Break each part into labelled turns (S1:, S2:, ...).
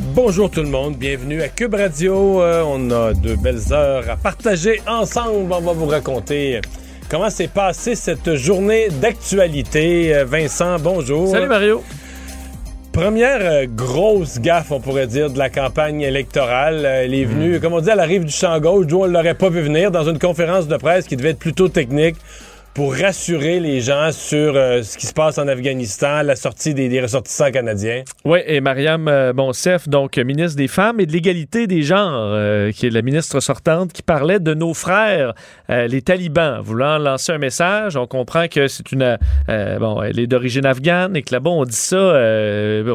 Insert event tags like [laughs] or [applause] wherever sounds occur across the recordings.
S1: Bonjour tout le monde, bienvenue à Cube Radio. Euh, on a de belles heures à partager ensemble. On va vous raconter comment s'est passée cette journée d'actualité. Euh, Vincent, bonjour.
S2: Salut Mario.
S1: Première euh, grosse gaffe, on pourrait dire, de la campagne électorale. elle est venue, comme on dit, à la rive du champ gauche, d'où on ne l'aurait pas vu venir, dans une conférence de presse qui devait être plutôt technique pour rassurer les gens sur euh, ce qui se passe en Afghanistan, la sortie des, des ressortissants canadiens.
S2: Oui, et Mariam euh, Bonsef, donc ministre des Femmes et de l'égalité des genres, euh, qui est la ministre sortante, qui parlait de nos frères, les talibans, voulant lancer un message. On comprend que c'est une... bon, elle est d'origine afghane et que là-bas, on dit ça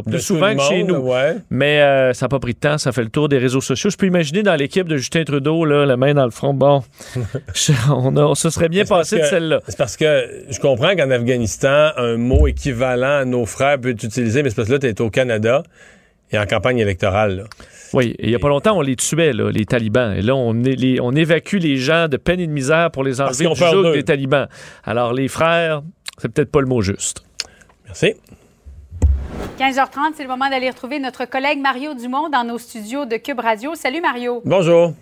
S2: plus souvent que chez nous. Mais ça n'a pas pris de temps, ça fait le tour des réseaux sociaux. Je peux imaginer dans l'équipe de Justin Trudeau, là, la main dans le front, bon, [laughs] on, a, on se serait bien passé de celle-là.
S1: C'est parce que je comprends qu'en Afghanistan, un mot équivalent à nos frères peut être utilisé, mais c'est parce que là, tu es au Canada et en campagne électorale.
S2: Oui, il n'y a pas longtemps, on les tuait, là, les talibans. Et là, on, on évacue les gens de peine et de misère pour les enlever du joug des talibans. Alors, les frères, c'est peut-être pas le mot juste.
S1: Merci.
S3: 15h30, c'est le moment d'aller retrouver notre collègue Mario Dumont dans nos studios de Cube Radio. Salut Mario.
S1: Bonjour.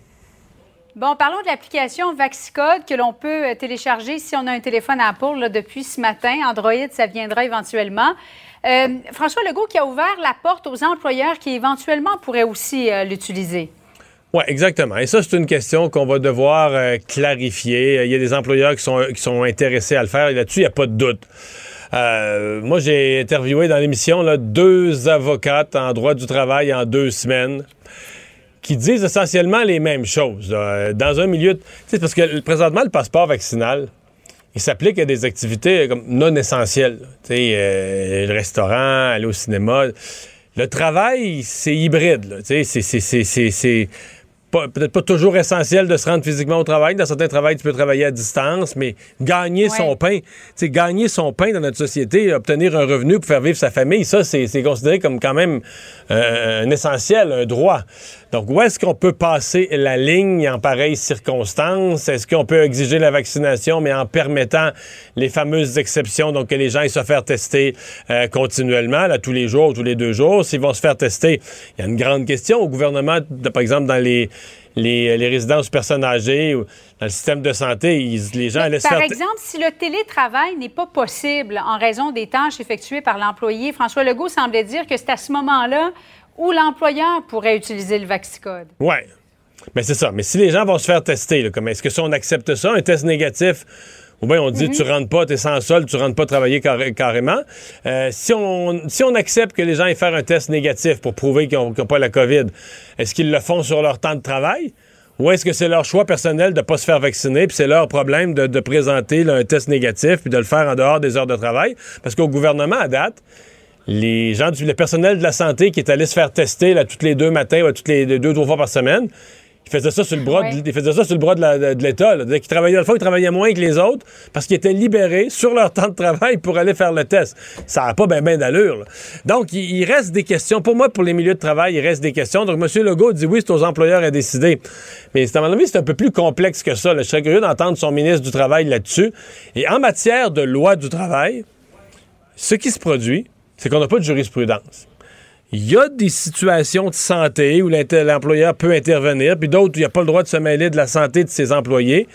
S3: Bon, parlons de l'application Vaxicode que l'on peut euh, télécharger si on a un téléphone Apple depuis ce matin. Android, ça viendra éventuellement. Euh, François Legault qui a ouvert la porte aux employeurs qui éventuellement pourraient aussi euh, l'utiliser.
S1: Oui, exactement. Et ça, c'est une question qu'on va devoir clarifier. Il y a des employeurs qui sont, intéressés à le faire. Là-dessus, il n'y a pas de doute. moi, j'ai interviewé dans l'émission deux avocates en droit du travail en deux semaines qui disent essentiellement les mêmes choses. Dans un milieu... C'est parce que présentement, le passeport vaccinal, il s'applique à des activités comme non essentielles. Tu sais, euh, le restaurant, aller au cinéma. Le travail, c'est hybride. Tu sais, c'est peut-être pas toujours essentiel de se rendre physiquement au travail. Dans certains travails, tu peux travailler à distance, mais gagner son pain, gagner son pain dans notre société, obtenir un revenu pour faire vivre sa famille, ça, c'est considéré comme quand même euh, un essentiel, un droit. Donc, où est-ce qu'on peut passer la ligne en pareilles circonstances? Est-ce qu'on peut exiger la vaccination, mais en permettant les fameuses exceptions, donc que les gens ils se faire tester euh, continuellement, là, tous les jours, tous les deux jours? S'ils vont se faire tester, il y a une grande question au gouvernement, par exemple, dans les les, les, résidences personnes âgées ou dans le système de santé, les gens
S3: laissent Par exemple, si le télétravail n'est pas possible en raison des tâches effectuées par l'employé, François Legault semblait dire que c'est à ce moment-là où l'employeur pourrait utiliser le Vaxicode.
S1: Oui. Mais c'est ça. Mais si les gens vont se faire tester, comme est-ce que si on accepte ça, un test négatif, ou bien on dit tu mhm. rentres pas, tu es sans sol, tu rentres pas travailler carrément. Euh, si, on, si on accepte que les gens aient faire un test négatif pour prouver qu'ils n'ont pas la COVID, est-ce qu'ils le font sur leur temps de travail? Ou est-ce que c'est leur choix personnel de ne pas se faire vacciner, puis c'est leur problème de, présenter un test négatif, puis de le faire en dehors des heures de travail? Parce qu'au gouvernement, à date, les gens, du, le personnel de la santé qui est allé se faire tester là, toutes les deux matins ou toutes les deux, trois fois par semaine, il faisait ça sur le bras, de, il faisait ça sur le bras de, l'État. Ils travaillaient, dans le fond, ils travaillaient moins que les autres parce qu'ils étaient libérés sur leur temps de travail pour aller faire le test. Ça n'a pas bien ben, d'allure. Donc, il, reste des questions. Pour moi, pour les milieux de travail, il reste des questions. Donc, M. Legault dit oui, c'est aux employeurs à décider. Mais à mon avis, c'est un peu plus complexe que ça. Je serais curieux d'entendre son ministre du Travail là-dessus. Et en matière de loi du travail, ce qui se produit, c'est qu'on n'a pas de jurisprudence. Il y a des situations de santé où l'employeur peut intervenir, puis d'autres où il n'a pas le droit de se mêler de la santé de ses employés.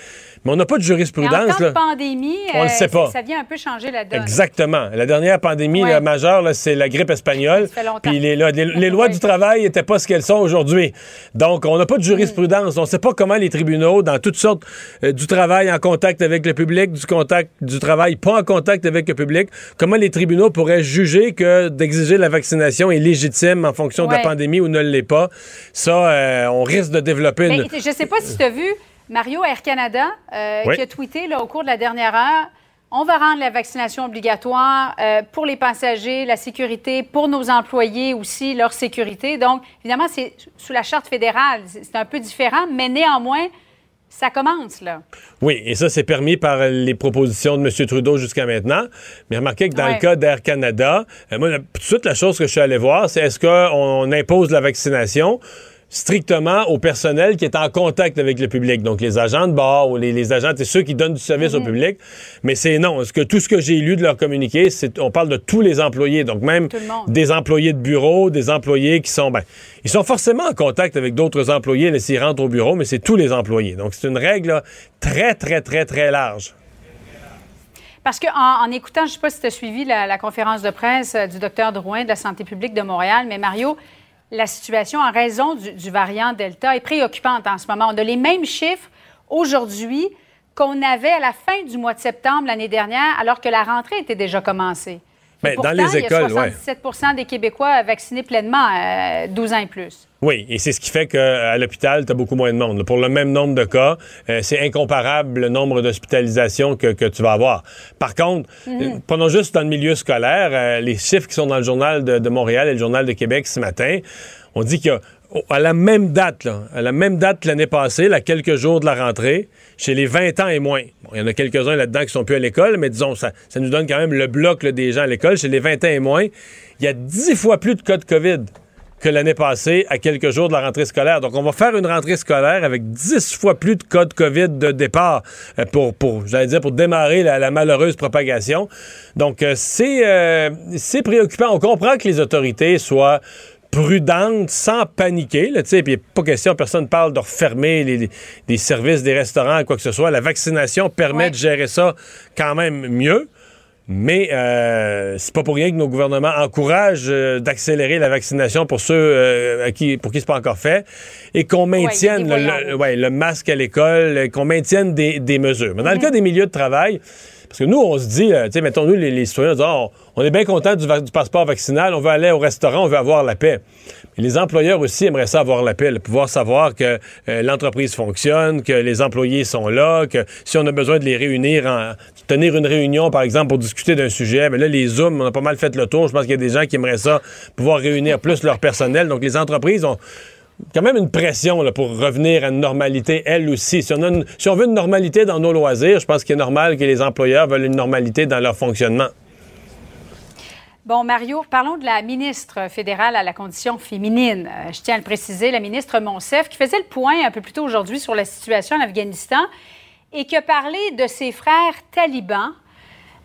S1: Mais on n'a pas de jurisprudence. en
S3: temps de pandémie,
S1: on le sait pas.
S3: Ça vient un peu changer la donne.
S1: Exactement. La dernière pandémie majeure, c'est la grippe espagnole. Puis les, les, lois du travail n'étaient pas ce qu'elles sont aujourd'hui. Donc, on n'a pas de jurisprudence. On ne sait pas comment les tribunaux, dans toutes sortes euh, du travail en contact avec le public, du contact du travail pas en contact avec le public, comment les tribunaux pourraient juger que d'exiger la vaccination est légitime en fonction de la pandémie ou ne l'est pas. Ça, euh, on risque de développer une...
S3: Je sais pas si tu as vu Mario Air Canada, euh, qui a tweeté là, au cours de la dernière heure, on va rendre la vaccination obligatoire euh, pour les passagers, la sécurité, pour nos employés aussi, leur sécurité. Donc, évidemment, c'est sous la charte fédérale, c'est un peu différent, mais néanmoins, ça commence, là.
S1: Oui, et ça, c'est permis par les propositions de M. Trudeau jusqu'à maintenant. Mais remarquez que dans le cas d'Air Canada, euh, moi, tout de suite, la chose que je suis allé voir, c'est est-ce qu'on impose la vaccination? Strictement au personnel qui est en contact avec le public. Donc, les agents de bord ou les, agents, c'est ceux qui donnent du service au mhm. public. Mais c'est non. Ce que, tout ce que j'ai lu de leur communiqué, c'est on parle de tous les employés. Donc, même des employés de bureau, des employés qui sont, ben, ils sont forcément en contact avec d'autres employés s'ils rentrent au bureau, mais c'est tous les employés. Donc, c'est une règle très, très, très, très large.
S3: Parce qu'en en, écoutant, je ne sais pas si tu as suivi la, la, conférence de presse euh, du docteur Drouin de la santé publique de Montréal, mais Mario, la situation en raison du, variant Delta est préoccupante en ce moment. On a les mêmes chiffres aujourd'hui qu'on avait à la fin du mois de septembre l'année dernière, alors que la rentrée était déjà commencée.
S1: Mais dans les écoles,
S3: il y a 77 des Québécois vaccinés pleinement à 12 ans et plus.
S1: Oui, et c'est ce qui fait qu'à l'hôpital, tu as beaucoup moins de monde. Pour le même nombre de cas, euh, c'est incomparable le nombre d'hospitalisations que, tu vas avoir. Par contre, mhm. euh, prenons juste dans le milieu scolaire, euh, les chiffres qui sont dans le journal de, Montréal et le journal de Québec ce matin, on dit qu'il y a à la même date, là, à la même date l'année passée, là, quelques jours de la rentrée, chez les 20 ans et moins. il y en a quelques-uns là-dedans qui sont plus à l'école, mais disons, ça, ça nous donne quand même le bloc des gens à l'école. Chez les 20 ans et moins, il y a 10 fois plus de cas de COVID que l'année passée à quelques jours de la rentrée scolaire. Donc, on va faire une rentrée scolaire avec 10 fois plus de cas de COVID de départ euh, pour, j'allais dire, pour démarrer la, malheureuse propagation. Donc, euh, euh, c'est préoccupant. On comprend que les autorités soient prudentes sans paniquer. Là, puis il pas question, personne ne parle de refermer les, les, services des restaurants, quoi que ce soit. La vaccination permet de gérer ça quand même mieux. Mais euh, c'est pas pour rien que nos gouvernements encouragent euh, d'accélérer la vaccination pour ceux euh, qui, pour qui c'est pas encore fait et qu'on maintienne le, masque à l'école, qu'on maintienne des, mesures. Mais dans le mhm. cas des milieux de travail, parce que nous, on se dit, tu sais, mettons, nous, les, citoyens, on, oh, on, est bien content du, passeport vaccinal, on veut aller au restaurant, on veut avoir la paix les employeurs aussi aimeraient ça avoir l'appel, pouvoir savoir que euh, l'entreprise fonctionne, que les employés sont là, que si on a besoin de les réunir, en, tenir une réunion, par exemple, pour discuter d'un sujet, mais là, les Zooms, on a pas mal fait le tour. Je pense qu'il y a des gens qui aimeraient ça, pouvoir réunir plus leur personnel. Donc, les entreprises ont quand même une pression là, pour revenir à une normalité, elles aussi. Si on, si on veut une normalité dans nos loisirs, je pense qu'il est normal que les employeurs veulent une normalité dans leur fonctionnement.
S3: Bon, Mario, parlons de la ministre fédérale à la condition féminine. Euh, je tiens à le préciser, la ministre Monsef, qui faisait le point un peu plus tôt aujourd'hui sur la situation en Afghanistan et qui a parlé de ses frères talibans.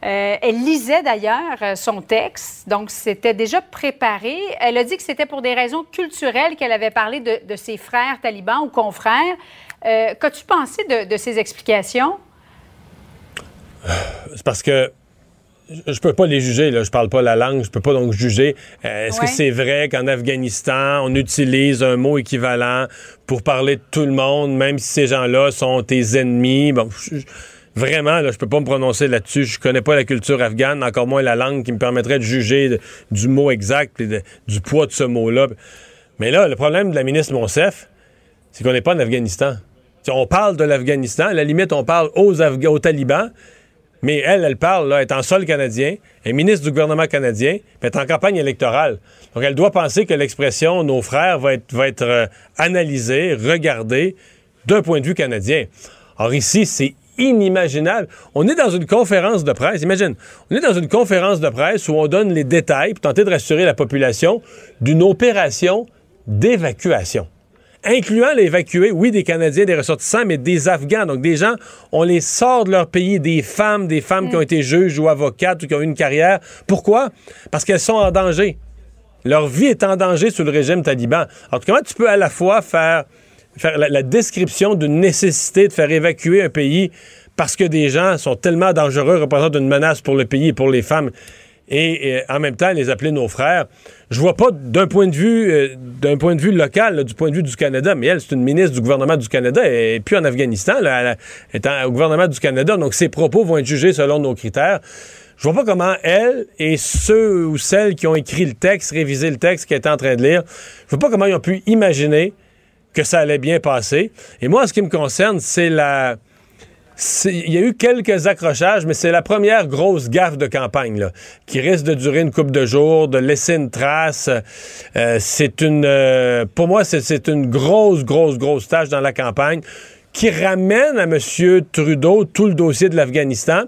S3: Euh, elle lisait d'ailleurs euh, son texte, donc c'était déjà préparé. Elle a dit que c'était pour des raisons culturelles qu'elle avait parlé de, ses frères talibans ou confrères. Qu'as-tu pensé de, de ces explications?
S1: C'est parce que je peux pas les juger, là. je parle pas la langue, je peux pas donc juger. Euh, est-ce que c'est vrai qu'en Afghanistan, on utilise un mot équivalent pour parler de tout le monde, même si ces gens-là sont tes ennemis? Bon, vraiment, là, je peux pas me prononcer là-dessus. Je connais pas la culture afghane, encore moins la langue qui me permettrait de juger du mot exact et du poids de ce mot-là. Mais là, le problème de la ministre Monsef, c'est qu'on n'est pas en Afghanistan. on parle de l'Afghanistan, à la limite, on parle aux, talibans, mais elle, elle parle, là, elle est en sol canadien, elle est ministre du gouvernement canadien, elle est en campagne électorale. Donc, elle doit penser que l'expression nos frères va être, va être euh, analysée, regardée d'un point de vue canadien. Or, ici, c'est inimaginable. On est dans une conférence de presse, imagine, on est dans une conférence de presse où on donne les détails pour tenter de rassurer la population d'une opération d'évacuation incluant l'évacuer, oui, des Canadiens, des ressortissants, mais des Afghans. Donc, des gens, on les sort de leur pays, des femmes, des femmes qui ont mm. été juges ou avocates ou qui ont eu une carrière. Pourquoi? Parce qu'elles sont en danger. Leur vie est en danger sous le régime taliban. Alors, comment tu peux à la fois faire, faire la, description d'une nécessité de faire évacuer un pays parce que des gens sont tellement dangereux, représentent une menace pour le pays et pour les femmes, et, en même temps les appeler nos frères. Je vois pas d'un point de vue euh, d'un point de vue local, du point de vue du Canada, mais elle, c'est une ministre du gouvernement du Canada et puis en Afghanistan, elle, est au gouvernement du Canada, donc ses propos vont être jugés selon nos critères. Je vois pas comment elle et ceux ou celles qui ont écrit le texte, révisé le texte qu'elle est en train de lire, je vois pas comment ils ont pu imaginer que ça allait bien passer. Et moi, ce qui me concerne, c'est la il y a eu quelques accrochages, mais c'est la première grosse gaffe de campagne là, qui risque de durer une couple de jours, de laisser une trace. Euh, c'est une, euh, pour moi, c'est une grosse, grosse, grosse tâche dans la campagne qui ramène à M. Trudeau tout le dossier de l'Afghanistan.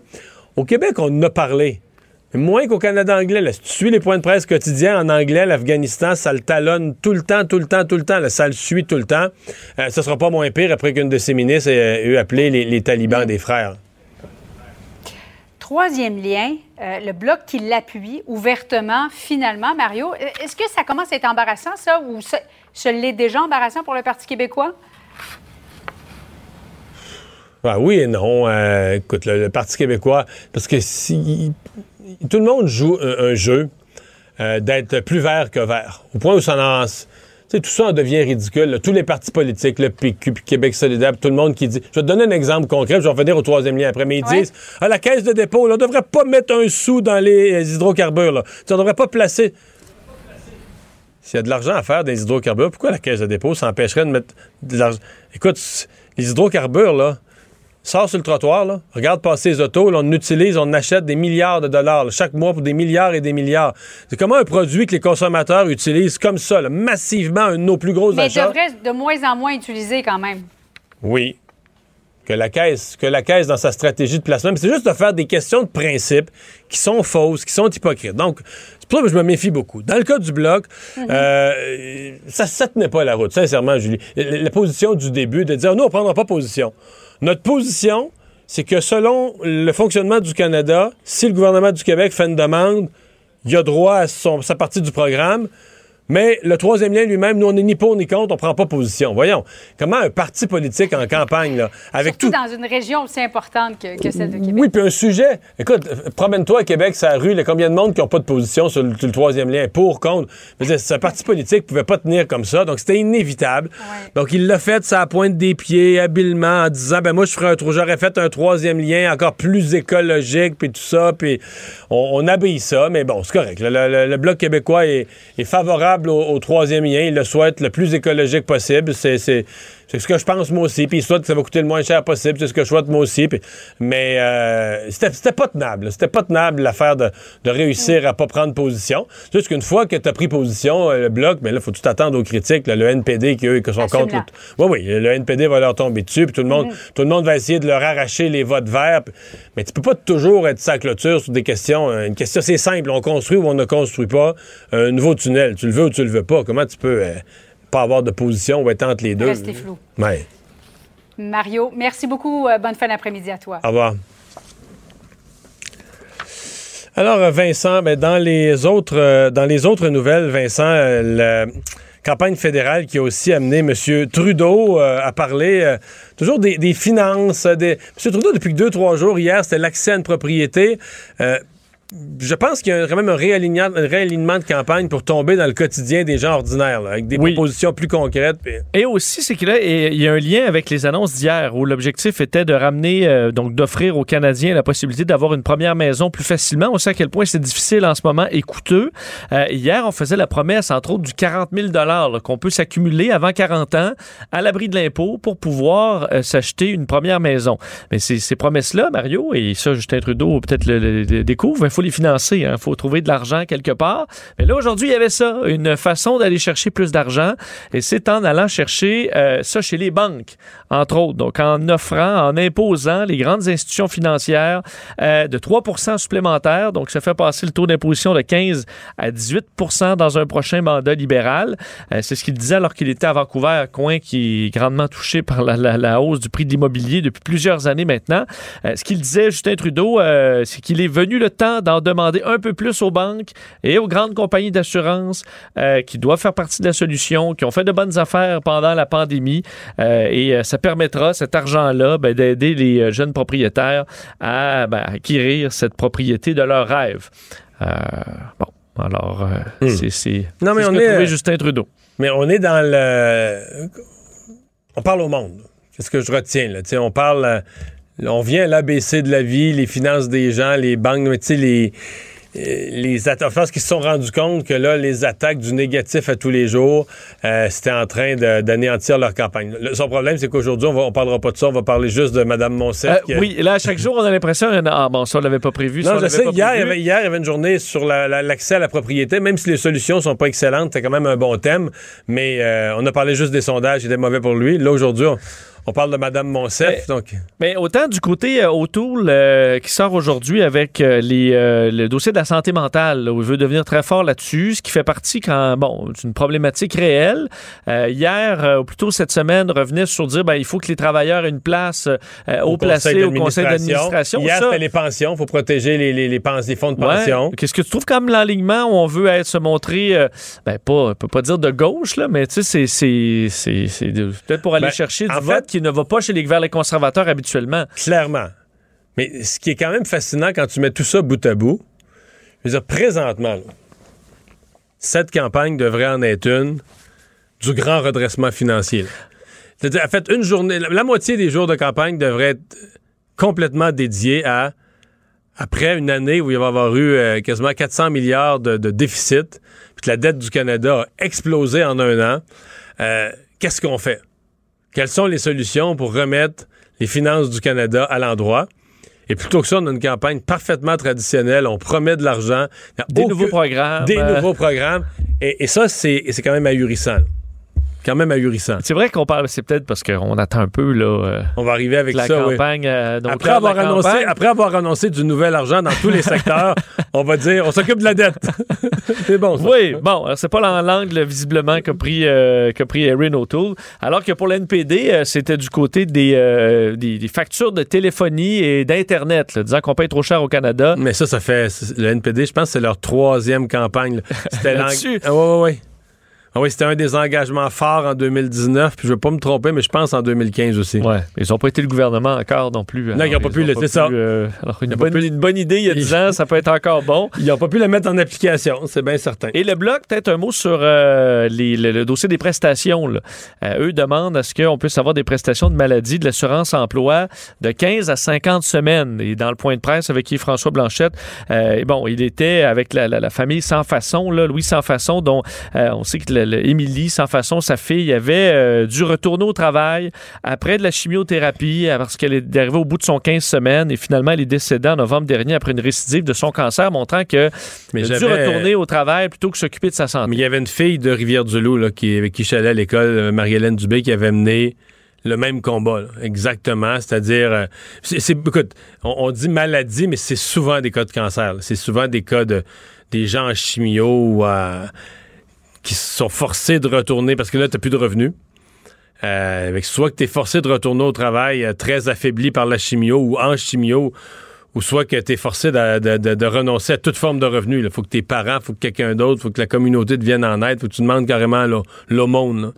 S1: Au Québec, on en a parlé. Moins qu'au Canada anglais. Là. Si tu suis les points de presse quotidiens en anglais, l'Afghanistan, ça le talonne tout le temps, tout le temps, tout le temps. Là, ça le suit tout le temps. Euh, ce sera pas moins pire après qu'une de ses ministres ait eu appelé les, talibans des frères.
S3: Troisième lien, euh, le bloc qui l'appuie ouvertement, finalement, Mario. Euh, est-ce que ça commence à être embarrassant, ça, ou ça, l'est déjà embarrassant pour le Parti québécois?
S1: Ah oui et non. écoute, le, Parti québécois, parce que si tout le monde joue un, jeu euh, d'être plus vert que vert. Au point où ça en... tout ça en devient ridicule. Tous les partis politiques, le PQ, Québec solidaire, tout le monde qui dit... Je vais te donner un exemple concret, je vais revenir au troisième lien après, mais ils disent, à la caisse de dépôt, on ne devrait pas mettre un sou dans les hydrocarbures. Là. on ne devrait pas placer... S'il y a de l'argent à faire dans les hydrocarbures, pourquoi la caisse de dépôt s'empêcherait de mettre de l'argent? Écoute, les hydrocarbures, là, sors sur le trottoir, là, regarde passer les autos, on utilise, on achète des milliards de dollars chaque mois pour des milliards et des milliards. C'est comment un produit que les consommateurs utilisent comme ça, massivement, un de nos plus gros achats?
S3: Mais devrait de moins en moins utiliser quand même.
S1: Oui. Que la caisse, que la caisse dans sa stratégie de placement, c'est juste de faire des questions de principe qui sont fausses, qui sont hypocrites. Donc, c'est pour ça que je me méfie beaucoup. Dans le cas du bloc, mhm. euh, ça ne tenait pas la route, sincèrement, Julie. La, position du début de dire, nous, on ne prendra pas position. Notre position, c'est que selon le fonctionnement du Canada, si le gouvernement du Québec fait une demande, il a droit à sa partie du programme. Mais le troisième lien lui-même, nous, on n'est ni pour ni contre, on prend pas position. Voyons, comment un parti politique en campagne, là, avec
S3: Surtout dans une région aussi importante que, celle de Québec.
S1: Oui, puis un sujet. Écoute, promène-toi à Québec, la rue, il y a combien de monde qui n'ont pas de position sur le, troisième lien, pour, contre? Ce parti politique pouvait pas tenir comme ça, donc c'était inévitable. Donc il l'a fait, ça pointe des pieds, habilement, en disant, ben moi, je ferais un, j'aurais fait un troisième lien encore plus écologique, puis tout ça, puis on, on ça, mais bon, c'est correct. Le, Bloc québécois est favorable au, troisième lien. Il le souhaite le plus écologique possible. Ce que je pense moi aussi. Puis que ça va coûter le moins cher possible. C'est ce que je souhaite moi aussi. mais euh, c'était pas tenable. C'était pas tenable l'affaire de, réussir à pas prendre position. Juste qu'une fois que tu as pris position, euh, le bloc, mais là, faut tout attendre aux critiques. le NPD qui, eux, que sont contre. Oui, oui, le NPD va leur tomber dessus. Puis tout le monde, mm-hmm. tout le monde va essayer de leur arracher les votes verts. Mais tu peux pas toujours être sa clôture sur des questions. Euh, une question, c'est simple. On construit ou on ne construit pas un nouveau tunnel. Tu le veux ou tu le veux pas. Comment tu peux euh, pas avoir de position ou être entre les deux?
S3: Rester flou.
S1: Ouais.
S3: Mario, merci beaucoup. Euh, bonne fin d'après-midi à toi.
S1: Au revoir. Alors, Vincent, ben, dans, les autres, dans les autres nouvelles, Vincent, la campagne fédérale qui a aussi amené M. Trudeau à parler toujours des, finances. Des... M. Trudeau, depuis deux, trois jours, hier, c'était l'accès à une propriété je pense qu'il y a quand même un réalignement, de campagne pour tomber dans le quotidien des gens ordinaires, avec des propositions plus concrètes.
S2: Et aussi, c'est qu'il y a un lien avec les annonces d'hier, où l'objectif était de ramener, euh, donc d'offrir aux Canadiens la possibilité d'avoir une première maison plus facilement. On sait à quel point c'est difficile en ce moment et coûteux. Euh, hier, on faisait la promesse, entre autres, du 40 000 qu'on peut s'accumuler avant 40 ans à l'abri de l'impôt pour pouvoir euh, s'acheter une première maison. Mais ces, ces promesses-là, Mario, et ça, Justin Trudeau peut-être le, découvre, il faut les financer. Il hein. faut trouver de l'argent quelque part. Mais là, aujourd'hui, il y avait ça, une façon d'aller chercher plus d'argent. Et c'est en allant chercher euh, ça chez les banques, entre autres. Donc, en offrant, en imposant les grandes institutions financières euh, de 3 supplémentaires. Donc, ça fait passer le taux d'imposition de 15 à 18% dans un prochain mandat libéral. Euh, c'est ce qu'il disait alors qu'il était à Vancouver, coin qui est grandement touché par la, hausse du prix de l'immobilier depuis plusieurs années maintenant. ce qu'il disait, Justin Trudeau, c'est qu'il est venu le temps d'en demander un peu plus aux banques et aux grandes compagnies d'assurance euh, qui doivent faire partie de la solution, qui ont fait de bonnes affaires pendant la pandémie. Euh, et euh, ça permettra, cet argent-là, ben, d'aider les jeunes propriétaires à ben, acquérir cette propriété de leur rêve. bon, alors, hmm. c'est
S1: non, mais on est,
S2: Justin Trudeau.
S1: Mais on est dans le... On parle au monde. C'est ce que je retiens. Là. on parle on vient à l'ABC de la vie, les finances des gens, les banques, tu sais, les euh, les attaques, parce qu'ils se sont rendus compte que là, les attaques du négatif à tous les jours, euh, c'était en train d'anéantir leur campagne. son problème, c'est qu'aujourd'hui, on ne parlera pas de ça, on va parler juste de Mme Monsef.
S2: Euh, oui, là, chaque jour, on a l'impression, ah bon, ça, on l'avait pas prévu.
S1: Non, je sais, hier, il y avait, hier, il y avait une journée sur l'accès à la propriété, même si les solutions sont pas excellentes, c'est quand même un bon thème, mais on a parlé juste des sondages, c'était mauvais pour lui. Là, aujourd'hui, On parle de Mme Monsef.
S2: Mais-
S1: donc,
S2: Mais autant du côté euh, O'Toole euh, qui sort aujourd'hui avec euh, les, euh, le dossier de la santé mentale, là, où il veut devenir très fort là-dessus, ce qui fait partie quand bon, c'est une problématique réelle. Hier, ou plutôt cette semaine, revenait sur dire ben, il faut que les travailleurs aient une place au placé au conseil d'administration.
S1: Hier, c'était les pensions. Il faut protéger les, les, les, pens- les fonds de
S2: Ouais.
S1: pension.
S2: Qu'est-ce que tu trouves comme l'alignement où on veut être, se montrer, ben pas, on peut pas dire de gauche, là, mais tu sais, c'est- peut-être pour aller
S1: Ben,
S2: chercher du vote
S1: fait-
S2: qui ne va pas chez les, vers conservateurs habituellement.
S1: Clairement. Mais ce qui est quand même fascinant quand tu mets tout ça bout à bout, je veux dire, présentement, cette campagne devrait en être une du grand redressement financier. C'est-à-dire, en fait, une journée, la, moitié des jours de campagne devrait être complètement dédiée à, après une année où il va y avoir eu euh, quasiment 400 milliards de, de déficit, puis que la dette du Canada a explosé en un an, euh, qu'est-ce qu'on fait? Quelles sont les solutions pour remettre les finances du Canada à l'endroit? Et plutôt que ça, on a une campagne parfaitement traditionnelle. On promet de l'argent.
S2: Des
S1: aucun-
S2: nouveaux programmes.
S1: Des
S2: euh,
S1: nouveaux programmes. Et, et ça, c'est quand même ahurissant. Quand même ahurissant.
S2: C'est vrai qu'on parle, c'est peut-être parce qu'on attend un peu là, euh,
S1: On va arriver avec
S2: la
S1: ça. oui.
S2: campagne. euh, donc,
S1: Après avoir,
S2: la
S1: annoncé,
S2: campagne,
S1: après avoir annoncé du nouvel argent dans tous les secteurs, [laughs] on va dire on s'occupe de la dette. [laughs] c'est bon. ça.
S2: Oui, bon, alors, c'est pas l'an- l'angle visiblement qu'a pris, euh, qu'a pris Erin O'Toole. Alors que pour l'NPD, euh, c'était du côté des, des, des factures de téléphonie et d'Internet, disant qu'on paye trop cher au Canada.
S1: Mais ça, ça fait. Le NPD, je pense que c'est leur troisième campagne. C'était [laughs]
S2: Là-dessus?
S1: Ah, ouais, ouais, ouais. Ah oui, c'était un des engagements forts en 2019. Puis je veux pas me tromper, mais je pense en 2015 aussi.
S2: Ouais, ils n'ont pas été le gouvernement encore non plus.
S1: Non, ils n'ont pas pu le- c'est ça.
S2: euh, alors, une bonne,
S1: pu-
S2: une bonne idée il y a 10 ans, ça peut être encore bon. [laughs]
S1: Ils n'ont pas pu le mettre en application, c'est bien certain.
S2: Et le bloc, peut-être un mot sur euh, les- le, le dossier des prestations. là. Euh, eux demandent à ce qu'on puisse avoir des prestations de maladie de l'assurance emploi de 15 à 50 semaines? Et dans le point de presse avec Yves-François Blanchette, euh, bon, il était avec la, la- la famille Sans Façon, là, Louis Sans Façon, dont on sait que le- Émilie Sans Façon, sa fille, avait euh, dû retourner au travail après de la chimiothérapie euh, parce qu'elle est arrivée au bout de son 15 semaines et finalement elle est décédée en novembre dernier après une récidive de son cancer, montrant que
S1: Mais
S2: elle a dû retourner au travail plutôt que s'occuper de sa santé.
S1: Mais il y avait une fille de Rivière-du-Loup là, qui, avec qui allé à l'école, euh, Marie-Hélène Dubé, qui avait mené le même combat. là. Exactement. C'est-à-dire, euh, c'est, c'est- écoute, on, on dit maladie, mais c'est souvent des cas de cancer. C'est souvent des cas de des gens en chimio ou à- qui sont forcés de retourner parce que là, tu n'as plus de revenus. Euh, soit que tu es forcé de retourner au travail euh, très affaibli par la chimio ou en chimio, ou soit que tu es forcé de, renoncer à toute forme de revenu. Il faut que tes parents, faut que quelqu'un d'autre, faut que la communauté te vienne en aide, faut que tu demandes carrément l'aumône.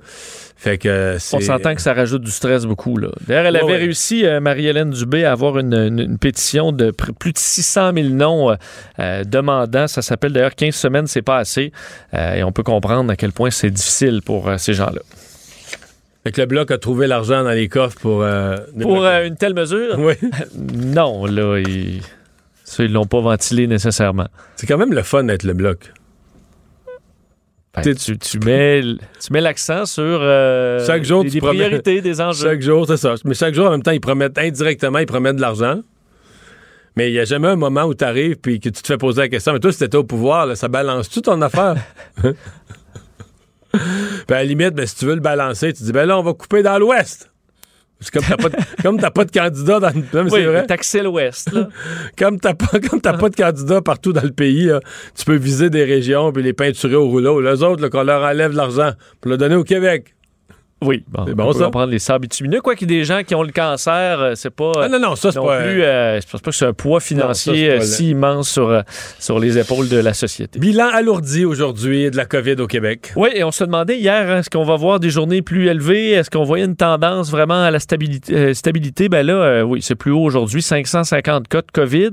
S1: Fait que.
S2: On s'entend que ça rajoute du stress beaucoup. là. D'ailleurs, elle
S1: Ouais,
S2: avait
S1: ouais.
S2: réussi, euh, Marie-Hélène Dubé, à avoir une, une- une pétition de plus de 600 000 noms euh, euh, demandant. Ça s'appelle d'ailleurs 15 semaines, c'est pas assez. Et on peut comprendre à quel point c'est difficile pour ces gens-là.
S1: Fait que le Bloc a trouvé l'argent dans les coffres pour...
S2: Pour une telle mesure,
S1: Oui. [laughs]
S2: non, là, ils... ça, ils l'ont pas ventilé nécessairement.
S1: C'est quand même le fun d'être le Bloc.
S2: Ben, tu, tu mets, tu mets l'accent sur euh,
S1: Chaque jour, tu
S2: des
S1: promets-
S2: priorités, des [laughs] enjeux.
S1: Chaque jour, c'est ça. Mais chaque jour, en même temps, ils promettent indirectement, ils promettent de l'argent. Mais il n'y a jamais un moment où tu arrives puis que tu te fais poser la question. Mais toi, si t'étais au pouvoir, là, ça balance-tu ton affaire? [laughs] Puis à la limite, ben, si tu veux le balancer, tu dis, ben là, on va couper dans l'Ouest. Comme t'as pas, de- [laughs] pas de candidat dans le... Non, mais
S2: Oui,
S1: c'est vrai.
S2: taxer l'Ouest. [laughs]
S1: Comme t'as pas, comme t'as pas de candidat partout dans le pays, là, tu peux viser des régions puis les peinturer au rouleau. Les autres, qu'on leur enlève l'argent pour le donner au Québec.
S2: Oui, bon,
S1: C'est
S2: on
S1: bon,
S2: peut
S1: ça?
S2: comprendre les sables bitumineux. Quoi qu'il y ait des gens qui ont le cancer, euh, c'est pas.
S1: Ah non, non, ça, c'est
S2: non
S1: pas...
S2: plus, euh, je pense pas que c'est un poids financier
S1: Non, ça,
S2: euh, si immense sur, euh, sur les épaules de la société.
S1: Bilan alourdi aujourd'hui de la COVID au Québec.
S2: Oui, et on se demandait hier, hein, est-ce qu'on va voir des journées plus élevées? Est-ce qu'on voyait une tendance vraiment à la stabilité? euh, stabilité? Ben là, euh, oui, c'est plus haut aujourd'hui, 550 cas de COVID,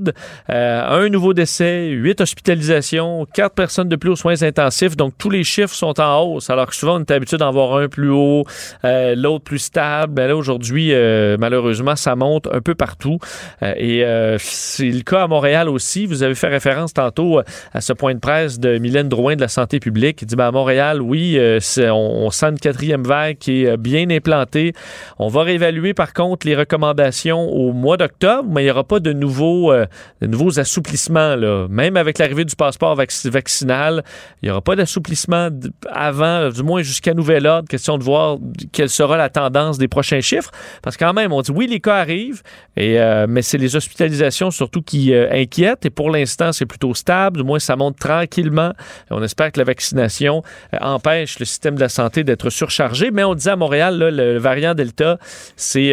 S2: euh, un nouveau décès, huit hospitalisations, quatre personnes de plus aux soins intensifs. Donc, tous les chiffres sont en hausse, alors que souvent, on est habitué d'en voir un plus haut, euh, l'autre plus stable. Ben là, aujourd'hui, euh, malheureusement, ça monte un peu partout. Euh, et c'est le cas à Montréal aussi. Vous avez fait référence tantôt à ce point de presse de Mylène Drouin de la santé publique. Il dit, ben, à Montréal, oui, on, sent une quatrième vague qui est bien implantée. On va réévaluer, par contre, les recommandations au mois d'octobre, mais il n'y aura pas de nouveaux, de nouveaux assouplissements. Là. Même avec l'arrivée du passeport vac- vaccinal, il n'y aura pas d'assouplissement avant, du moins jusqu'à nouvel ordre. Question de voir quelle sera la tendance des prochains chiffres. Parce que quand même, on dit oui, les cas arrivent, et, euh, mais c'est les hospitalisations surtout qui euh, inquiètent. Et pour l'instant, c'est plutôt stable. Du moins, ça monte tranquillement. on espère que la vaccination empêche le système de la santé d'être surchargé. Mais on dit à Montréal, le variant Delta, c'est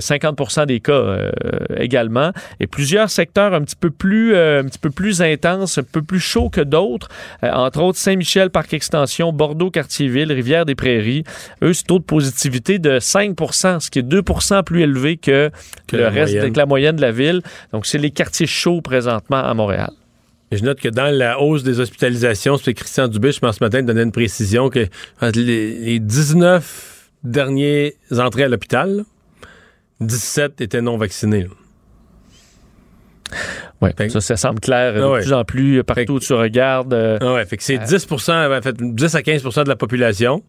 S2: 50% des cas également. Et plusieurs secteurs un petit peu plus, un petit peu plus intenses, un peu plus chauds que d'autres. entre autres, Saint-Michel, Parc Extension, Bordeaux, Quartier-Ville, Rivière-des-Prairies. Eux, c'est taux de positivité de 5% ce qui est 2% plus élevé que, le reste, de la moyenne de la ville. Donc, c'est les quartiers chauds présentement à Montréal.
S1: je note que dans la hausse des hospitalisations, c'est Christian Dubé, je pense ce matin, donnait une précision que les, 19 derniers entrées à l'hôpital, 17 étaient non vaccinés.
S2: Oui, ça, ça semble clair de ah plus en plus partout où tu regardes. Euh,
S1: ah fait que c'est 10, euh, en fait, 10 à 15% de la population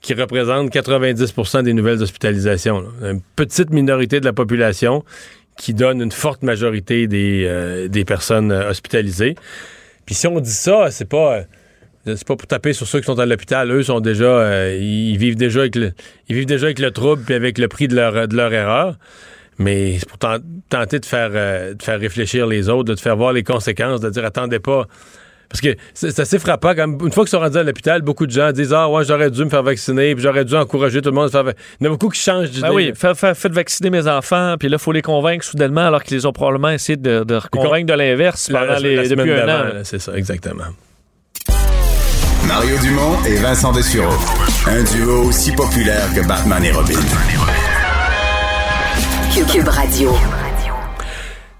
S1: qui représente 90% des nouvelles hospitalisations. Une petite minorité de la population qui donne une forte majorité des, euh, des personnes hospitalisées. Puis si on dit ça, c'est pas c'est pas pour taper sur ceux qui sont à l'hôpital. Eux sont déjà ils vivent déjà avec le ils vivent déjà avec le trouble puis avec le prix de leur de leur erreur mais c'est pour tenter de faire, euh, de faire réfléchir les autres, de te faire voir les conséquences, de dire attendez pas. Parce que c'est assez frappant. Quand une fois qu'ils sont rendus à l'hôpital, beaucoup de gens disent Ah, ouais, j'aurais dû me faire vacciner, puis j'aurais dû encourager tout le monde à faire Il y en a beaucoup qui changent d'idée.
S2: Ben oui, faites vacciner mes enfants, puis là, il faut les convaincre soudainement, alors qu'ils ont probablement essayé de, de convaincre de l'inverse pendant les, depuis un an.
S1: C'est ça, exactement.
S4: Mario Dumont et Vincent Dessureau. Un duo aussi populaire que Batman et Robin.
S1: Radio.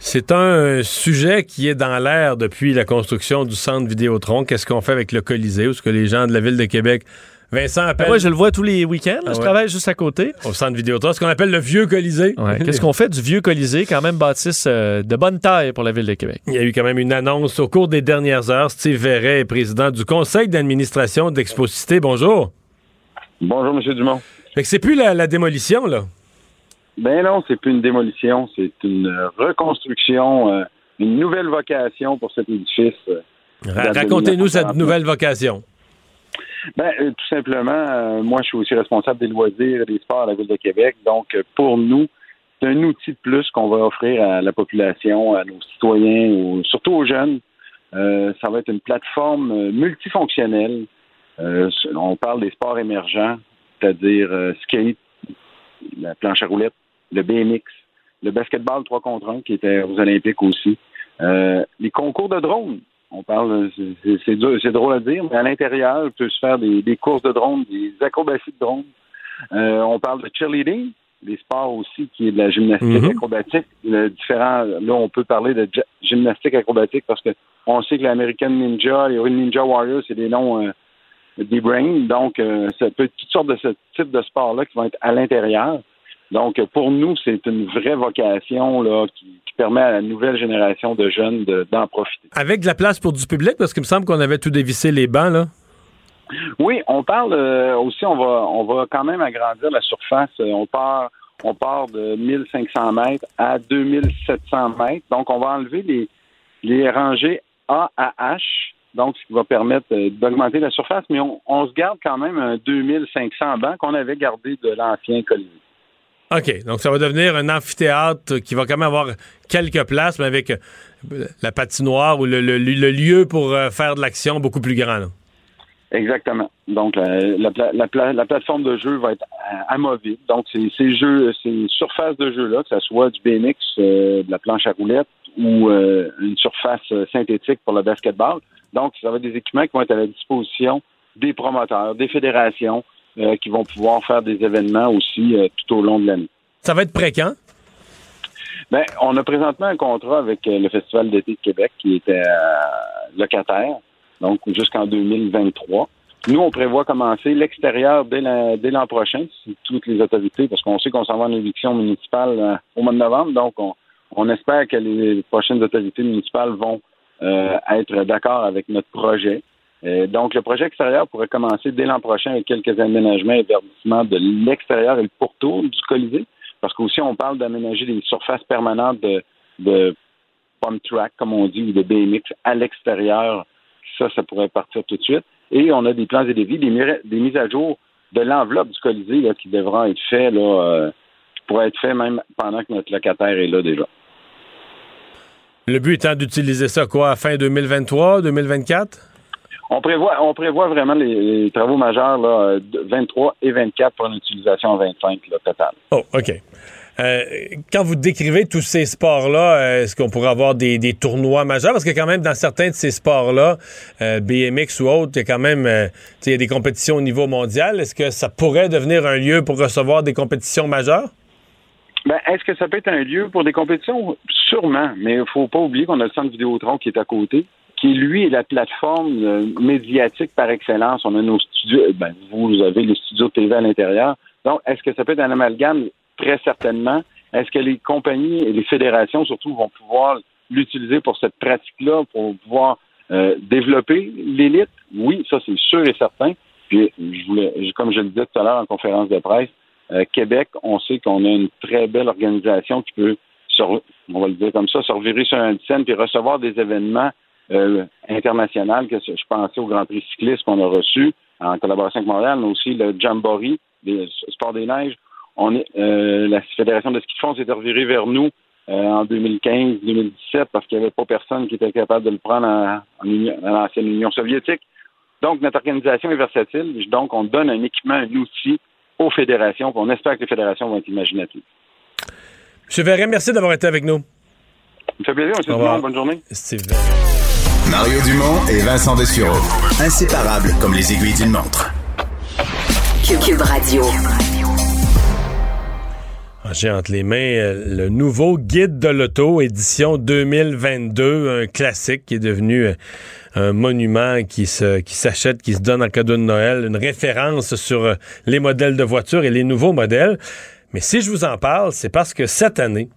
S1: C'est un sujet qui est dans l'air depuis la construction du centre Vidéotron. Qu'est-ce qu'on fait avec le Colisée? Où ce que les gens de la ville de Québec Vincent appelle.
S2: Moi, je le vois tous les week-ends. je ah travaille juste à côté.
S1: Au centre Vidéotron, ce qu'on appelle le vieux Colisée. [laughs]
S2: Qu'est-ce qu'on fait du vieux Colisée, quand même bâtisse euh, de bonne taille pour la ville de Québec?
S1: Il y a eu quand même une annonce au cours des dernières heures. Steve Verret est président du conseil d'administration d'Exposité. Bonjour.
S5: Bonjour, M. Dumont.
S1: c'est plus la démolition, là.
S5: Ben non, c'est plus une démolition, c'est une reconstruction, euh, une nouvelle vocation pour cet édifice. Euh,
S1: racontez-nous cette nouvelle vocation.
S5: Ben, euh, tout simplement, moi, je suis aussi responsable des loisirs et des sports à la Ville de Québec. Donc, pour nous, c'est un outil de plus qu'on va offrir à la population, à nos citoyens, surtout aux jeunes. ça va être une plateforme multifonctionnelle. on parle des sports émergents, c'est-à-dire skate, la planche à roulettes, le BMX, le basketball 3 contre 1 qui était aux Olympiques aussi. Euh, les concours de drones, on parle, c'est drôle à dire, mais à l'intérieur, il peut se faire des, courses de drones, des acrobaties de drones. Euh, on parle de cheerleading, des sports aussi qui est de la gymnastique mm-hmm. acrobatique. Le différent, là, on peut parler de gymnastique acrobatique parce que on sait que l'American Ninja, les Ninja Warriors, c'est des noms euh, des brains. Donc, ça peut être toutes sortes de ce type de sport-là qui vont être à l'intérieur. Donc, pour nous, c'est une vraie vocation là, qui, permet à la nouvelle génération de jeunes d'en profiter.
S1: Avec de la place pour du public, parce qu'il me semble qu'on avait tout dévissé les bancs, là.
S5: Oui, on parle euh, aussi, on va, on va quand même agrandir la surface. Euh, on part, on part de 1500 mètres à 2700 mètres. Donc, on va enlever les, les rangées A à H, donc ce qui va permettre euh, d'augmenter la surface, mais on, on, se garde quand même un 2500 bancs qu'on avait gardé de l'ancien Colisée.
S1: OK. Donc, ça va devenir un amphithéâtre qui va quand même avoir quelques places, mais avec euh, la patinoire ou le, lieu pour euh, faire de l'action beaucoup plus grand.
S5: Exactement. Donc, la, plateforme de jeu va être amovible. Donc, ces jeux, ces surfaces de jeu-là, que ce soit du BMX, euh, de la planche à roulettes ou une surface synthétique pour le basketball. Donc, ça va être des équipements qui vont être à la disposition des promoteurs, des fédérations, euh, qui vont pouvoir faire des événements aussi euh, tout au long de l'année.
S1: Ça va être prêt quand?
S5: Ben, on a présentement un contrat avec euh, le Festival d'été de Québec qui était locataire, donc jusqu'en 2023. Nous, on prévoit commencer l'extérieur dès l'an prochain, si toutes les autorités, parce qu'on sait qu'on s'en va en éviction municipale au mois de novembre, donc on, espère que les prochaines autorités municipales vont être d'accord avec notre projet. Euh, donc, le projet extérieur pourrait commencer dès l'an prochain avec quelques aménagements et verdissements de l'extérieur et le pourtour du Colisée, parce qu'aussi on parle d'aménager des surfaces permanentes de, de pump track, comme on dit, ou de BMX à l'extérieur. Ça, ça pourrait partir tout de suite. Et on a des plans et des vies, des, mises à jour de l'enveloppe du Colisée là, qui devra être fait, là, euh, pourrait être fait même pendant que notre locataire est là déjà.
S1: Le but étant d'utiliser ça quoi, fin 2023, 2024?
S5: On prévoit, on prévoit vraiment les, travaux majeurs là, 23 et 24 pour une utilisation en 25 là, total.
S1: Oh, OK. Euh, quand vous décrivez tous ces sports-là, euh, est-ce qu'on pourrait avoir des, tournois majeurs? Parce que quand même, dans certains de ces sports-là, euh, BMX ou autres, il y a quand même il y a des compétitions au niveau mondial. Est-ce que ça pourrait devenir un lieu pour recevoir des compétitions majeures?
S5: Ben, est-ce que ça peut être un lieu pour des compétitions? Sûrement, mais il ne faut pas oublier qu'on a le centre Vidéotron qui est à côté, qui, lui, est la plateforme médiatique par excellence. On a nos studios, ben, vous avez les studios TV à l'intérieur. Donc, est-ce que ça peut être un amalgame? très certainement. Est-ce que les compagnies et les fédérations, surtout, vont pouvoir l'utiliser pour cette pratique-là, pour pouvoir euh, développer l'élite? Oui, ça, c'est sûr et certain. Puis, je voulais, comme je le disais tout à l'heure en conférence de presse, euh, Québec, on sait qu'on a une très belle organisation qui peut, on va le dire comme ça, se sur un scène puis recevoir des événements euh, internationaux. Que je pensais au Grand Prix cycliste qu'on a reçu en collaboration avec Montréal, mais aussi le Jamboree, des sports des neiges, on est, euh, la Fédération de ski de fond s'est revirée vers nous euh, en 2015-2017 parce qu'il n'y avait pas personne qui était capable de le prendre en, l'ancienne Union soviétique. Donc, notre organisation est versatile. Donc, on donne un équipement, un outil aux fédérations. On espère que les fédérations vont être imaginatives.
S1: M. Verret, merci d'avoir été avec nous.
S5: Ça me fait plaisir, M. Bonne journée.
S4: Mario Dumont et Vincent Dessureau. Inséparables comme les aiguilles d'une montre.
S1: Cube Radio. J'ai entre les mains euh, le nouveau guide de l'auto, édition 2022, un classique qui est devenu euh, un monument qui se qui s'achète, qui se donne en cadeau de Noël, une référence sur euh, les modèles de voitures et les nouveaux modèles. Mais si je vous en parle, c'est parce que cette année,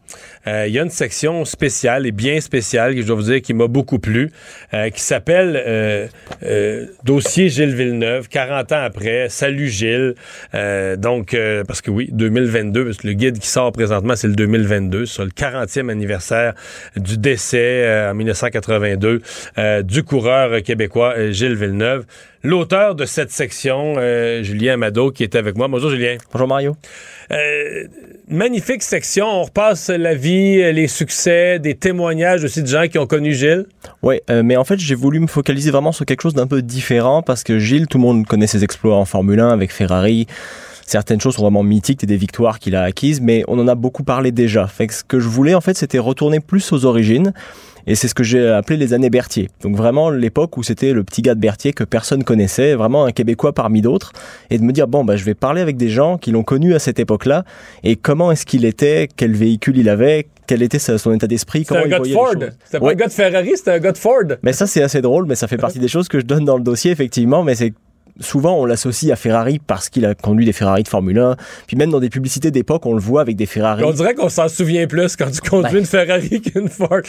S1: euh, il y a une section spéciale et bien spéciale que je dois vous dire qui m'a beaucoup plu, euh, qui s'appelle euh, Dossier Gilles Villeneuve, 40 ans après, Salut Gilles. donc, parce que oui, 2022, parce que le guide qui sort présentement, c'est le 2022, sur le 40e anniversaire du décès en 1982 du coureur québécois Gilles Villeneuve. L'auteur de cette section, Julien Amado, qui est avec moi. Bonjour Julien.
S6: Bonjour Mario.
S1: Euh, magnifique section. On repasse la vie, les succès, des témoignages aussi de gens qui ont connu Gilles.
S6: Oui, euh, mais en fait, j'ai voulu me focaliser vraiment sur quelque chose d'un peu différent parce que Gilles, tout le monde connaît ses exploits en Formule 1 avec Ferrari. Certaines choses sont vraiment mythiques des victoires qu'il a acquises, mais on en a beaucoup parlé déjà. Ce que je voulais, en fait, c'était retourner plus aux origines et c'est ce que j'ai appelé les années Berthier. Donc vraiment l'époque où c'était le petit gars de Berthier que personne connaissait, vraiment un Québécois parmi d'autres, et de me dire bon bah je vais parler avec des gens qui l'ont connu à cette époque-là et comment est-ce qu'il était, quel véhicule il avait, quel était son état d'esprit, comment
S1: un gars de Ford. C'était pas un gars de Ferrari, c'était un gars de Ford.
S6: Mais ça c'est assez drôle, mais ça fait partie des choses que je donne dans le dossier effectivement, mais c'est souvent on l'associe à Ferrari parce qu'il a conduit des Ferrari de Formule 1. Puis même dans des publicités d'époque, on le voit avec des Ferrari.
S1: On dirait qu'on s'en souvient plus quand tu conduis une Ferrari [laughs] qu'une Ford.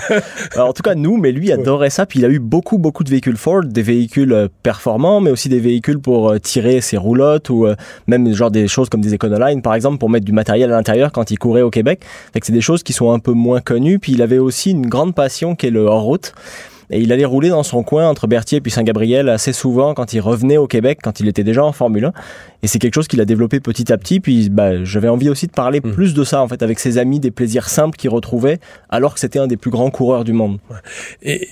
S1: [laughs]
S6: en tout cas, nous, mais lui adorait ça. Puis il a eu beaucoup, beaucoup de véhicules Ford, des véhicules euh, performants, mais aussi des véhicules pour euh, tirer ses roulottes ou euh, même genre des choses comme des Econoline, par exemple, pour mettre du matériel à l'intérieur quand il courait au Québec. Fait que c'est des choses qui sont un peu moins connues. Puis il avait aussi une grande passion qui est le hors-route. Et il allait rouler dans son coin entre Berthier et Saint-Gabriel assez souvent quand il revenait au Québec, quand il était déjà en Formule 1. Et c'est quelque chose qu'il a développé petit à petit. Puis bah, j'avais envie aussi de parler hmm. plus de ça, en fait, avec ses amis, des plaisirs simples qu'il retrouvait, alors que c'était un des plus grands coureurs du monde.
S1: Et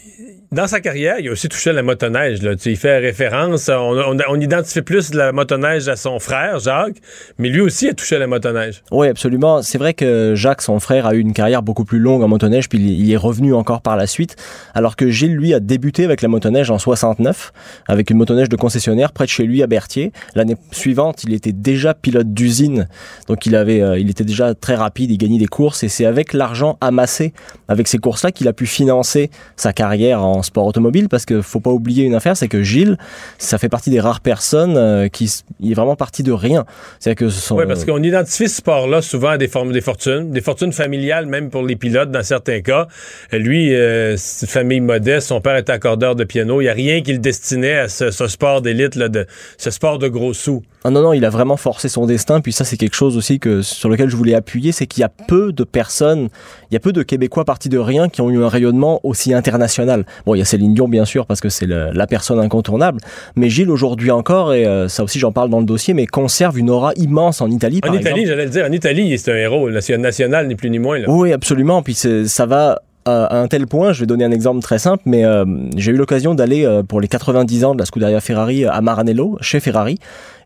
S1: dans sa carrière, il a aussi touché la motoneige. Là. Il fait référence, on, on, identifie plus la motoneige à son frère, Jacques, mais lui aussi a touché la motoneige.
S6: Oui, absolument. C'est vrai que Jacques, son frère, a eu une carrière beaucoup plus longue en motoneige, puis il est revenu encore par la suite, alors que Gilles, lui, a débuté avec la motoneige en 69, avec une motoneige de concessionnaire près de chez lui à Berthier. L'année suivante, il était déjà pilote d'usine, donc il avait, euh, il était déjà très rapide, il gagnait des courses, et c'est avec l'argent amassé avec ces courses-là qu'il a pu financer sa carrière en sport automobile parce que faut pas oublier une affaire, c'est que Gilles, ça fait partie des rares personnes euh, qui il est vraiment parti de rien.
S1: C'est que ce sont, Oui, parce qu'on identifie ce sport-là souvent à des formes des fortunes, des fortunes familiales même pour les pilotes dans certains cas. Lui, euh, famille modeste, son père était accordeur de piano, il y a rien qui le destinait à ce, sport d'élite là, de ce sport de gros sous.
S6: Ah non non, il a vraiment forcé son destin puis ça c'est quelque chose aussi que sur lequel je voulais appuyer, c'est qu'il y a peu de personnes, il y a peu de Québécois partis de rien qui ont eu un rayonnement aussi international. Bon, Bon, il y a Céline Dion bien sûr parce que c'est la personne incontournable, mais Gilles aujourd'hui encore et euh, ça aussi j'en parle dans le dossier, mais conserve une aura immense en Italie.
S1: En Italie, j'allais le dire, en Italie, c'est un héros national ni plus ni moins. Là.
S6: Oui, absolument. Puis ça va à un tel point, je vais donner un exemple très simple, mais euh, j'ai eu l'occasion d'aller euh, pour les 90 ans de la Scuderia Ferrari à Maranello, chez Ferrari,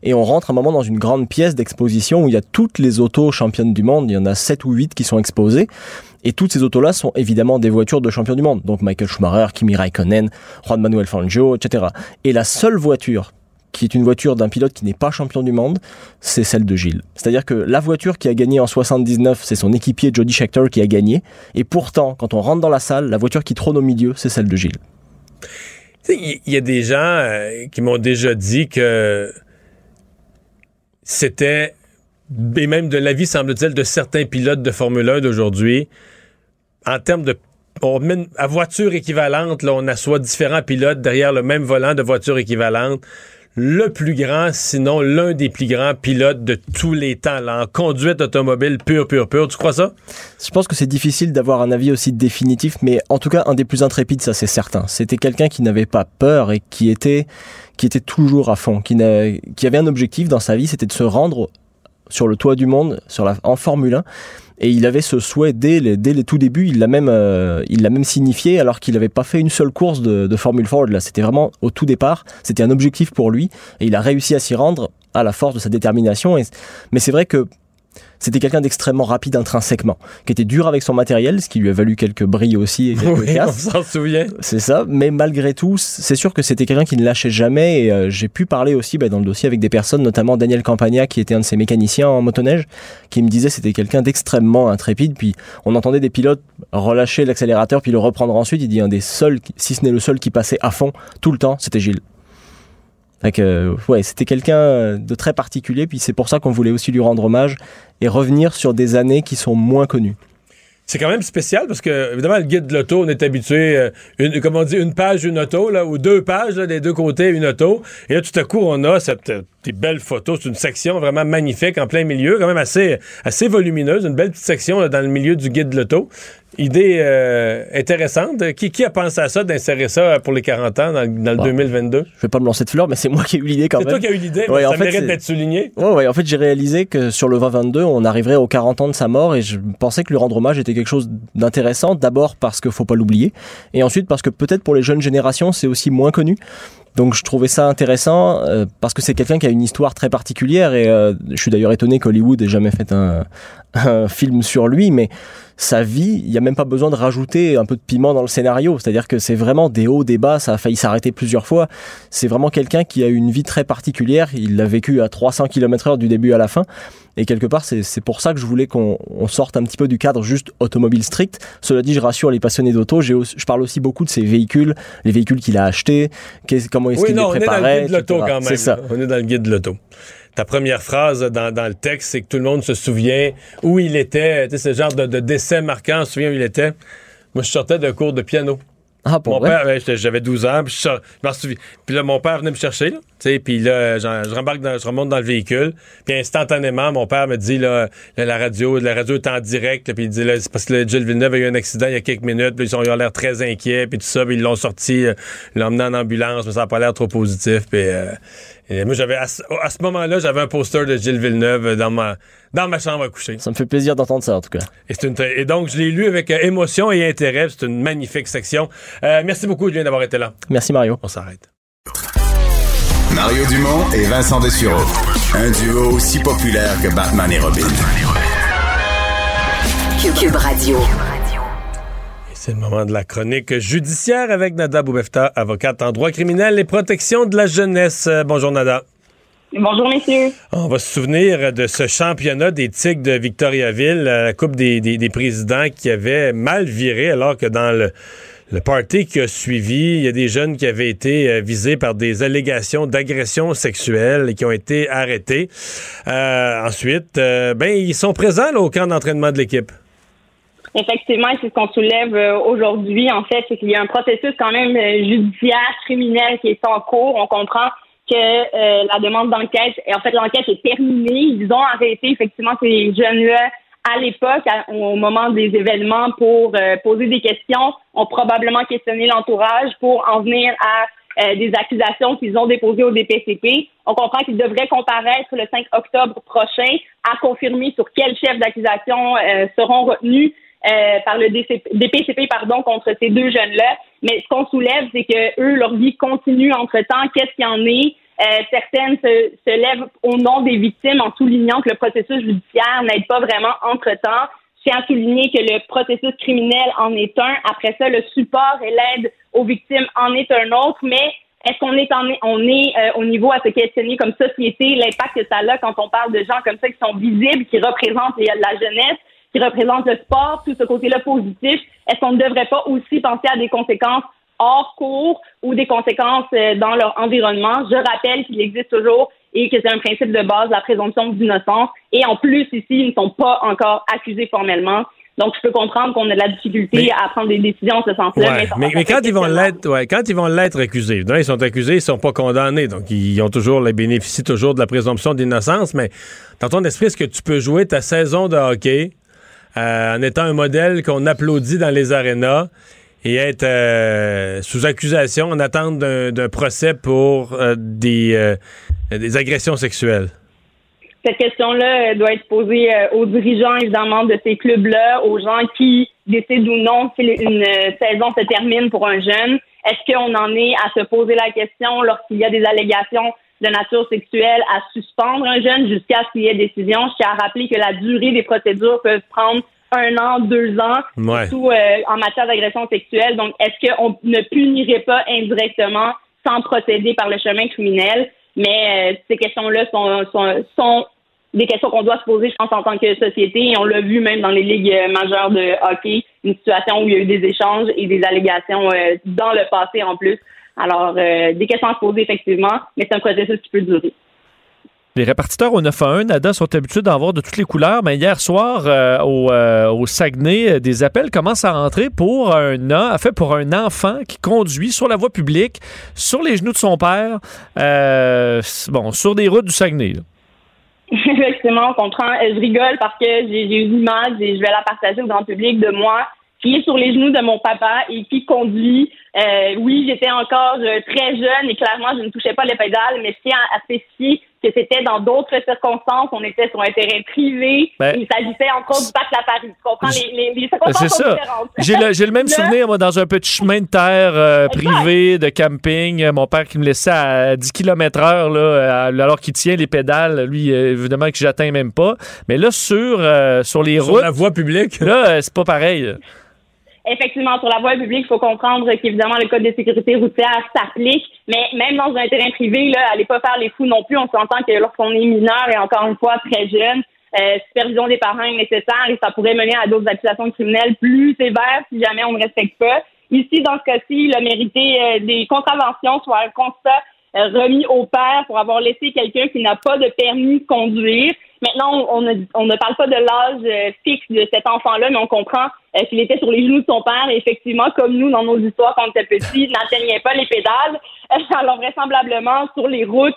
S6: et on rentre un moment dans une grande pièce d'exposition où il y a toutes les autos championnes du monde, il y en a 7 ou 8 qui sont exposées, et toutes ces autos-là sont évidemment des voitures de champions du monde, donc Michael Schumacher, Kimi Raikkonen, Juan Manuel Fangio, etc. Et la seule voiture qui est une voiture d'un pilote qui n'est pas champion du monde, c'est celle de Gilles. C'est-à-dire que la voiture qui a gagné en 79, c'est son équipier Jody Scheckter qui a gagné. Et pourtant, quand on rentre dans la salle, la voiture qui trône au milieu, c'est celle de Gilles.
S1: Il y a des gens euh, qui m'ont déjà dit que c'était, et même de l'avis, semble-t-il, de certains pilotes de Formule 1 d'aujourd'hui, en termes de on à voiture équivalente, là, on assoit différents pilotes derrière le même volant de voiture équivalente le plus grand, sinon l'un des plus grands pilotes de tous les temps, là, en conduite automobile pure, pure, pure. Tu crois ça?
S6: Je pense que c'est difficile d'avoir un avis aussi définitif, mais en tout cas, un des plus intrépides, ça c'est certain. C'était quelqu'un qui n'avait pas peur et qui était, qui était toujours à fond, qui, qui avait un objectif dans sa vie, c'était de se rendre sur le toit du monde, sur la, en Formule 1 et il avait ce souhait dès les, dès les tout débuts. Il l'a même, euh, il l'a même signifié alors qu'il n'avait pas fait une seule course de, de Formule Ford. Là, c'était vraiment au tout départ. C'était un objectif pour lui et il a réussi à s'y rendre à la force de sa détermination. Mais c'est vrai que c'était quelqu'un d'extrêmement rapide intrinsèquement, qui était dur avec son matériel, ce qui lui a valu quelques brilles aussi et quelques
S1: oui, on s'en souvient.
S6: C'est ça, mais malgré tout, c'est sûr que c'était quelqu'un qui ne lâchait jamais et euh, j'ai pu parler aussi bah, dans le dossier avec des personnes, notamment Daniel Campagna, qui était un de ses mécaniciens en motoneige, qui me disait c'était quelqu'un d'extrêmement intrépide, puis on entendait des pilotes relâcher l'accélérateur puis le reprendre ensuite, il dit un des seuls, si ce n'est le seul qui passait à fond tout le temps, c'était Gilles. Euh, ouais, c'était quelqu'un de très particulier, puis c'est pour ça qu'on voulait aussi lui rendre hommage et revenir sur des années qui sont moins connues.
S1: C'est quand même spécial parce que, évidemment, le guide de l'auto, on est habitué, euh, une, comme on dit, une page, une auto, là, ou deux pages, des deux côtés, une auto. Et là, tout à coup, on a cette, euh, des belles photos. C'est une section vraiment magnifique en plein milieu, quand même assez, assez volumineuse, une belle petite section dans le milieu du guide de l'auto. Idée euh, intéressante. Qui, qui, a pensé à ça, d'insérer ça pour les 40 ans dans, le 2022?
S6: Je vais pas me lancer de fleurs, mais c'est moi qui ai eu l'idée quand même.
S1: C'est toi qui as eu l'idée, ouais, ça mérite d'être souligné.
S6: Oui, ouais, en fait, j'ai réalisé que sur le 2022, on arriverait aux 40 ans de sa mort et je pensais que lui rendre hommage était quelque chose d'intéressant. D'abord parce qu'il faut pas l'oublier et ensuite parce que peut-être pour les jeunes générations, c'est aussi moins connu. Donc je trouvais ça intéressant euh, parce que c'est quelqu'un qui a une histoire très particulière et euh, je suis d'ailleurs étonné qu'Hollywood ait jamais fait un, [laughs] un, film sur lui, mais sa vie, il n'y a même pas besoin de rajouter un peu de piment dans le scénario. C'est-à-dire que c'est vraiment des hauts, des bas, ça a failli s'arrêter plusieurs fois. C'est vraiment quelqu'un qui a une vie très particulière. Il l'a vécu à 300 km heure du début à la fin. Et quelque part, c'est pour ça que je voulais qu'on sorte un petit peu du cadre juste automobile strict. Cela dit, je rassure les passionnés d'auto. Je parle aussi beaucoup de ses véhicules, les véhicules qu'il a achetés, comment est-ce qu'il les préparait.
S1: On est dans le guide de l'auto quand même. Ça. On est dans le guide de l'auto ta première phrase dans, dans, le texte, c'est que tout le monde se souvient où il était. Tu sais, ce genre de, de décès marquant, on se souvient où il était. Moi, je sortais d'un cours de piano.
S6: Ah, pour
S1: mon père, j'avais 12 ans, puis je, m'en souviens. Puis là, mon père venait me chercher, là, tu sais, puis là, je rembarque dans, je remonte dans le véhicule, puis instantanément, mon père me dit, là, la radio, la radio est en direct, puis il dit, là, c'est parce que Gilles Villeneuve a eu un accident il y a quelques minutes, puis ils ont eu l'air très inquiets, puis tout ça, puis ils l'ont sorti, euh, l'ont emmené en ambulance, mais ça n'a pas l'air trop positif, puis euh, moi, j'avais à, ce moment-là, j'avais un poster de Gilles Villeneuve dans ma, dans ma chambre à coucher.
S6: Ça me fait plaisir d'entendre ça, en tout cas.
S1: Et, une, et donc, je l'ai lu avec euh, émotion et intérêt. C'est une magnifique section. Euh, merci beaucoup, Julien, d'avoir été là.
S6: Merci, Mario.
S1: On s'arrête.
S4: Mario Dumont et Vincent Dessureau. Un duo aussi populaire que Batman et Robin.
S1: Cube Radio. C'est le moment de la chronique judiciaire avec Nada Boubefta, avocate en droit criminel et protection de la jeunesse. Euh, bonjour Nada.
S7: Bonjour, messieurs.
S1: On va se souvenir de ce championnat des Tigres de Victoriaville, la Coupe des, présidents qui avait mal viré, alors que dans le, le party qui a suivi, il y a des jeunes qui avaient été euh, visés par des allégations d'agression sexuelle et qui ont été arrêtés. Euh, ensuite, ben, ils sont présents au camp d'entraînement de l'équipe.
S7: Effectivement, c'est ce qu'on soulève euh, aujourd'hui. En fait, c'est qu'il y a un processus quand même euh, judiciaire, criminel qui est en cours. On comprend que euh, la demande d'enquête, en fait, l'enquête est terminée. Ils ont arrêté effectivement ces jeunes-là à l'époque, au moment des événements, pour poser des questions, ont probablement questionné l'entourage pour en venir à des accusations qu'ils ont déposées au DPCP. On comprend qu'ils devraient comparaître le 5 octobre prochain à confirmer sur quel chef d'accusation seront retenus. Euh, par le DPCP pardon, contre ces deux jeunes-là. Mais ce qu'on soulève, c'est que eux, leur vie continue entre-temps. Qu'est-ce qu'il y en est? Euh, certaines se, se, lèvent au nom des victimes en soulignant que le processus judiciaire n'aide pas vraiment entre-temps. Je tiens à souligner que le processus criminel en est un. Après ça, le support et l'aide aux victimes en est un autre. Mais est-ce qu'on est, en, on est euh, au niveau à se questionner comme société l'impact que ça a quand on parle de gens comme ça qui sont visibles, qui représentent la jeunesse? Qui représente le sport, tout ce côté-là positif, est-ce qu'on ne devrait pas aussi penser à des conséquences hors cours ou des conséquences euh, dans leur environnement? Je rappelle qu'il existe toujours et que c'est un principe de base, la présomption d'innocence. Et en plus, ici, ils ne sont pas encore accusés formellement. Donc, je peux comprendre qu'on a de la difficulté à prendre des décisions en ce sens-là.
S1: mais, quand, ils vont l'être, ouais, quand ils vont l'être accusés, ils sont accusés, ils sont pas condamnés, donc ils ont toujours, les bénéficient toujours de la présomption d'innocence. Mais dans ton esprit, est-ce que tu peux jouer ta saison de hockey en étant un modèle qu'on applaudit dans les arénas et être euh, sous accusation en attente d'un procès pour euh, des, des agressions sexuelles?
S7: Cette question-là doit être posée aux dirigeants, évidemment, de ces clubs-là, aux gens qui décident ou non si une saison se termine pour un jeune. Est-ce qu'on en est à se poser la question lorsqu'il y a des allégations de nature sexuelle à suspendre un jeune jusqu'à ce qu'il y ait décision. Je tiens à rappeler que la durée des procédures peut prendre un an, deux ans, surtout euh, en matière d'agression sexuelle. Donc, est-ce qu'on ne punirait pas indirectement sans procéder par le chemin criminel? Mais euh, ces questions-là sont, sont, sont, des questions qu'on doit se poser, je pense, en tant que société. Et on l'a vu même dans les ligues euh, majeures de hockey, une situation où il y a eu des échanges et des allégations dans le passé en plus. Alors, euh, des questions à se poser, effectivement, mais c'est un processus qui peut durer.
S2: Les répartiteurs au 9 à 1, Nada, sont habitués d'en avoir de toutes les couleurs, mais hier soir, euh, au, euh, au, Saguenay, des appels commencent à rentrer pour un, fait, pour un enfant qui conduit sur la voie publique, sur les genoux de son père, bon, sur des routes du Saguenay. [laughs]
S7: Effectivement, on comprend. Je rigole parce que j'ai eu une image et je vais la partager au grand public de moi qui est sur les genoux de mon papa et qui conduit. Euh, oui, j'étais encore euh, très jeune et clairement, je ne touchais pas les pédales, mais je tiens à spécifier que c'était dans d'autres circonstances. On était sur un terrain privé. Ben, il s'agissait encore du parc La Paris. Tu comprends? Les, les, circonstances sont ça.
S2: J'ai le, j'ai le même [laughs] souvenir, moi, dans un petit chemin de terre euh, privé de camping. Mon père qui me laissait à 10 km heure, là, alors qu'il tient les pédales. Lui, évidemment, que j'atteins même pas. Mais là, sur, sur les routes. Sur
S1: la voie publique.
S2: Là, c'est pas pareil
S7: effectivement, sur la voie publique, il faut comprendre qu'évidemment, le code de sécurité routière s'applique, mais même dans un terrain privé, là, allez pas faire les fous non plus. On s'entend que lorsqu'on est mineur et encore une fois très jeune, euh, supervision des parents est nécessaire et ça pourrait mener à d'autres accusations criminelles plus sévères si jamais on ne respecte pas. Ici, dans ce cas-ci, il a mérité euh, des contraventions, soit un constat euh, remis au père pour avoir laissé quelqu'un qui n'a pas de permis de conduire. Maintenant, on ne, on ne parle pas de l'âge euh, fixe de cet enfant-là, mais on comprend euh, qu'il était sur les genoux de son père et effectivement, comme nous, dans nos histoires quand on était petit, n'atteignait pas les pédales. [laughs] Alors, vraisemblablement, sur les routes,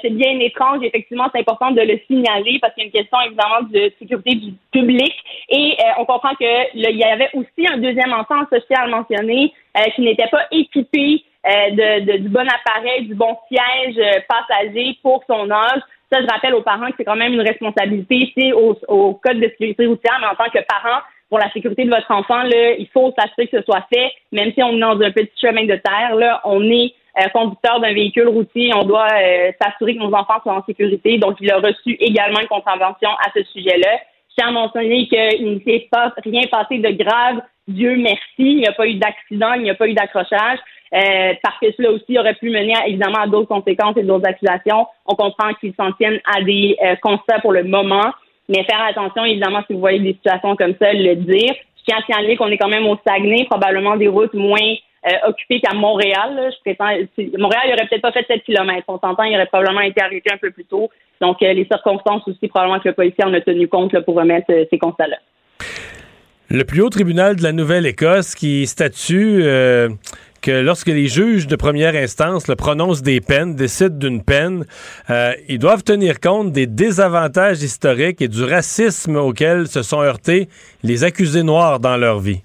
S7: c'est bien étrange. Effectivement, c'est important de le signaler parce qu'il y a une question évidemment de sécurité du public. Et on comprend que il y avait aussi un deuxième enfant social à mentionner qui n'était pas équipé euh, de, du bon appareil, du bon siège euh, passager pour son âge. Ça, je rappelle aux parents que c'est quand même une responsabilité, c'est au, au, code de sécurité routière, mais en tant que parent, pour la sécurité de votre enfant, là, il faut s'assurer que ce soit fait, même si on est dans un petit chemin de terre, là, on est euh, conducteur d'un véhicule routier, on doit s'assurer que nos enfants soient en sécurité. Donc, il a reçu également une contravention à ce sujet-là. Je tiens à mentionner qu'il ne s'est pas rien passé de grave. Dieu merci. Il n'y a pas eu d'accident, il n'y a pas eu d'accrochage. Euh, parce que cela aussi aurait pu mener évidemment à d'autres conséquences et d'autres accusations. On comprend qu'ils s'en tiennent à des euh, constats pour le moment, mais faire attention, évidemment, si vous voyez des situations comme ça, le dire. Je tiens à signaler qu'on est quand même au Saguenay, probablement des routes moins euh, occupées qu'à Montréal. Montréal, il aurait peut-être pas fait 7 km. On s'entend, il aurait probablement été arrêté un peu plus tôt. Donc, les circonstances aussi, probablement que le policier en a tenu compte pour remettre ces constats-là.
S1: Le plus haut tribunal de la Nouvelle-Écosse qui statue que lorsque les juges de première instance le prononcent des peines, décident d'une peine, euh, ils doivent tenir compte des désavantages historiques et du racisme auquel se sont heurtés les accusés noirs dans leur vie.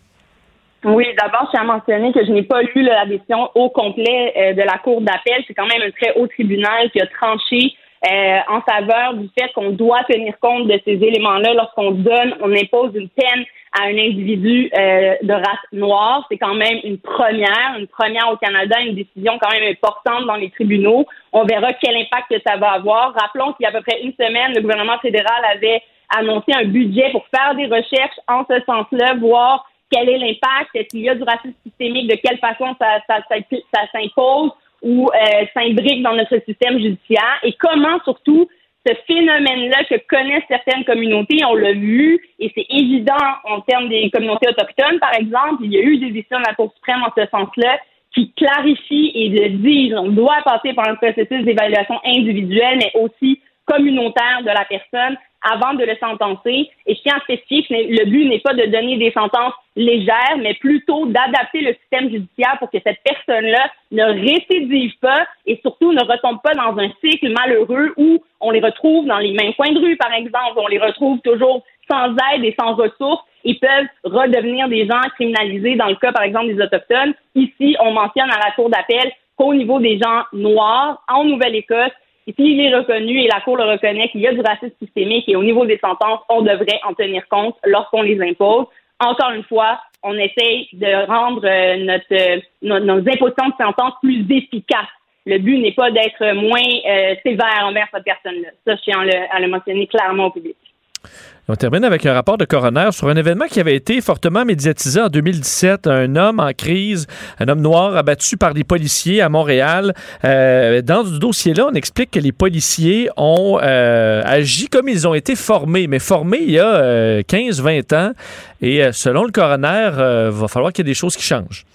S7: Oui, d'abord, je tiens à mentionner que je n'ai pas lu la décision au complet euh, de la Cour d'appel. C'est quand même un très haut tribunal qui a tranché euh, en faveur du fait qu'on doit tenir compte de ces éléments-là lorsqu'on donne, on impose une peine à un individu euh, de race noire. C'est quand même une première, une première au Canada, une décision quand même importante dans les tribunaux. On verra quel impact que ça va avoir. Rappelons qu'il y a à peu près une semaine, le gouvernement fédéral avait annoncé un budget pour faire des recherches en ce sens-là, voir quel est l'impact, est-ce qu'il y a du racisme systémique, de quelle façon ça, s'impose ou euh, s'imbrique dans notre système judiciaire et comment surtout ce phénomène-là que connaissent certaines communautés, on l'a vu, et c'est évident en termes des communautés autochtones, par exemple, il y a eu des décisions de la Cour suprême en ce sens-là qui clarifient et le disent. On doit passer par un processus d'évaluation individuelle, mais aussi communautaire de la personne avant de le sentencer. Et je tiens à spécifier le but n'est pas de donner des sentences légères, mais plutôt d'adapter le système judiciaire pour que cette personne-là ne récidive pas et surtout ne retombe pas dans un cycle malheureux où on les retrouve dans les mêmes coins de rue, par exemple, on les retrouve toujours sans aide et sans ressources ils peuvent redevenir des gens criminalisés dans le cas, par exemple, des Autochtones. Ici, on mentionne à la Cour d'appel qu'au niveau des gens noirs, en Nouvelle-Écosse, et s'il est reconnu et la Cour le reconnaît qu'il y a du racisme systémique et au niveau des sentences, on devrait en tenir compte lorsqu'on les impose. Encore une fois, on essaye de rendre euh, notre, euh, nos, impositions de sentences plus efficaces. Le but n'est pas d'être moins euh, sévère envers cette personne-là. Ça, je tiens à le mentionner clairement au public.
S2: On termine avec un rapport de coroner sur un événement qui avait été fortement médiatisé en 2017. Un homme en crise, un homme noir abattu par des policiers à Montréal. Euh, dans ce dossier-là, on explique que les policiers ont euh, agi comme ils ont été formés, mais formés il y a 15-20 euh, ans. Et selon le coroner, il va falloir qu'il y ait des choses qui changent.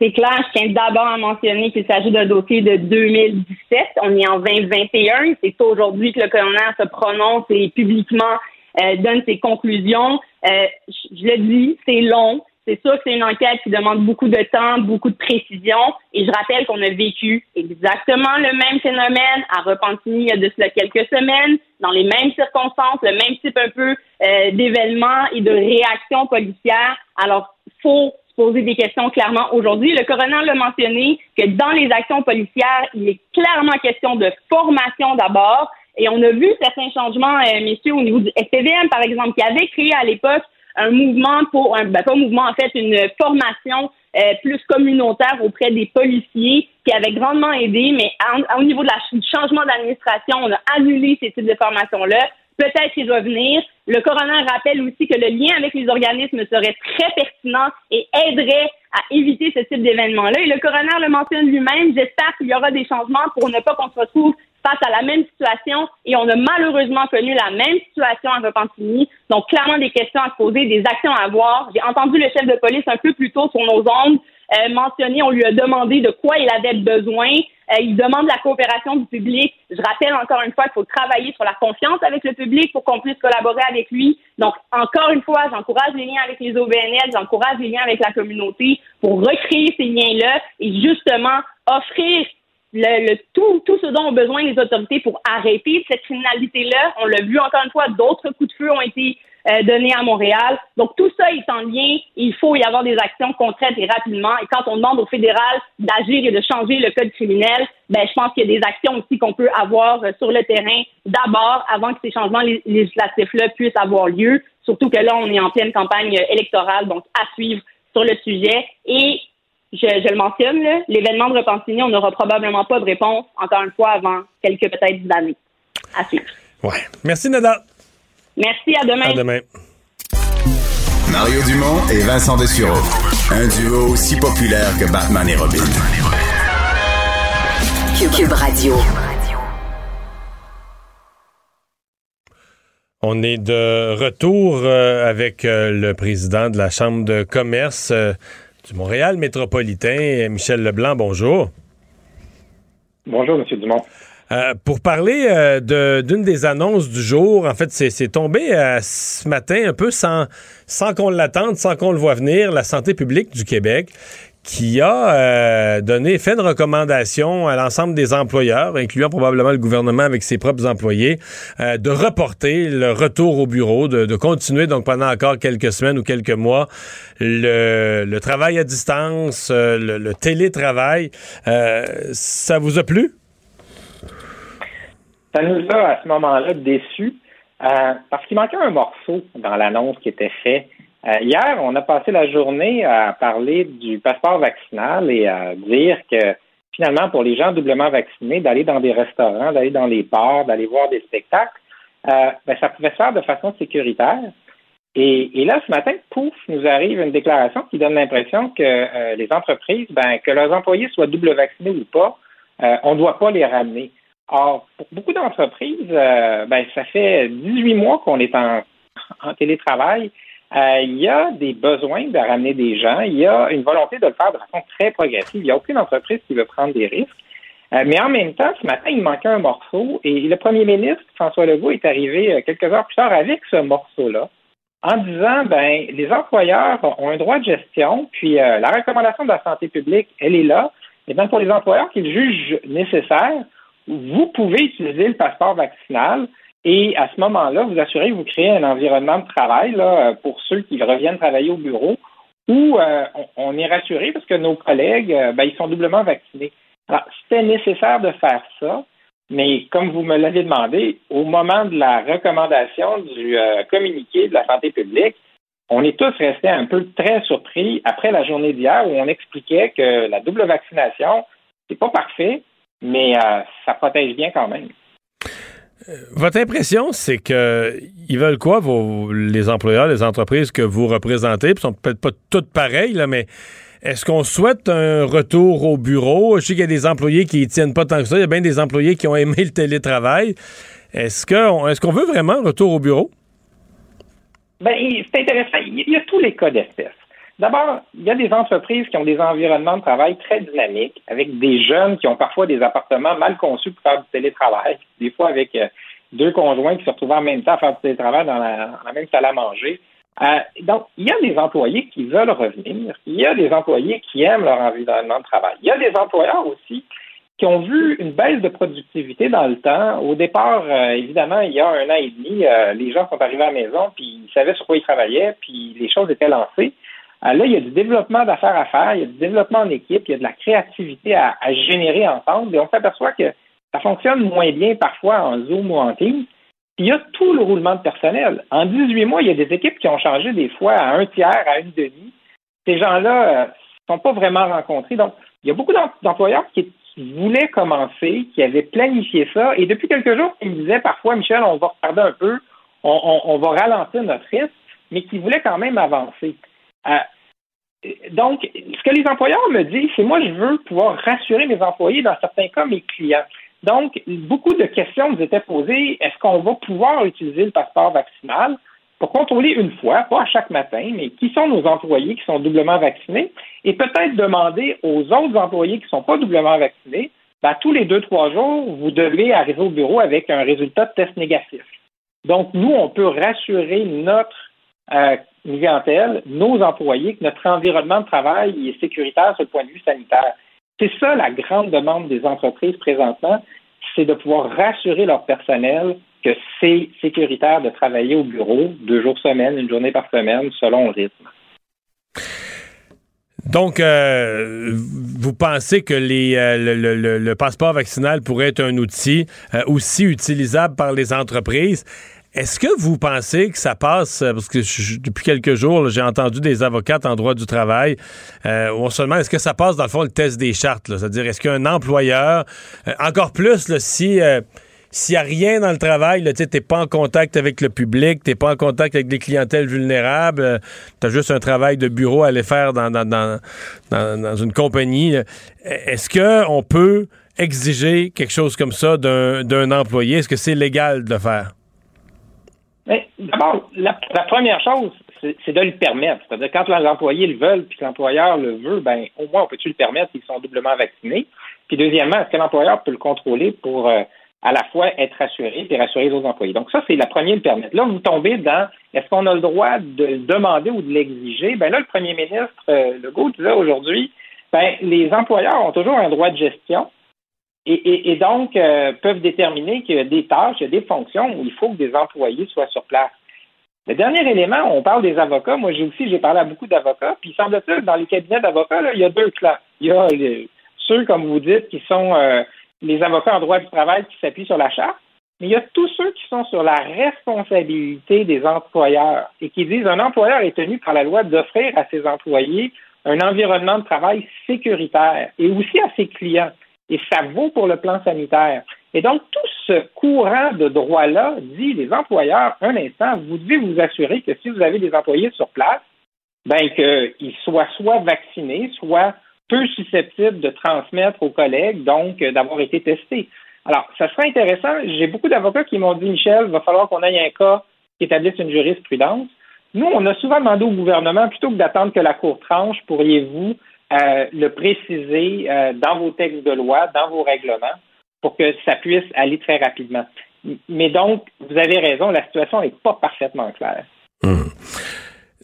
S7: C'est clair, je tiens d'abord à mentionner qu'il s'agit d'un dossier de 2017. On est en 2021. C'est aujourd'hui que le coroner se prononce et publiquement euh, donne ses conclusions. Euh, je, le dis, c'est long. C'est sûr que c'est une enquête qui demande beaucoup de temps, beaucoup de précision. Et je rappelle qu'on a vécu exactement le même phénomène à Repentigny il y a de cela quelques semaines, dans les mêmes circonstances, le même type un peu euh, d'événements et de réactions policières. Alors, faut se poser des questions clairement aujourd'hui. Le coroner l'a mentionné que dans les actions policières, il est clairement question de formation d'abord, et on a vu certains changements, euh, messieurs, au niveau du SPVM, par exemple, qui avait créé à l'époque un mouvement pour, un, ben, pas un mouvement, en fait, une formation euh, plus communautaire auprès des policiers qui avait grandement aidé, mais au niveau de la, du changement d'administration, on a annulé ces types de formations-là. Peut-être qu'il va venir. Le coroner rappelle aussi que le lien avec les organismes serait très pertinent et aiderait à éviter ce type d'événement-là. Et le coroner le mentionne lui-même. J'espère qu'il y aura des changements pour ne pas qu'on se retrouve face à la même situation et on a malheureusement connu la même situation à Repentigny. Donc, clairement, des questions à se poser, des actions à avoir. J'ai entendu le chef de police un peu plus tôt sur nos ondes euh, mentionner, on lui a demandé de quoi il avait besoin. Euh, il demande la coopération du public. Je rappelle encore une fois qu'il faut travailler sur la confiance avec le public pour qu'on puisse collaborer avec lui. Donc, encore une fois, j'encourage les liens avec les OBNL, j'encourage les liens avec la communauté pour recréer ces liens-là et justement offrir le, tout, tout ce dont ont besoin les autorités pour arrêter cette criminalité-là. On l'a vu encore une fois, d'autres coups de feu ont été euh, donnés à Montréal. Donc tout ça est en lien. Il faut y avoir des actions concrètes et rapidement. Et quand on demande au fédéral d'agir et de changer le code criminel, ben je pense qu'il y a des actions aussi qu'on peut avoir euh, sur le terrain d'abord avant que ces changements législatifs-là puissent avoir lieu. Surtout que là, on est en pleine campagne électorale, donc à suivre sur le sujet. Et je, le mentionne, l'événement de Repentigny, on n'aura probablement pas de réponse, encore une fois, avant quelques peut-être années. À suivre.
S1: Ouais. Merci, Nada.
S7: Merci, à demain.
S1: À demain.
S4: Mario Dumont et Vincent Dessureau. Un duo aussi populaire que Batman et Robin.
S1: Cube Radio. On est de retour euh, avec euh, le président de la Chambre de commerce. Du Montréal métropolitain. Michel Leblanc, bonjour.
S8: Bonjour, M. Dumont.
S1: Euh, pour parler euh, d'une des annonces du jour, en fait, c'est tombé euh, ce matin un peu sans, sans qu'on l'attende, sans qu'on le voit venir, la santé publique du Québec qui a euh, donné, fait une recommandation à l'ensemble des employeurs, incluant probablement le gouvernement avec ses propres employés, euh, de reporter le retour au bureau, de, continuer donc pendant encore quelques semaines ou quelques mois le, travail à distance, euh, le, télétravail. ça vous a plu?
S8: Ça nous a à ce moment-là déçus parce qu'il manquait un morceau dans l'annonce qui était faite euh, hier, on a passé la journée à parler du passeport vaccinal et à dire que finalement, pour les gens doublement vaccinés, d'aller dans des restaurants, d'aller dans les bars, d'aller voir des spectacles, euh, ben, ça pouvait se faire de façon sécuritaire. Et, là, ce matin, pouf, nous arrive une déclaration qui donne l'impression que euh, les entreprises, ben, que leurs employés soient double vaccinés ou pas, on ne doit pas les ramener. Or, pour beaucoup d'entreprises, ben, ça fait 18 mois qu'on est en télétravail euh, il y a des besoins de ramener des gens. Il y a une volonté de le faire de façon très progressive. Il n'y a aucune entreprise qui veut prendre des risques. Euh, mais en même temps, ce matin, il manquait un morceau et le premier ministre, François Legault, est arrivé euh, quelques heures plus tard avec ce morceau-là en disant, ben, les employeurs ont un droit de gestion, puis la recommandation de la santé publique, elle est là. Et donc, pour les employeurs qu'ils jugent nécessaire, vous pouvez utiliser le passeport vaccinal et à ce moment-là, vous assurez que vous créez un environnement de travail là, pour ceux qui reviennent travailler au bureau où euh, on, est rassuré parce que nos collègues, euh, ben, ils sont doublement vaccinés. Alors, c'était nécessaire de faire ça, mais comme vous me l'avez demandé, au moment de la recommandation du euh, communiqué de la santé publique, on est tous restés un peu très surpris après la journée d'hier où on expliquait que la double vaccination, c'est pas parfait, mais ça protège bien quand même.
S1: Votre impression, c'est que ils veulent quoi, vos, les employeurs, les entreprises que vous représentez, Ils sont peut-être pas toutes pareilles, là, mais est-ce qu'on souhaite un retour au bureau? Je sais qu'il y a des employés qui ne tiennent pas tant que ça. Il y a bien des employés qui ont aimé le télétravail. Est-ce qu'on est veut vraiment un retour au bureau?
S8: Ben, c'est intéressant. Il y a tous les cas d'espèce. D'abord, il y a des entreprises qui ont des environnements de travail très dynamiques, avec des jeunes qui ont parfois des appartements mal conçus pour faire du télétravail, des fois avec euh, deux conjoints qui se retrouvent en même temps à faire du télétravail dans la, même salle à manger. Euh, donc, il y a des employés qui veulent revenir, il y a des employés qui aiment leur environnement de travail. Il y a des employeurs aussi qui ont vu une baisse de productivité dans le temps. Au départ, euh, évidemment, il y a un an et demi, les gens sont arrivés à la maison, puis ils savaient sur quoi ils travaillaient, puis les choses étaient lancées. Euh, là, il y a du développement d'affaires à faire, il y a du développement en équipe, il y a de la créativité à, générer ensemble, et on s'aperçoit que ça fonctionne moins bien parfois en Zoom ou en Teams. Il y a tout le roulement de personnel. En 18 mois, il y a des équipes qui ont changé des fois à un tiers, à une demi. Ces gens-là ne euh, sont pas vraiment rencontrés. Donc, il y a beaucoup d'employeurs qui, voulaient commencer, qui avaient planifié ça, et depuis quelques jours, ils me disaient parfois, Michel, on va retarder un peu, on, va ralentir notre risque, mais qui voulaient quand même avancer. Euh, donc, ce que les employeurs me disent, c'est moi, je veux pouvoir rassurer mes employés, dans certains cas, mes clients. Donc, beaucoup de questions nous étaient posées. Est-ce qu'on va pouvoir utiliser le passeport vaccinal pour contrôler une fois, pas à chaque matin, mais qui sont nos employés qui sont doublement vaccinés? Et peut-être demander aux autres employés qui ne sont pas doublement vaccinés, ben, tous les deux, trois jours, vous devez arriver au bureau avec un résultat de test négatif. Donc, nous, on peut rassurer notre euh, clientèle, nos employés, que notre environnement de travail est sécuritaire sur le point de vue sanitaire. C'est ça la grande demande des entreprises présentement, c'est de pouvoir rassurer leur personnel que c'est sécuritaire de travailler au bureau deux jours semaine, une journée par semaine, selon le rythme.
S1: Donc, euh, vous pensez que euh, le, passeport vaccinal pourrait être un outil euh, aussi utilisable par les entreprises? Est-ce que vous pensez que ça passe, euh, parce que depuis quelques jours, j'ai entendu des avocates en droit du travail, euh, on est-ce que ça passe dans le fond le test des chartes? C'est-à-dire, est-ce qu'un employeur, euh, encore plus si... s'il n'y a rien dans le travail, tu n'es pas en contact avec le public, tu n'es pas en contact avec des clientèles vulnérables, tu as juste un travail de bureau à aller faire dans, dans, dans, dans une compagnie, est-ce qu'on peut exiger quelque chose comme ça d'un employé? Est-ce que c'est légal de le faire?
S8: D'abord, la, première chose, c'est de le permettre. C'est-à-dire, quand les employés le veulent puis que l'employeur le veut, ben au moins, on peut-tu le permettre s'ils sont doublement vaccinés? Puis deuxièmement, est-ce que l'employeur peut le contrôler pour euh, à la fois être rassuré et rassurer les autres employés? Donc ça, c'est la première, le permettre. Là, vous tombez dans est-ce qu'on a le droit de le demander ou de l'exiger? Ben là, le premier ministre euh, Legault disait aujourd'hui, ben, les employeurs ont toujours un droit de gestion et, donc euh, peuvent déterminer qu'il y a des tâches, il y a des fonctions où il faut que des employés soient sur place. Le dernier élément, on parle des avocats. Moi, j'ai aussi, j'ai parlé à beaucoup d'avocats. Puis, il semble-t-il, dans les cabinets d'avocats, il y a deux clans. Il y a ceux, comme vous dites, qui sont euh, les avocats en droit du travail qui s'appuient sur la charte. Mais il y a tous ceux qui sont sur la responsabilité des employeurs et qui disent un employeur est tenu par la loi d'offrir à ses employés un environnement de travail sécuritaire et aussi à ses clients. Et ça vaut pour le plan sanitaire. Et donc, tout ce courant de droit-là dit les employeurs, un instant, vous devez vous assurer que si vous avez des employés sur place, ben qu'ils soient soit vaccinés, soit peu susceptibles de transmettre aux collègues, donc d'avoir été testés. Alors, ça serait intéressant. J'ai beaucoup d'avocats qui m'ont dit, Michel, il va falloir qu'on ait un cas qui établisse une jurisprudence. Nous, on a souvent demandé au gouvernement, plutôt que d'attendre que la Cour tranche, pourriez-vous euh, le préciser euh, dans vos textes de loi, dans vos règlements, pour que ça puisse aller très rapidement. Mais donc, vous avez raison, la situation n'est pas parfaitement claire.
S1: Hum.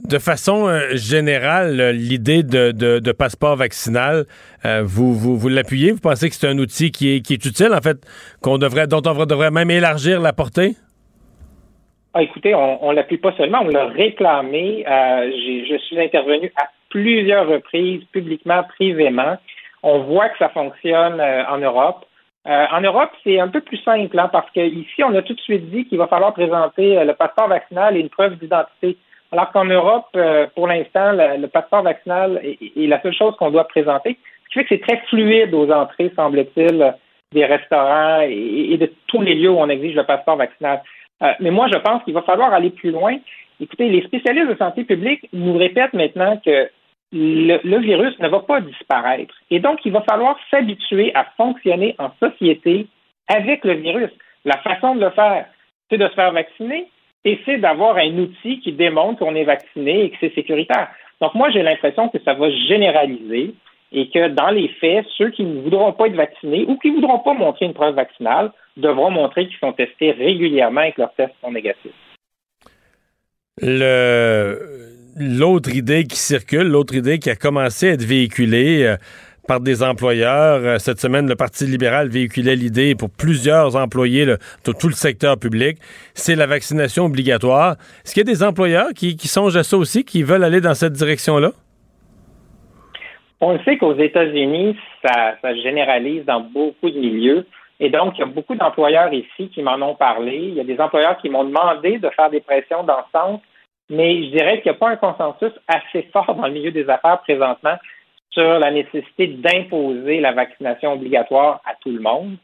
S1: De façon euh, générale, l'idée de, passeport vaccinal, vous, vous, l'appuyez? Vous pensez que c'est un outil qui est, qui est utile, en fait, qu'on devrait, dont on devrait même élargir la portée?
S8: Ah, écoutez, on ne l'appuie pas seulement, on l'a réclamé. Euh, je suis intervenu à plusieurs reprises, publiquement, privément. On voit que ça fonctionne euh, en Europe. Euh, en Europe, c'est un peu plus simple, hein, parce qu'ici, on a tout de suite dit qu'il va falloir présenter le passeport vaccinal et une preuve d'identité. Alors qu'en Europe, pour l'instant, le, passeport vaccinal est, la seule chose qu'on doit présenter. Ce qui fait que c'est très fluide aux entrées, semble-t-il, des restaurants et, de tous les lieux où on exige le passeport vaccinal. Euh, mais moi, je pense qu'il va falloir aller plus loin. Écoutez, les spécialistes de santé publique nous répètent maintenant que le, virus ne va pas disparaître. Et donc, il va falloir s'habituer à fonctionner en société avec le virus. La façon de le faire, c'est de se faire vacciner et c'est d'avoir un outil qui démontre qu'on est vacciné et que c'est sécuritaire. Donc, moi, j'ai l'impression que ça va généraliser et que dans les faits, ceux qui ne voudront pas être vaccinés ou qui ne voudront pas montrer une preuve vaccinale devront montrer qu'ils sont testés régulièrement et que leurs tests sont négatifs.
S1: L'autre idée qui circule, l'autre idée qui a commencé à être véhiculée euh, par des employeurs, euh, cette semaine, le Parti libéral véhiculait l'idée pour plusieurs employés de tout le secteur public, c'est la vaccination obligatoire. Est-ce qu'il y a des employeurs qui, songent à ça aussi, qui veulent aller dans cette direction-là?
S8: On le sait qu'aux États-Unis, ça, ça généralise dans beaucoup de milieux. Et donc, il y a beaucoup d'employeurs ici qui m'en ont parlé. Il y a des employeurs qui m'ont demandé de faire des pressions dans ce sens, mais je dirais qu'il n'y a pas un consensus assez fort dans le milieu des affaires présentement sur la nécessité d'imposer la vaccination obligatoire à tout le monde.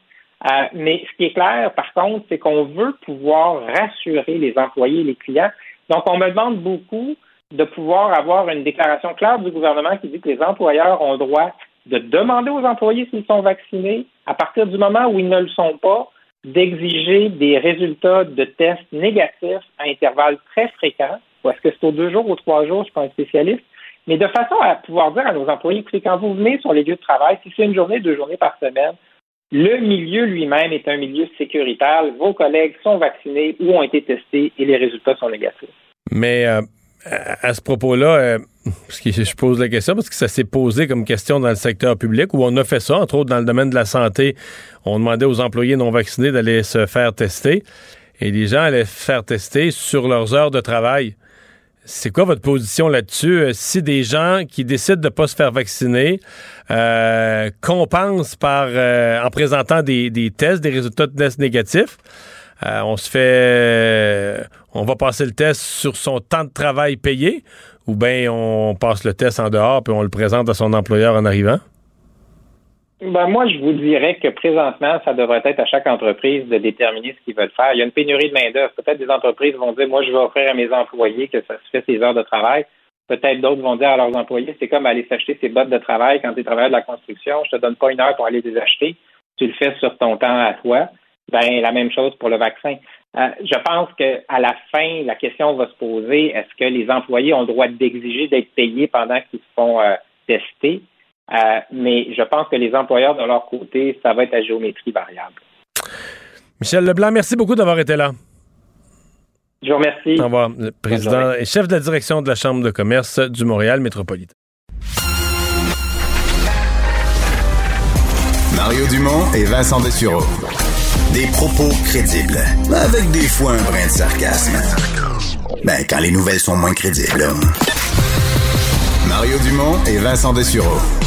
S8: Euh, mais ce qui est clair, par contre, c'est qu'on veut pouvoir rassurer les employés et les clients. Donc, on me demande beaucoup de pouvoir avoir une déclaration claire du gouvernement qui dit que les employeurs ont le droit de demander aux employés s'ils sont vaccinés, à partir du moment où ils ne le sont pas, d'exiger des résultats de tests négatifs à intervalles très fréquents, ou est-ce que c'est aux deux jours ou trois jours, je suis pas un spécialiste, mais de façon à pouvoir dire à nos employés, écoutez, quand vous venez sur les lieux de travail, si c'est une journée, deux journées par semaine, le milieu lui-même est un milieu sécuritaire, vos collègues sont vaccinés ou ont été testés et les résultats sont négatifs.
S1: Mais euh, à, ce propos-là, euh, je pose la question parce que ça s'est posé comme question dans le secteur public où on a fait ça, entre autres dans le domaine de la santé. On demandait aux employés non vaccinés d'aller se faire tester et les gens allaient faire tester sur leurs heures de travail. C'est quoi votre position là-dessus? Euh, si des gens qui décident de ne pas se faire vacciner euh, compensent par, en présentant des, des tests, des résultats de tests négatifs, euh, on se fait. Euh, on va passer le test sur son temps de travail payé ou bien on passe le test en dehors puis on le présente à son employeur en arrivant?
S8: Ben, moi, je vous dirais que présentement, ça devrait être à chaque entreprise de déterminer ce qu'ils veulent faire. Il y a une pénurie de main-d'œuvre. Peut-être des entreprises vont dire, moi, je vais offrir à mes employés que ça se fait ses heures de travail. Peut-être d'autres vont dire à leurs employés, c'est comme aller s'acheter ses bottes de travail quand tu es travailleur de la construction. Je te donne pas une heure pour aller les acheter. Tu le fais sur ton temps à toi. Ben, la même chose pour le vaccin. Euh, je pense qu'à la fin, la question va se poser est-ce que les employés ont le droit d'exiger d'être payés pendant qu'ils se font euh, tester? Euh, Mais je pense que les employeurs, de leur côté, ça va être à géométrie variable.
S1: Michel Leblanc, merci beaucoup d'avoir été là.
S8: Je vous remercie.
S1: Au revoir. Le président et chef de la direction de la Chambre de commerce du Montréal métropolitain.
S4: Mario Dumont et Vincent Dessureau. Des propos crédibles, avec des fois un brin de sarcasme. Ben, quand les nouvelles sont moins crédibles. Mario Dumont et Vincent Dessureau.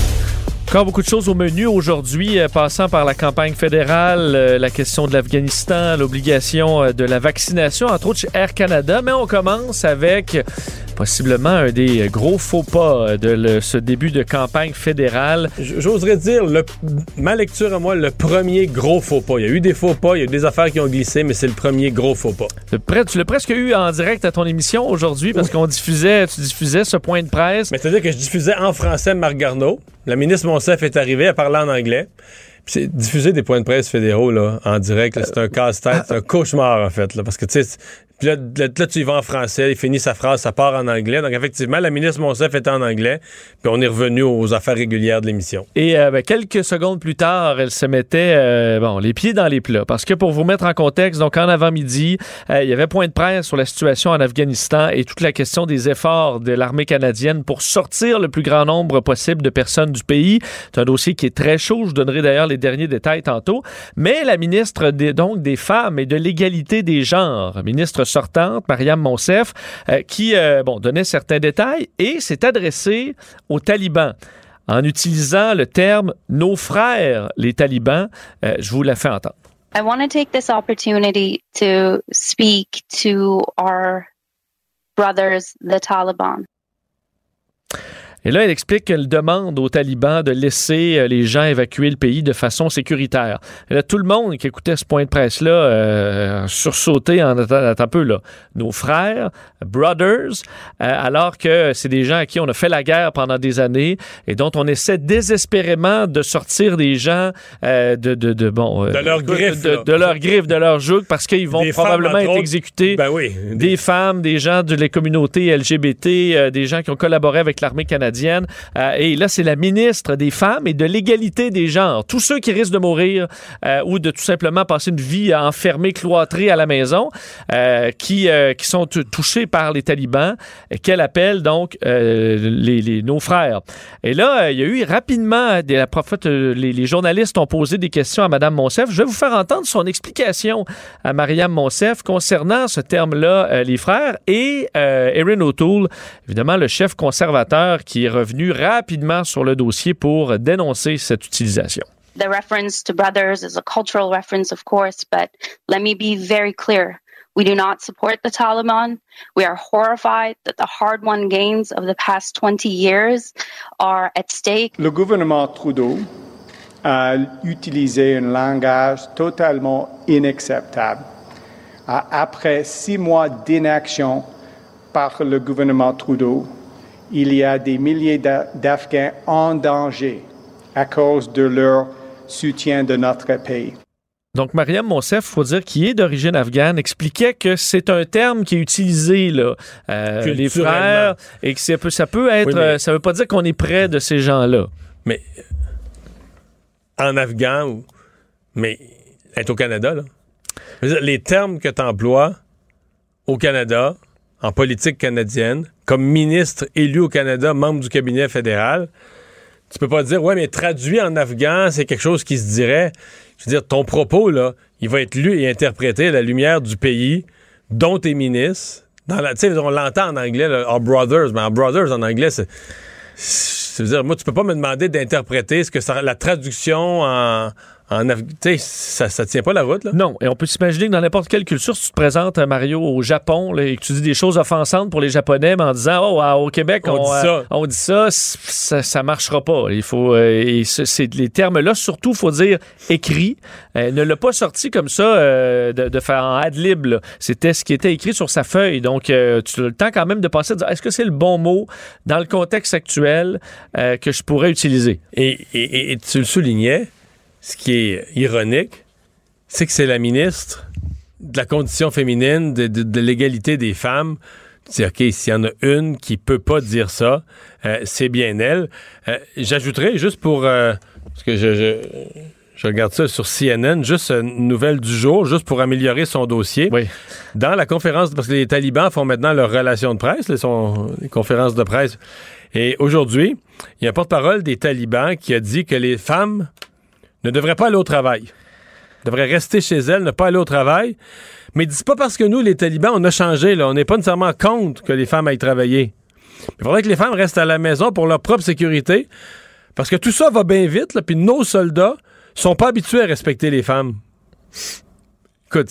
S2: Encore beaucoup de choses au menu aujourd'hui, euh, passant par la campagne fédérale, euh, la question de l'Afghanistan, l'obligation euh, de la vaccination, entre autres chez Air Canada. Mais on commence avec possiblement un des gros faux pas de le- ce début de campagne fédérale.
S1: J'oserais dire, le, ma lecture à moi, le premier gros faux pas. Il y a eu des faux pas, il y a eu des affaires qui ont glissé, mais c'est le premier gros faux pas.
S2: Le Tu l'as presque eu en direct à ton émission aujourd'hui parce qu'on diffusait, tu diffusais ce point de presse.
S1: Mais c'est-à-dire que je diffusais en français Marc Garneau. La ministre Monsef est arrivée, elle parlait en anglais. Puis c'est diffuser des points de presse fédéraux là, en direct, là, c'est un casse-tête, c'est un cauchemar en fait. Là, parce que tu sais, puis là, là, tu y vas en français, il finit sa phrase, ça part en anglais. Donc effectivement, la ministre Monsef était en anglais, puis on est revenu aux affaires régulières de l'émission.
S2: Et euh, ben, quelques secondes plus tard, elle se mettait euh, bon, les pieds dans les plats. Parce que pour vous mettre en contexte, donc en avant-midi, euh, il y avait point de presse sur la situation en Afghanistan et toute la question des efforts de l'armée canadienne pour sortir le plus grand nombre possible de personnes du pays. C'est un dossier qui est très chaud. Je donnerai d'ailleurs les derniers détails tantôt. Mais la ministre des, donc des Femmes et de l'égalité des genres, ministre sortante, Mariam Monsef, euh, qui euh, bon, donnait certains détails et s'est adressée aux talibans en utilisant le terme nos frères, les talibans. Euh, je vous la fais entendre.
S9: I want to take this opportunity to speak to our brothers, the Taliban.
S2: Et là, elle explique qu'elle demande aux talibans de laisser euh, les gens évacuer le pays de façon sécuritaire. Et là, tout le monde qui écoutait ce point de presse-là euh, sursauté en attendant un peu là. Nos frères, brothers, euh, alors que c'est des gens à qui on a fait la guerre pendant des années et dont on essaie désespérément de sortir des gens euh, de, de, de, bon euh,
S1: De leurs griffes,
S2: de, de leurs griffes, de leurs jougs, parce qu'ils vont
S1: Des
S2: probablement être
S1: autres.
S2: exécutés
S1: Ben oui.
S2: des femmes, des gens de la communauté LGBT, euh, des gens qui ont collaboré avec l'armée canadienne. Euh, et là, c'est la ministre des Femmes et de l'égalité des genres. Tous ceux qui risquent de mourir euh, ou de tout simplement passer une vie enfermée, cloîtrée à la maison, euh, qui, sont touchés par les talibans, qu'elle appelle donc les, nos frères. Et là, il y a eu rapidement, des, la prophète, les, journalistes ont posé des questions à Mme Monsef. Je vais vous faire entendre son explication à Mariam Monsef concernant ce terme-là, les frères, et Erin O'Toole, évidemment le chef conservateur qui est revenu rapidement sur le dossier pour dénoncer cette utilisation.
S9: The reference to brothers is a cultural reference, of course, but let me be very clear. We do not support the Taliban. We are horrified that the hard won gains of the past 20 years are at stake.
S10: Le gouvernement Trudeau a utilisé un langage totalement inacceptable. Après six mois d'inaction par le gouvernement Trudeau, il y a des milliers d'A- d'Afghans en danger à cause de leur soutien de notre pays.
S2: Donc, Mariam Monsef, il faut dire, qui est d'origine afghane, expliquait que c'est un terme qui est utilisé, là, euh, les frères, et que ça peut, ça peut être,
S1: Oui, mais-
S2: euh, ça veut pas dire qu'on est près de ces gens-là.
S1: Mais en afghan, ou, mais être au Canada, là. Les termes que tu emploies au Canada, en politique canadienne, comme ministre élu au Canada, membre du cabinet fédéral, tu peux pas dire, ouais, mais traduit en afghan, c'est quelque chose qui se dirait. Je veux dire, ton propos, là, il va être lu et interprété à la lumière du pays dont tu es ministre. Dans la- on l'entend en anglais, là, Our Brothers, mais Our Brothers en anglais, c'est. Veux dire, moi, tu peux pas me demander d'interpréter ce que ça, la traduction en. En Af- ça, ça tient pas la route, là?
S2: Non, et on peut s'imaginer que dans n'importe quelle culture, si tu te présentes, euh, Mario, au Japon, là, et que tu dis des choses offensantes pour les Japonais, mais en disant, oh, ah, au Québec,
S1: On
S2: on,
S1: dit
S2: euh,
S1: ça.
S2: on dit ça, ça, marchera pas. Il faut, euh, c'est les termes-là, surtout, faut dire écrit. Ne l'a pas sorti comme ça, euh, de, de faire en ad-lib. là. C'était ce qui était écrit sur sa feuille. Donc, euh, tu as le temps quand même de passer, de dire, est-ce que c'est le bon mot dans le contexte actuel euh, que je pourrais utiliser?
S1: Et, et- et- et tu le soulignais, ce qui est ironique, c'est que c'est la ministre de la condition féminine, de, de- de l'égalité des femmes. C'est OK, s'il y en a une qui peut pas dire ça, euh, c'est bien elle. Euh, J'ajouterais, juste pour... euh, parce que je, je, je regarde ça sur CNN, juste une nouvelle du jour, juste pour améliorer son dossier.
S2: Oui.
S1: Dans la conférence, parce que les talibans font maintenant leur relation de presse, les conférences de presse. Et aujourd'hui, il y a un porte-parole des talibans qui a dit que les femmes ne devraient pas aller au travail. Devraient rester chez elles, ne pas aller au travail. Mais dis pas parce que nous, les talibans, on a changé, là. On n'est pas nécessairement contre que les femmes aillent travailler. Il faudrait que les femmes restent à la maison pour leur propre sécurité. Parce que tout ça va bien vite, puis nos soldats sont pas habitués à respecter les femmes. Écoute,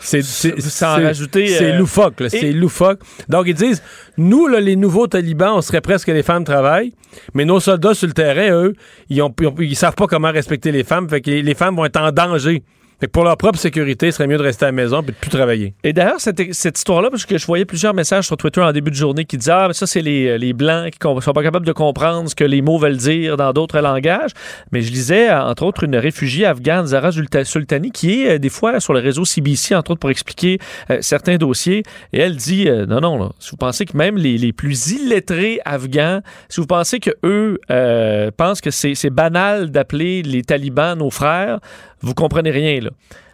S1: c'est c'est-
S2: Sans rajouter,
S1: C'est
S2: euh,
S1: loufoque, c'est loufoque. Donc ils disent, nous, là, les nouveaux talibans, on serait presque que les femmes travaillent, mais nos soldats sur le terrain, eux, ils, ont, ils, ont- ils savent pas comment respecter les femmes, fait que les, les femmes vont être en danger. Fait que pour leur propre sécurité, il serait mieux de rester à la maison et de plus travailler.
S2: Et d'ailleurs, cette, cette histoire-là, parce que je voyais plusieurs messages sur Twitter en début de journée qui disaient Ah, mais ça, c'est les, les Blancs qui com- sont pas capables de comprendre ce que les mots veulent dire dans d'autres langages. Mais je lisais, euh, entre autres, une réfugiée afghane, Zara Sultani, qui est euh, des fois sur le réseau CBC, entre autres, pour expliquer euh, certains dossiers. Et elle dit euh, Non, non, là, si vous pensez que même les, les plus illettrés afghans, si vous pensez que eux euh, pensent que c'est banal d'appeler les talibans nos frères, vous comprenez rien, là.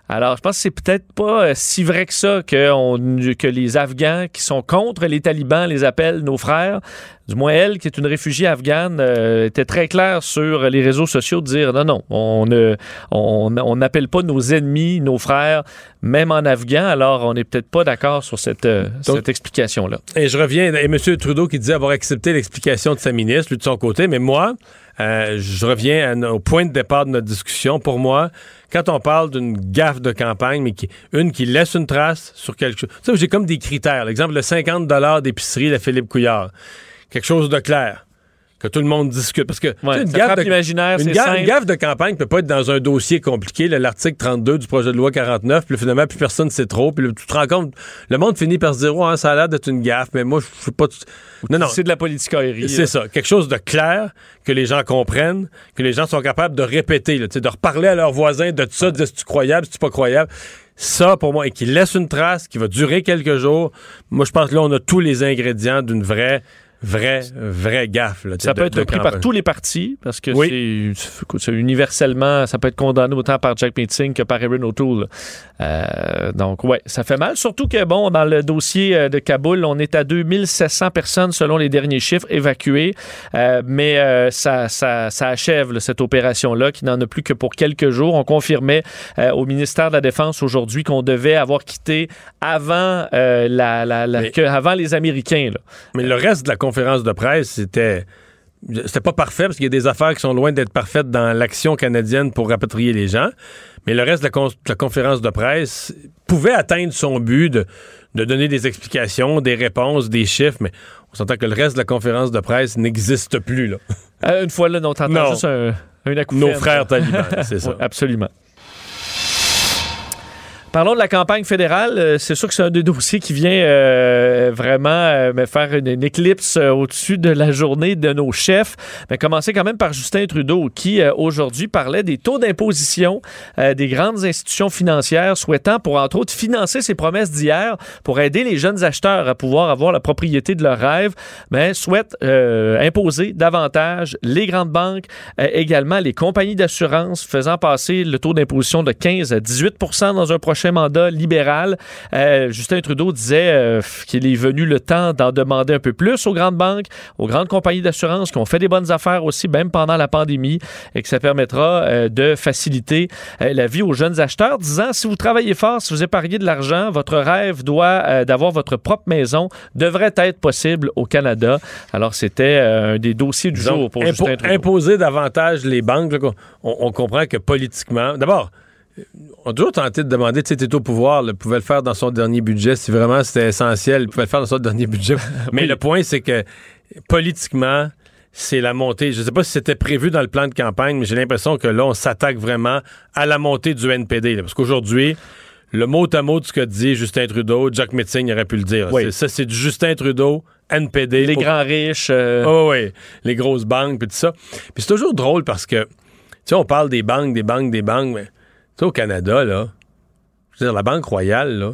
S2: Alors, je pense que c'est peut-être pas euh, si vrai que ça que, on- que les Afghans qui sont contre les talibans les appellent nos frères. Du moins, elle, qui est une réfugiée afghane, euh, était très claire sur les réseaux sociaux de dire non, non, on n'appelle pas nos ennemis, nos frères, même en afghan. Alors, on n'est peut-être pas d'accord sur cette, euh,
S1: Donc-
S2: cette explication-là.
S1: Et je reviens, et M. Trudeau qui disait avoir accepté l'explication de sa ministre, lui de son côté, mais moi, je reviens à au point de départ de notre discussion. Pour moi, quand on parle d'une gaffe de campagne, mais qui, une qui laisse une trace sur quelque chose. J'ai comme des critères. L'exemple, le 50 d'épicerie de Philippe Couillard. Quelque chose de clair. Que tout le monde discute. Parce que une, gaffe de,
S2: l'imaginaire,
S1: une,
S2: c'est
S1: ga-
S2: simple.
S1: une gaffe de campagne peut pas être dans un dossier compliqué, l'article 32 du projet de loi 49, puis finalement, plus personne ne sait trop, puis tu te rends compte, le monde finit par se dire, ouais, ça a l'air d'être une gaffe, mais moi, je sais pas... Non, non.
S2: C'est de la politique
S1: C'est ça. Quelque chose de clair, que les gens comprennent, que les gens sont capables de répéter, là, de reparler à leurs voisins de ça, de si tu croyable, si tu pas croyable? Ça, pour moi, et qui laisse une trace, qui va durer quelques jours. Moi, je pense que là, on a tous les ingrédients d'une vraie, vraie, vraie gaffe. là,
S2: Ça
S1: de-
S2: peut être
S1: de
S2: pris
S1: campagne.
S2: par tous les partis parce que
S1: Oui.
S2: c'est- universellement, ça peut être condamné autant par Jack Meeting que par Erin O'Toole. Euh, donc, ouais, ça fait mal. Surtout que, bon, dans le dossier euh, de Kaboul, on est à 2700 personnes selon les derniers chiffres évacuées. Euh, mais euh, ça, ça, ça achève là, cette opération-là qui n'en a plus que pour quelques jours. On confirmait au ministère de la Défense aujourd'hui qu'on devait avoir quitté avant, la, la- la-
S1: Mais-
S2: que- avant les Américains. là.
S1: Mais le reste de la conférence de presse, c'était. C'était pas parfait parce qu'il y a des affaires qui sont loin d'être parfaites dans l'action canadienne pour rapatrier les gens. Mais le reste de la, con- de la conférence de presse pouvait atteindre son but de, de donner des explications, des réponses, des chiffres. Mais on s'entend que le reste de la conférence de presse n'existe plus. Là.
S2: Euh, une fois là, on t'entend juste un, un.
S1: Nos frères talibans, c'est [laughs] ça.
S2: Oui, absolument. Parlons de la campagne fédérale. Euh, C'est sûr que c'est un des dossiers qui vient euh, vraiment euh, faire une, éclipse au-dessus de la journée de nos chefs. Mais commencer quand même par Justin Trudeau, qui aujourd'hui parlait des taux d'imposition des grandes institutions financières souhaitant, pour entre autres, financer ses promesses d'hier pour aider les jeunes acheteurs à pouvoir avoir la propriété de leur rêve, mais souhaite imposer davantage les grandes banques, également les compagnies d'assurance, faisant passer le taux d'imposition de 15 à 18% dans un prochain mandat libéral. Euh, Justin Trudeau disait euh, qu'il est venu le temps d'en demander un peu plus aux grandes banques, aux grandes compagnies d'assurance qui ont fait des bonnes affaires aussi, même pendant la pandémie, et que ça permettra euh, de faciliter la vie aux jeunes acheteurs, disant si vous travaillez fort, si vous épargnez de l'argent, votre rêve doit d'avoir votre propre maison devrait être possible au Canada. Alors c'était un des dossiers du
S1: Donc,
S2: jour pour
S1: impo-
S2: Justin Trudeau.
S1: imposer davantage les banques, là, qu'on- on, on comprend que politiquement, d'abord, on a toujours tenté de demander, tu sais, t'es au pouvoir, il pouvait le faire dans son dernier budget, si vraiment c'était essentiel, il pouvait le faire dans son [laughs] dernier budget. [laughs] Mais le point, c'est que politiquement, c'est la montée. Je ne sais pas si c'était prévu dans le plan de campagne, mais j'ai l'impression que là, on s'attaque vraiment à la montée du NPD. là. parce qu'aujourd'hui, le mot à mot de ce que dit Justin Trudeau, Jack Metzing aurait pu le dire.
S2: Oui.
S1: Ça, c'est du Justin Trudeau, NPD.
S2: les grands riches. euh,
S1: Oh, oui, les grosses banques, puis tout ça. Puis c'est toujours drôle parce que, tu sais, on parle des banques, des banques, des banques, mais tu sais, au Canada, là, je veux dire, la Banque Royale, là,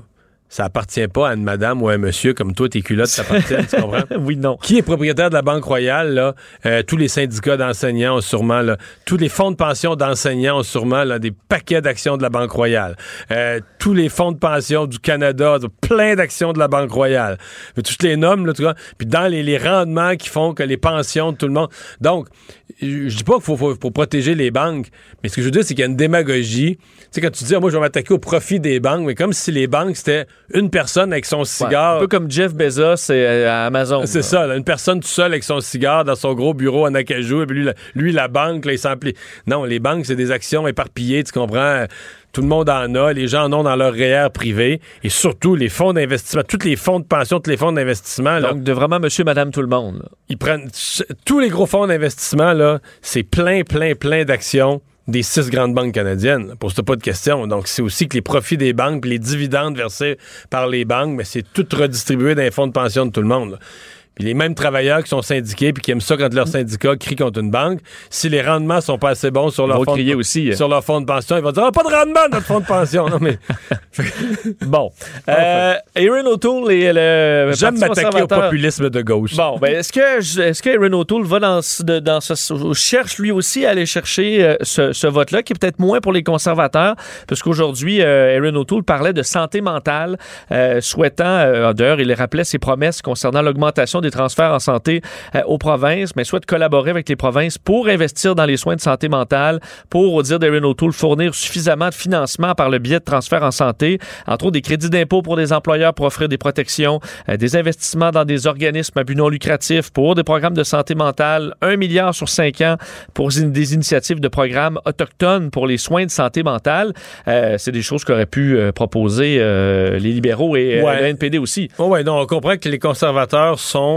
S1: ça appartient pas à une madame ou à un monsieur comme toi, tes culottes t'appartiennent, tu comprends? [laughs]
S2: oui, non.
S1: Qui est propriétaire de la Banque Royale, là? Euh, tous les syndicats d'enseignants ont sûrement, là, tous les fonds de pension d'enseignants ont sûrement là, des paquets d'actions de la Banque Royale. Euh, tous les fonds de pension du Canada, ont plein d'actions de la Banque Royale. Mais tous les noms, là, tu vois. Puis dans les, les rendements qui font que les pensions de tout le monde. Donc, je dis pas qu'il faut, faut- faut protéger les banques, mais ce que je veux dire, c'est qu'il y a une démagogie. Tu sais, quand tu dis, Ah, moi, je vais m'attaquer au profit des banques, mais comme si les banques, c'était une personne avec son
S2: Ouais,
S1: cigare.
S2: un peu comme Jeff Bezos et, euh, à Amazon.
S1: C'est ça, là, une personne tout seule avec son cigare dans son gros bureau en acajou, et puis lui, la, lui, la banque, là, il s'emplit. Non, les banques, c'est des actions éparpillées, tu comprends? Tout le monde en a, les gens en ont dans leur REER privé, et surtout les fonds d'investissement, tous les fonds de pension, tous les fonds d'investissement,
S2: Donc, de vraiment monsieur, madame, tout le monde. là.
S1: ils prennent tous les gros fonds d'investissement, là, c'est plein, plein, plein d'actions des six grandes banques canadiennes. Pose-toi pas de questions. Donc, c'est aussi que les profits des banques, puis les dividendes versés par les banques, mais c'est tout redistribué dans les fonds de pension de tout le monde. là. Puis les mêmes travailleurs qui sont syndiqués puis qui aiment ça quand leur syndicat crie contre une banque, si les rendements sont pas assez bons sur leur, fonds de,
S2: aussi.
S1: sur leur fonds de pension, ils vont dire Ah, pas de rendement dans notre fonds de pension. Non, mais [laughs]
S2: Bon. Euh, Aaron O'Toole et le
S1: j'aime m'attaquer au populisme de gauche.
S2: Bon, ben est-ce que est-ce que Aaron O'Toole va dans de- dans ce cherche lui aussi à aller chercher euh, ce, ce vote-là qui est peut-être moins pour les conservateurs parce qu'aujourd'hui euh, Aaron O'Toole parlait de santé mentale, euh, souhaitant d'ailleurs il rappelait ses promesses concernant l'augmentation des transferts en santé euh, aux provinces, mais souhaite collaborer avec les provinces pour investir dans les soins de santé mentale, pour au dire d'Aaron O'Toole fournir suffisamment de financement par le biais de transferts en santé, entre autres des crédits d'impôt pour des employeurs pour offrir des protections, euh, des investissements dans des organismes à but non lucratif pour des programmes de santé mentale, un milliard sur cinq ans pour des initiatives de programmes autochtones pour les soins de santé mentale. Euh, c'est des choses qu'auraient pu proposer les libéraux et
S1: Ouais.
S2: le NPD aussi.
S1: Oh ouais, non, on comprend que les conservateurs sont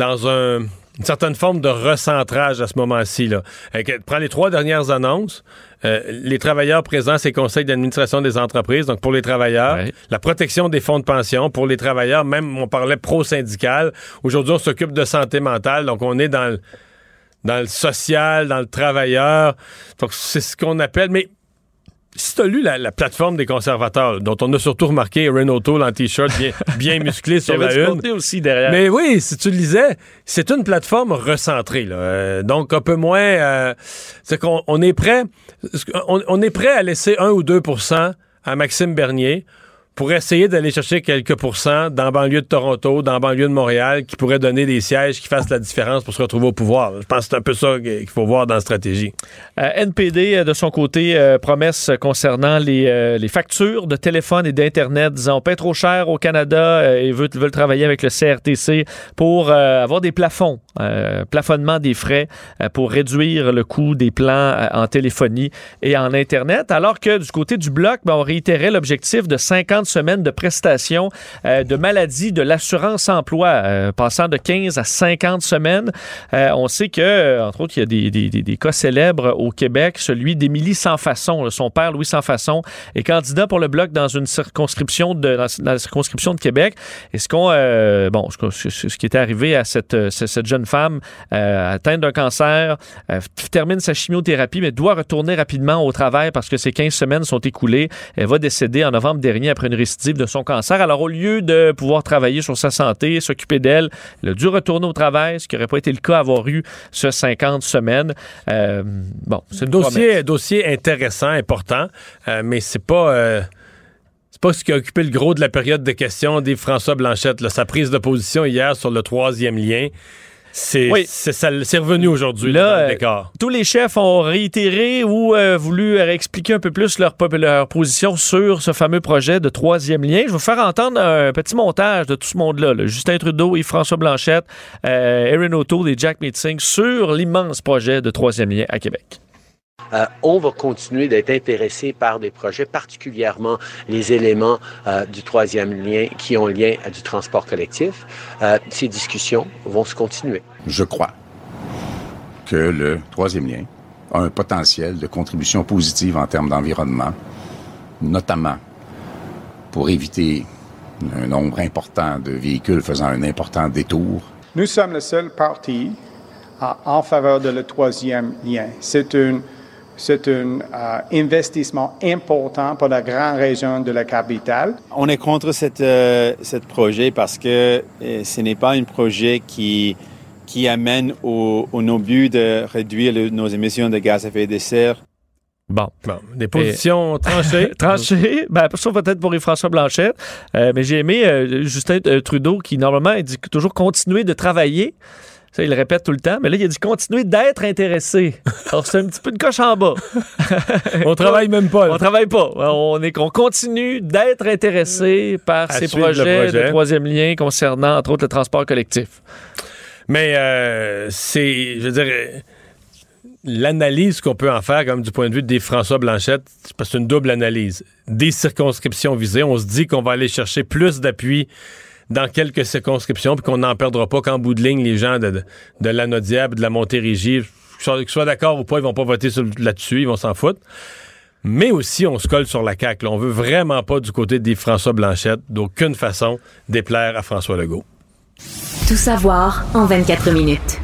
S1: dans un- une certaine forme de recentrage à ce moment-ci. Là. Prends les trois dernières annonces. euh, les travailleurs présents, c'est conseil d'administration des entreprises, donc pour les travailleurs,
S2: Ouais.
S1: la protection des fonds de pension pour les travailleurs, même on parlait pro-syndical. Aujourd'hui, on s'occupe de santé mentale, donc on est dans le, dans le social, dans le travailleur. Donc c'est ce qu'on appelle, mais si tu as lu la, la plateforme des conservateurs, dont on a surtout remarqué Renault en t-shirt bien, bien [laughs] musclé sur la une.
S2: contenu aussi derrière.
S1: Mais oui, si tu le lisais, c'est une plateforme recentrée. là. Euh, donc, un peu moins... euh, c'est qu'on on est prêt... On, on est prêt à laisser 1 ou 2% à Maxime Bernier pour essayer d'aller chercher quelques pourcents dans la banlieue de Toronto, dans la banlieue de Montréal, qui pourraient donner des sièges qui fassent la différence pour se retrouver au pouvoir. Je pense que c'est un peu ça qu'il faut voir dans la stratégie.
S2: Euh, NPD, euh, de son côté, euh, promesse concernant les, euh, les factures de téléphone et d'Internet, disant on trop cher au Canada euh, et veulent, veulent travailler avec le CRTC pour euh, avoir des plafonds, plafonnement des frais pour réduire le coût des plans en téléphonie et en Internet. Alors que du côté du Bloc, ben, on réitérait l'objectif de 50 semaines de prestations euh, de maladie de l'assurance-emploi, euh, passant de 15 à 50 semaines. Euh, on sait que, entre autres, il y a des, cas célèbres au Québec, celui d'Émilie Sans-Façon. là. Son père, Louis Sans-Façon, est candidat pour le Bloc dans une circonscription de, dans, la circonscription de Québec. Et ce qu'on, bon, ce, ce- qui est arrivé à cette, ce- cette jeune femme atteinte d'un cancer, termine sa chimiothérapie, mais doit retourner rapidement au travail parce que ses 15 semaines sont écoulées. Elle va décéder en novembre dernier après une récidive de son cancer. Alors, au lieu de pouvoir travailler sur sa santé, s'occuper d'elle, elle a dû retourner au travail, ce qui n'aurait pas été le cas avoir eu ce 50 semaines. Euh, bon, c'est une promesse.
S1: Dossier, dossier intéressant, important, euh, mais c'est pas. euh, c'est pas ce qui a occupé le gros de la période de questions d'Yves François Blanchette. là. Sa prise de position hier sur le troisième lien, c'est
S2: Oui.
S1: c'est revenu aujourd'hui
S2: Là,
S1: le
S2: euh,
S1: décor.
S2: Tous les chefs ont réitéré ou euh, voulu expliquer un peu plus leur, position sur ce fameux projet de troisième lien. Je vais vous faire entendre un petit montage de tout ce monde-là. là. Justin Trudeau et François Blanchette, euh, Erin O'Toole et Jack Meeting sur l'immense projet de troisième lien à Québec.
S11: Euh, on va continuer d'être intéressé par des projets, particulièrement les éléments euh, du troisième lien qui ont lien à du transport collectif. Euh, ces discussions vont se continuer.
S12: Je crois que le troisième lien a un potentiel de contribution positive en termes d'environnement, notamment pour éviter un nombre important de véhicules faisant un important détour.
S10: Nous sommes le seul parti en faveur de le troisième lien. C'est une, C'est un euh, investissement important pour la grande région de la capitale.
S13: On est contre cette, euh, ce projet parce que euh, ce n'est pas un projet qui, qui amène au, au nos buts de réduire le- nos émissions de gaz à effet de serre.
S2: Bon.
S1: des positions tranchées. [laughs]
S2: tranchées. Ben, sauf peut-être pour François Blanchette. Euh, mais j'ai aimé euh, Justin Trudeau qui, normalement, dit toujours continuer de travailler. Ça, il le répète tout le temps. Mais là, il a dit continuer d'être intéressé. Alors, c'est un petit peu de coche en bas. [laughs]
S1: On travaille même pas. là.
S2: On travaille pas. On, est, on continue d'être intéressé par
S1: À
S2: ces projets,
S1: projet.
S2: de troisième lien concernant, entre autres, le transport collectif.
S1: Mais euh, c'est, je veux dire, l'analyse qu'on peut en faire, comme du point de vue des François Blanchette, c'est parce que c'est une double analyse. Des circonscriptions visées, on se dit qu'on va aller chercher plus d'appui dans quelques circonscriptions, puis qu'on n'en perdra pas qu'en bout de ligne, les gens de, de, de de la Montérégie, qu'ils soient, d'accord ou pas, ils vont pas voter là-dessus, ils vont s'en foutre. Mais aussi, on se colle sur la CAQ. là. On veut vraiment pas, du côté des François Blanchette, d'aucune façon, déplaire à François Legault.
S14: Tout savoir en 24 minutes.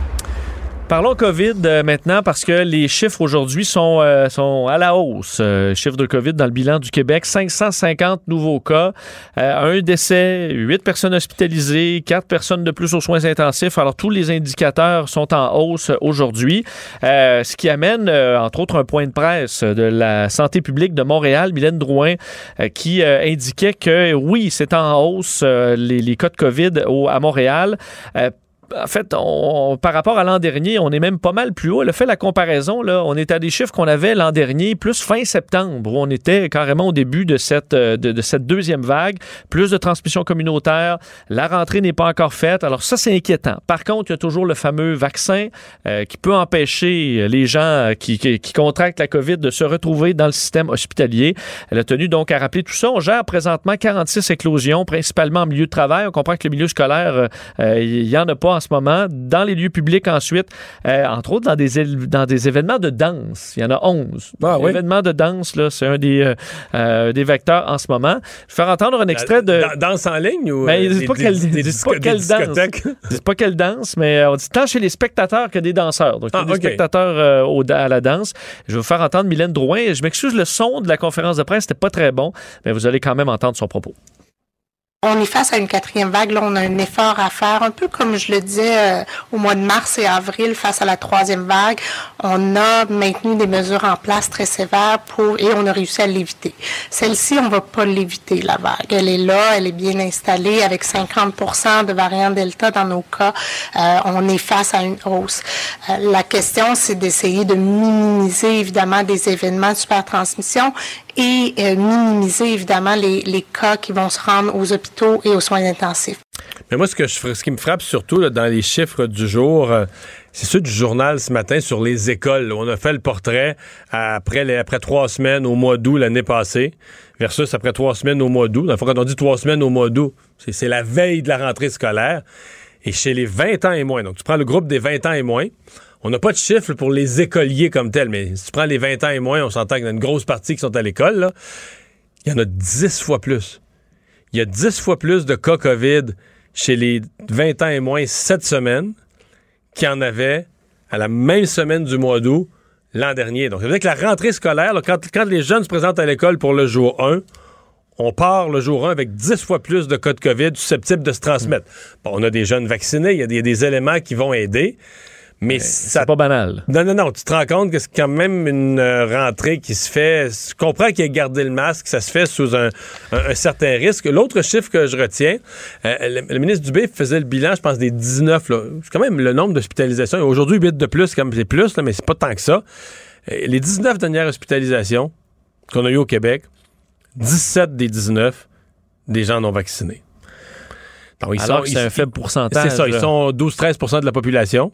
S2: Parlons COVID euh, maintenant parce que les chiffres aujourd'hui sont, euh, sont à la hausse. Euh, chiffre de COVID dans le bilan du Québec, 550 nouveaux cas, euh, un décès, 8 personnes hospitalisées, 4 personnes de plus aux soins intensifs. Alors tous les indicateurs sont en hausse aujourd'hui, ce qui amène entre autres un point de presse de la santé publique de Montréal, Mylène Drouin, qui indiquait que oui, c'est en hausse les, cas de COVID à Montréal. En fait, par rapport à l'an dernier, on est même pas mal plus haut. Elle a fait la comparaison. Là, on est à des chiffres qu'on avait l'an dernier, plus fin septembre, où on était carrément au début de cette, euh, deuxième vague. Plus de transmission communautaire. La rentrée n'est pas encore faite. Alors ça, c'est inquiétant. Par contre, il y a toujours le fameux vaccin euh, qui peut empêcher les gens euh, qui, contractent la COVID de se retrouver dans le système hospitalier. Elle a tenu donc à rappeler tout ça. On gère présentement 46 éclosions, principalement en milieu de travail. On comprend que le milieu scolaire, il y en a pas en ce moment. Dans les lieux publics ensuite, euh, entre autres dans des, dans des événements de danse. Il y en a 11.
S1: Ah oui.
S2: Événements de danse, là, c'est un des, euh, euh, des vecteurs en ce moment. Je vais faire entendre un extrait de...
S1: Dan- Danse en ligne ou.
S2: Ben, ils disent
S1: des-
S2: pas
S1: des-
S2: quelle,
S1: des des
S2: danse. [laughs] Ils disent pas quelle danse, mais on dit tant chez les spectateurs que des danseurs. Donc,
S1: Ah,
S2: des
S1: ok.
S2: spectateurs euh, au- à la danse. Je vais vous faire entendre Mylène Drouin. Je m'excuse, le son de la conférence de presse n'était pas très bon, mais vous allez quand même entendre son propos.
S15: On est face à une quatrième vague. Là, on a un effort à faire, un peu comme je le disais euh, au mois de mars et avril face à la troisième vague. On a maintenu des mesures en place très sévères pour et on a réussi à l'éviter. Celle-ci, on va pas l'éviter la vague. Elle est là, elle est bien installée avec 50% de variant Delta dans nos cas. Euh, on est face à une hausse. Euh, la question, c'est d'essayer de minimiser évidemment des événements de supertransmission et euh, minimiser évidemment les, les cas qui vont se rendre aux hôpitaux et aux soins intensifs.
S1: Mais moi, ce, que je, ce qui me frappe surtout dans les chiffres du jour, euh, c'est ceux du journal ce matin sur les écoles. On a fait le portrait après, les- après trois semaines au mois d'août l'année passée versus après trois semaines au mois d'août. Quand on dit trois semaines au mois d'août, c'est la veille de la rentrée scolaire. Et chez les 20 ans et moins, donc tu prends le groupe des 20 ans et moins, on n'a pas de chiffre pour les écoliers comme tels, mais si tu prends les 20 ans et moins, on s'entend qu'il y a une grosse partie qui sont à l'école. Il y en a 10 fois plus. Il y a 10 fois plus de cas COVID chez les 20 ans et moins cette semaine qu'il y en avait à la même semaine du mois d'août l'an dernier. Donc, ça veut dire que la rentrée scolaire, là, quand, quand les jeunes se présentent à l'école pour le jour 1, on part le jour 1 avec 10 fois plus de cas de COVID susceptibles de se transmettre. Bon, on a des jeunes vaccinés, il y a des éléments qui vont aider. Mais ça...
S2: C'est pas banal.
S1: Non, non, non. Tu te rends compte que c'est quand même une euh, rentrée qui se fait. Je comprends qu'il a gardé le masque, ça se fait sous un, un- un certain risque. L'autre chiffre que je retiens, euh, le, le ministre Dubé faisait le bilan, je pense, des 19. là. C'est quand même le nombre d'hospitalisations. Aujourd'hui, 8 de plus, comme c'est plus, là, mais c'est pas tant que ça. Euh, les 19 dernières hospitalisations qu'on a eues au Québec, 17 des 19, des gens non vaccinés. Donc,
S2: Alors que c'est un
S1: ils-
S2: faible pourcentage,
S1: C'est ça, ils sont 12-13% de la population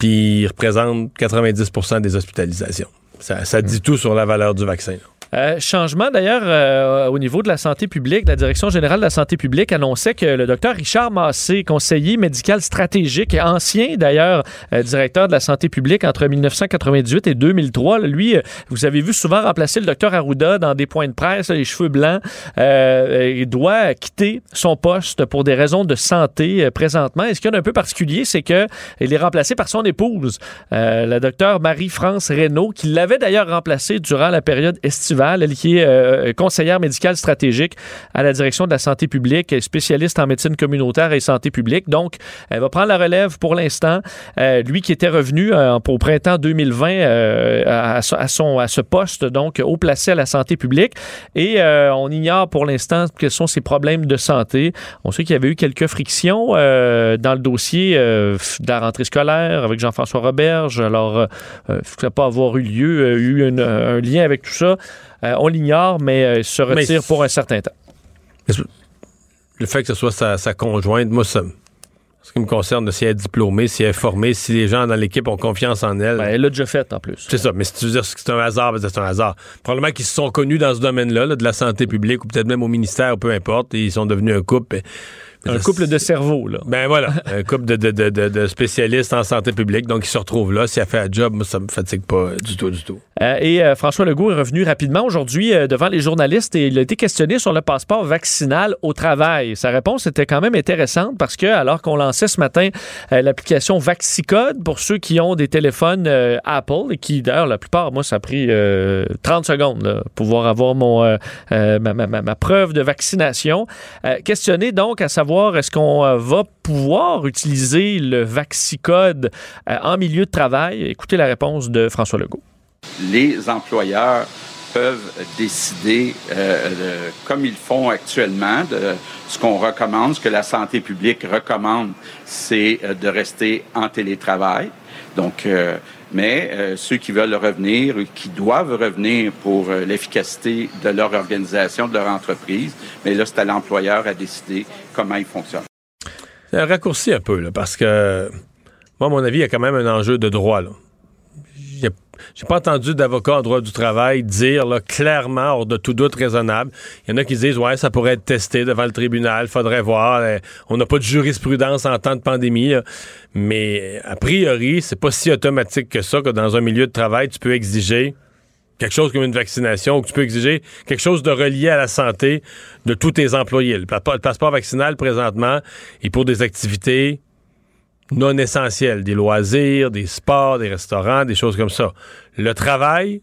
S1: puis ils représentent 90% des hospitalisations. Ça, ça dit tout sur la valeur du vaccin. là.
S2: Euh, changement d'ailleurs euh, au niveau de la santé publique. La Direction générale de la santé publique annonçait que le docteur Richard Massé, conseiller médical stratégique et ancien d'ailleurs euh, directeur de la santé publique entre 1998 et 2003, lui, euh, vous avez vu souvent remplacer le docteur Arruda dans des points de presse, les cheveux blancs, euh, il doit quitter son poste pour des raisons de santé présentement. Et ce qu'il y a d'un peu particulier, c'est que il est remplacé par son épouse, la docteure Marie-France Reynaud, qui l'avait d'ailleurs remplacé durant la période estivale. Elle qui est conseillère médicale stratégique à la direction de la santé publique, spécialiste en médecine communautaire et santé publique. Donc, elle va prendre la relève pour l'instant. Euh, lui qui était revenu euh, au printemps 2020 euh, à, son, à ce poste, donc haut placé à la santé publique. Et on ignore pour l'instant quels sont ses problèmes de santé. On sait qu'il y avait eu quelques frictions dans le dossier de la rentrée scolaire avec Jean-François Roberge. Alors, il ne pas avoir eu lieu, eu un lien avec tout ça. Euh, on l'ignore, mais euh, se
S1: Mais
S2: retire pour un certain temps.
S1: Le fait que ce soit sa, sa conjointe, moi, ça, ce qui me concerne, si elle est diplômée, si elle est formée, si les gens dans l'équipe ont confiance en elle.
S2: elle l'a déjà fait en plus.
S1: C'est ça, mais si tu veux dire que c'est un hasard, ben, c'est un hasard. Probablement qu'ils se sont connus dans ce domaine-là, là, de la santé publique, ou peut-être même au ministère, peu importe, et ils sont devenus un couple. et-
S2: Un couple de cerveau, là.
S1: Ben voilà, [laughs] un couple de, de- de- de- de spécialistes en santé publique, donc ils se retrouvent là. Si elle fait un job, moi, ça me fatigue pas euh, du tout, du tout.
S2: Euh, et euh, François Legault est revenu rapidement aujourd'hui euh, devant les journalistes et il a été questionné sur le passeport vaccinal au travail. Sa réponse était quand même intéressante parce que alors qu'on lançait ce matin l'application Vaxicode pour ceux qui ont des téléphones Apple et qui d'ailleurs la plupart, moi ça a pris euh, 30 secondes là, pour pouvoir avoir mon ma, ma- ma- ma preuve de vaccination. Questionné donc à savoir est-ce qu'on euh, va pouvoir utiliser le Vaxicode euh, en milieu de travail? Écoutez la réponse de François Legault.
S16: les employeurs peuvent décider, euh, comme ils font actuellement, de ce qu'on recommande, ce que la santé publique recommande, c'est de rester en télétravail. Donc, euh, mais euh, ceux qui veulent revenir, qui doivent revenir pour euh, l'efficacité de leur organisation, de leur entreprise, mais là, c'est à l'employeur à décider comment il fonctionne.
S1: Un raccourci un peu, là, parce que, moi, à mon avis, il y a quand même un enjeu de droit. Là. J'ai pas entendu d'avocat en droit du travail dire là, clairement, hors de tout doute raisonnable. Il y en a qui disent Ouais, ça pourrait être testé devant le tribunal, faudrait voir. euh, on n'a pas de jurisprudence en temps de pandémie. là. Mais a priori, c'est pas si automatique que ça que dans un milieu de travail, tu peux exiger quelque chose comme une vaccination ou que tu peux exiger quelque chose de relié à la santé de tous tes employés. Le passeport vaccinal, présentement, est pour des activités non essentielles, des loisirs, des sports, des restaurants, des choses comme ça. Le travail...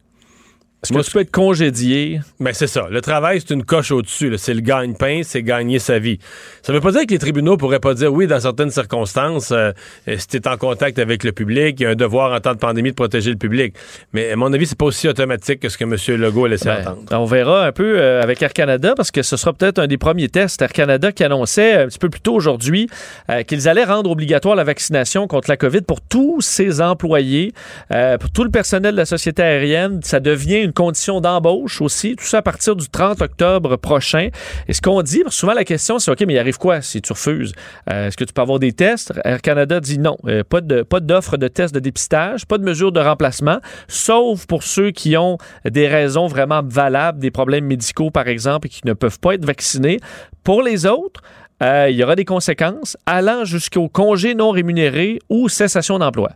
S2: Est-ce que tu peux être congédié?
S1: Ben c'est ça. Le travail, c'est une coche au-dessus. là. C'est le gagne-pain, c'est gagner sa vie. Ça veut pas dire que les tribunaux pourraient pas dire oui, dans certaines circonstances, euh, euh, si tu es en contact avec le public, il y a un devoir en temps de pandémie de protéger le public. Mais à mon avis, c'est pas aussi automatique que ce que M. Legault a laissé
S2: Ben,
S1: entendre.
S2: on verra un peu euh, avec Air Canada parce que ce sera peut-être un des premiers tests. Air Canada qui annonçait un petit peu plus tôt aujourd'hui euh, qu'ils allaient rendre obligatoire la vaccination contre la COVID pour tous ses employés, euh, pour tout le personnel de la société aérienne. Ça devient une condition d'embauche aussi. Tout ça à partir du 30 octobre prochain. Et ce qu'on dit, souvent la question c'est OK, mais il arrive quoi si tu refuses? Euh, Est-ce que tu peux avoir des tests? Air Canada dit non. Euh, pas de pas d'offre de tests de dépistage, pas de mesure de remplacement, sauf pour ceux qui ont des raisons vraiment valables, des problèmes médicaux par exemple, et qui ne peuvent pas être vaccinés. Pour les autres, euh, il y aura des conséquences allant jusqu'au congé non rémunéré ou cessation d'emploi.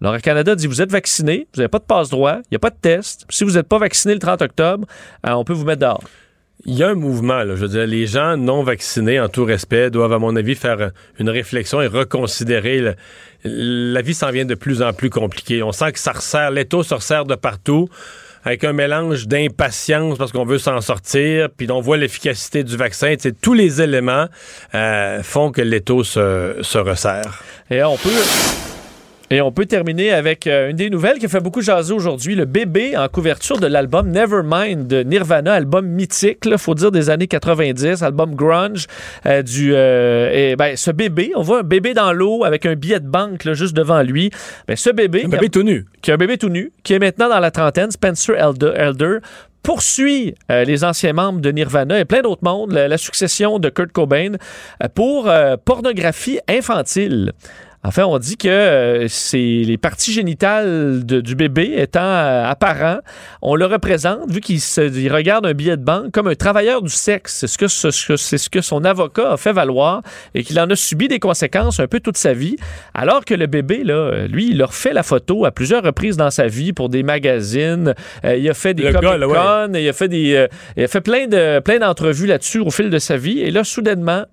S2: Alors, Air Canada dit vous êtes vacciné, vous n'avez pas de passe-droit, il n'y a pas de test. Si vous n'êtes pas vacciné le 30 octobre, euh, on peut vous mettre dehors.
S1: Il y a un mouvement, là, je veux dire, les gens non vaccinés, en tout respect, doivent, à mon avis, faire une réflexion et reconsidérer. le- la vie s'en vient de plus en plus compliquée. On sent que ça resserre, l'étau se resserre de partout, avec un mélange d'impatience parce qu'on veut s'en sortir, puis on voit l'efficacité du vaccin. Tu sais, tous les éléments euh, font que l'étau se, se resserre.
S2: Et on peut. Et on peut terminer avec euh, une des nouvelles qui a fait beaucoup jaser aujourd'hui, le bébé en couverture de l'album Nevermind de Nirvana, album mythique, il faut dire des années 90, album grunge euh, du euh, et ben ce bébé, on voit un bébé dans l'eau avec un billet de banque là, juste devant lui. Ben ce bébé,
S1: Un bébé tout nu,
S2: qui est un bébé tout nu, qui est maintenant dans la trentaine, Spencer Elder, Elder poursuit euh, les anciens membres de Nirvana et plein d'autres mondes, la, la succession de Kurt Cobain, pour pornographie infantile. Enfin, on dit que euh, c'est les parties génitales de- du bébé étant euh, apparents, on le représente, vu qu'il regarde un billet de banque, comme un travailleur du sexe. C'est ce que, ce ce son avocat a fait valoir et qu'il en a subi des conséquences un peu toute sa vie. Alors que le bébé, là, euh, lui, il a refait la photo à plusieurs reprises dans sa vie pour des magazines. Euh, il a fait des
S1: Le gars,
S2: il a fait des, il a fait plein de plein d'entrevues là-dessus au fil de sa vie. Et là, soudainement,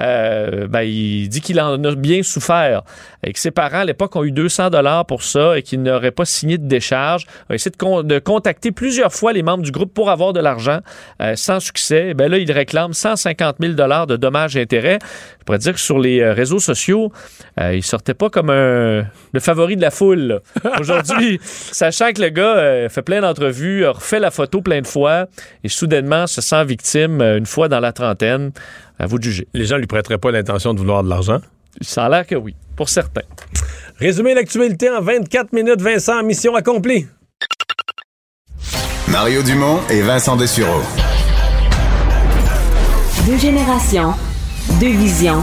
S2: euh, ben, il dit qu'il en a bien souffert et que ses parents à l'époque ont eu 200 dollars pour ça et qu'il n'aurait pas signé de décharge. Il a essayé de, con- de contacter plusieurs fois les membres du groupe pour avoir de l'argent euh, sans succès. Ben là, il réclame 150 000 dollars de dommages et intérêts. Je pourrais dire que sur les euh, réseaux sociaux, euh, il sortait pas comme un le favori de la foule. Aujourd'hui, [laughs] sachant que le gars fait plein d'entrevues, a refait la photo plein de fois et soudainement se sent victime une fois dans la trentaine. À vous de juger.
S1: Les gens lui prêteraient pas l'intention de vouloir de l'argent?
S2: Ça a l'air que oui, pour certains.
S1: Résumé l'actualité en 24 minutes, Vincent, mission accomplie.
S4: Mario Dumont et Vincent Dessureau.
S14: Deux générations, deux visions,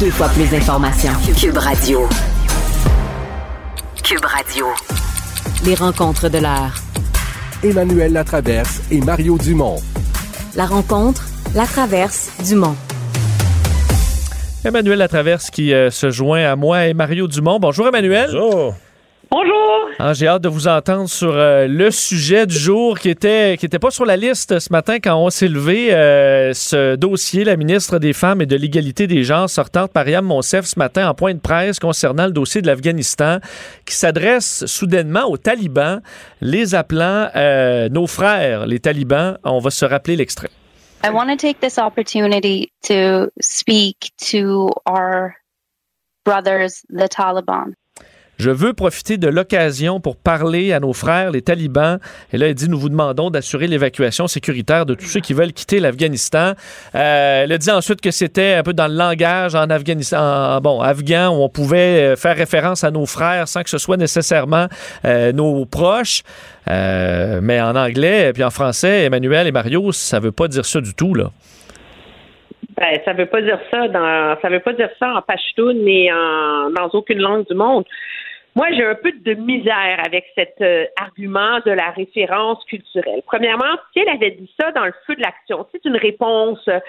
S14: deux fois plus d'informations. Cube Radio. Cube Radio. Les rencontres de l'heure.
S17: Emmanuel Latraverse et Mario Dumont.
S14: La rencontre, la traverse, Dumont.
S2: Emmanuel Latraverse qui euh, se joint à moi et Mario Dumont. Bonjour Emmanuel.
S1: Bonjour.
S7: Bonjour.
S2: Ah, J'ai hâte de vous entendre sur euh, le sujet du jour qui était qui était pas sur la liste ce matin quand on s'est levé. euh, ce dossier, la ministre des Femmes et de l'égalité des genres sortante Mariam Monsef ce matin en point de presse concernant le dossier de l'Afghanistan qui s'adresse soudainement aux talibans, les appelant euh, nos frères, les talibans. On va se rappeler l'extrait.
S9: I want to take this opportunity to speak to our brothers, the Taliban.
S2: Je veux profiter de l'occasion pour parler à nos frères, les talibans. Et là, il dit, nous vous demandons d'assurer l'évacuation sécuritaire de tous ceux qui veulent quitter l'Afghanistan. Euh, elle a dit ensuite que c'était un peu dans le langage en Afghanistan, bon, afghan, où on pouvait euh, faire référence à nos frères sans que ce soit nécessairement euh, nos proches. Euh, mais en anglais, puis en français, Emmanuel et Mario, ça veut pas dire ça du tout, là.
S18: Ben, ça veut pas dire ça dans, ça veut pas dire ça en pashtun ni en, dans aucune langue du monde. Moi, j'ai un peu de misère avec cet euh, argument de la référence culturelle. Premièrement, si elle avait dit ça dans le feu de l'action, c'est une réponse euh,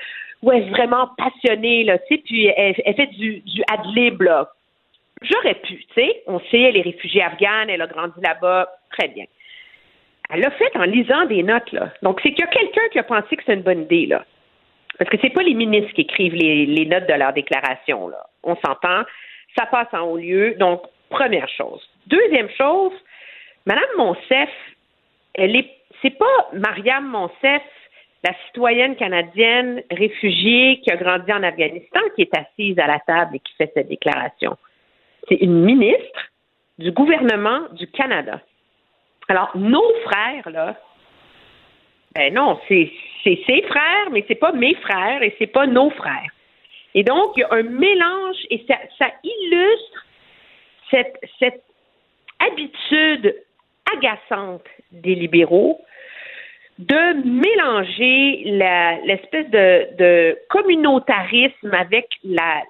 S18: où elle est vraiment passionnée, là, puis elle, fait du, du ad-lib, là. J'aurais pu, tu sais. On sait, elle est réfugiée afghane, elle a grandi là-bas, très bien. Elle l'a fait en lisant des notes, là. Donc, c'est qu'il y a quelqu'un qui a pensé que c'est une bonne idée, là. Parce que c'est pas les ministres qui écrivent les, les notes de leur déclaration, là. On s'entend. Ça passe en haut lieu. Donc, première chose. Deuxième chose, Madame Monsef, elle est, c'est pas Mariam Monsef, la citoyenne canadienne réfugiée qui a grandi en Afghanistan, qui est assise à la table et qui fait cette déclaration. C'est une ministre du gouvernement du Canada. Alors, nos frères, là, ben non, c'est ses frères, mais c'est pas mes frères et c'est pas nos frères. Et donc, il y a un mélange et ça illustre cette, habitude agaçante des libéraux de mélanger la- l'espèce de, communautarisme avec la,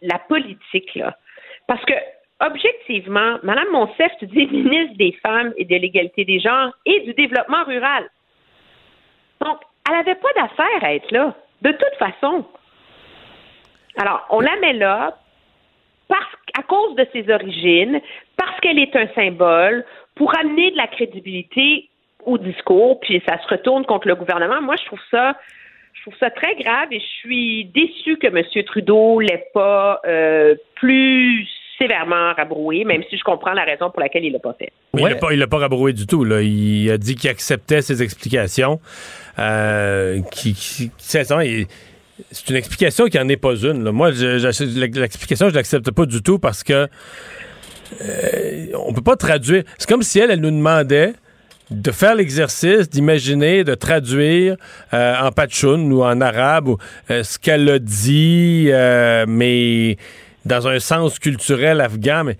S18: la politique. Là. Parce que, objectivement, Mme Monsef, tu dis ministre des Femmes et de l'égalité des genres et du développement rural. Donc, elle n'avait pas d'affaire à être là, de toute façon. Alors, on la met là parce à cause de ses origines, parce qu'elle est un symbole, pour amener de la crédibilité au discours, puis ça se retourne contre le gouvernement. Moi, je trouve ça, je trouve ça très grave et je suis déçue que M. Trudeau l'ait pas euh, plus sévèrement rabroué, même si je comprends la raison pour laquelle il l'a pas fait.
S1: Mais Il l'a pas- Il l'a pas rabroué du tout. Là. Il a dit qu'il acceptait ses explications. Euh, qui, qui- c'est ça, il- c'est une explication qui n'en est pas une. Moi, l'explication, je l'accepte pas du tout parce que euh, on peut pas traduire. C'est comme si elle, nous demandait de faire l'exercice, d'imaginer, de traduire euh, en patchoun ou en arabe ou, euh, ce qu'elle a dit, euh, mais dans un sens culturel afghan. Mais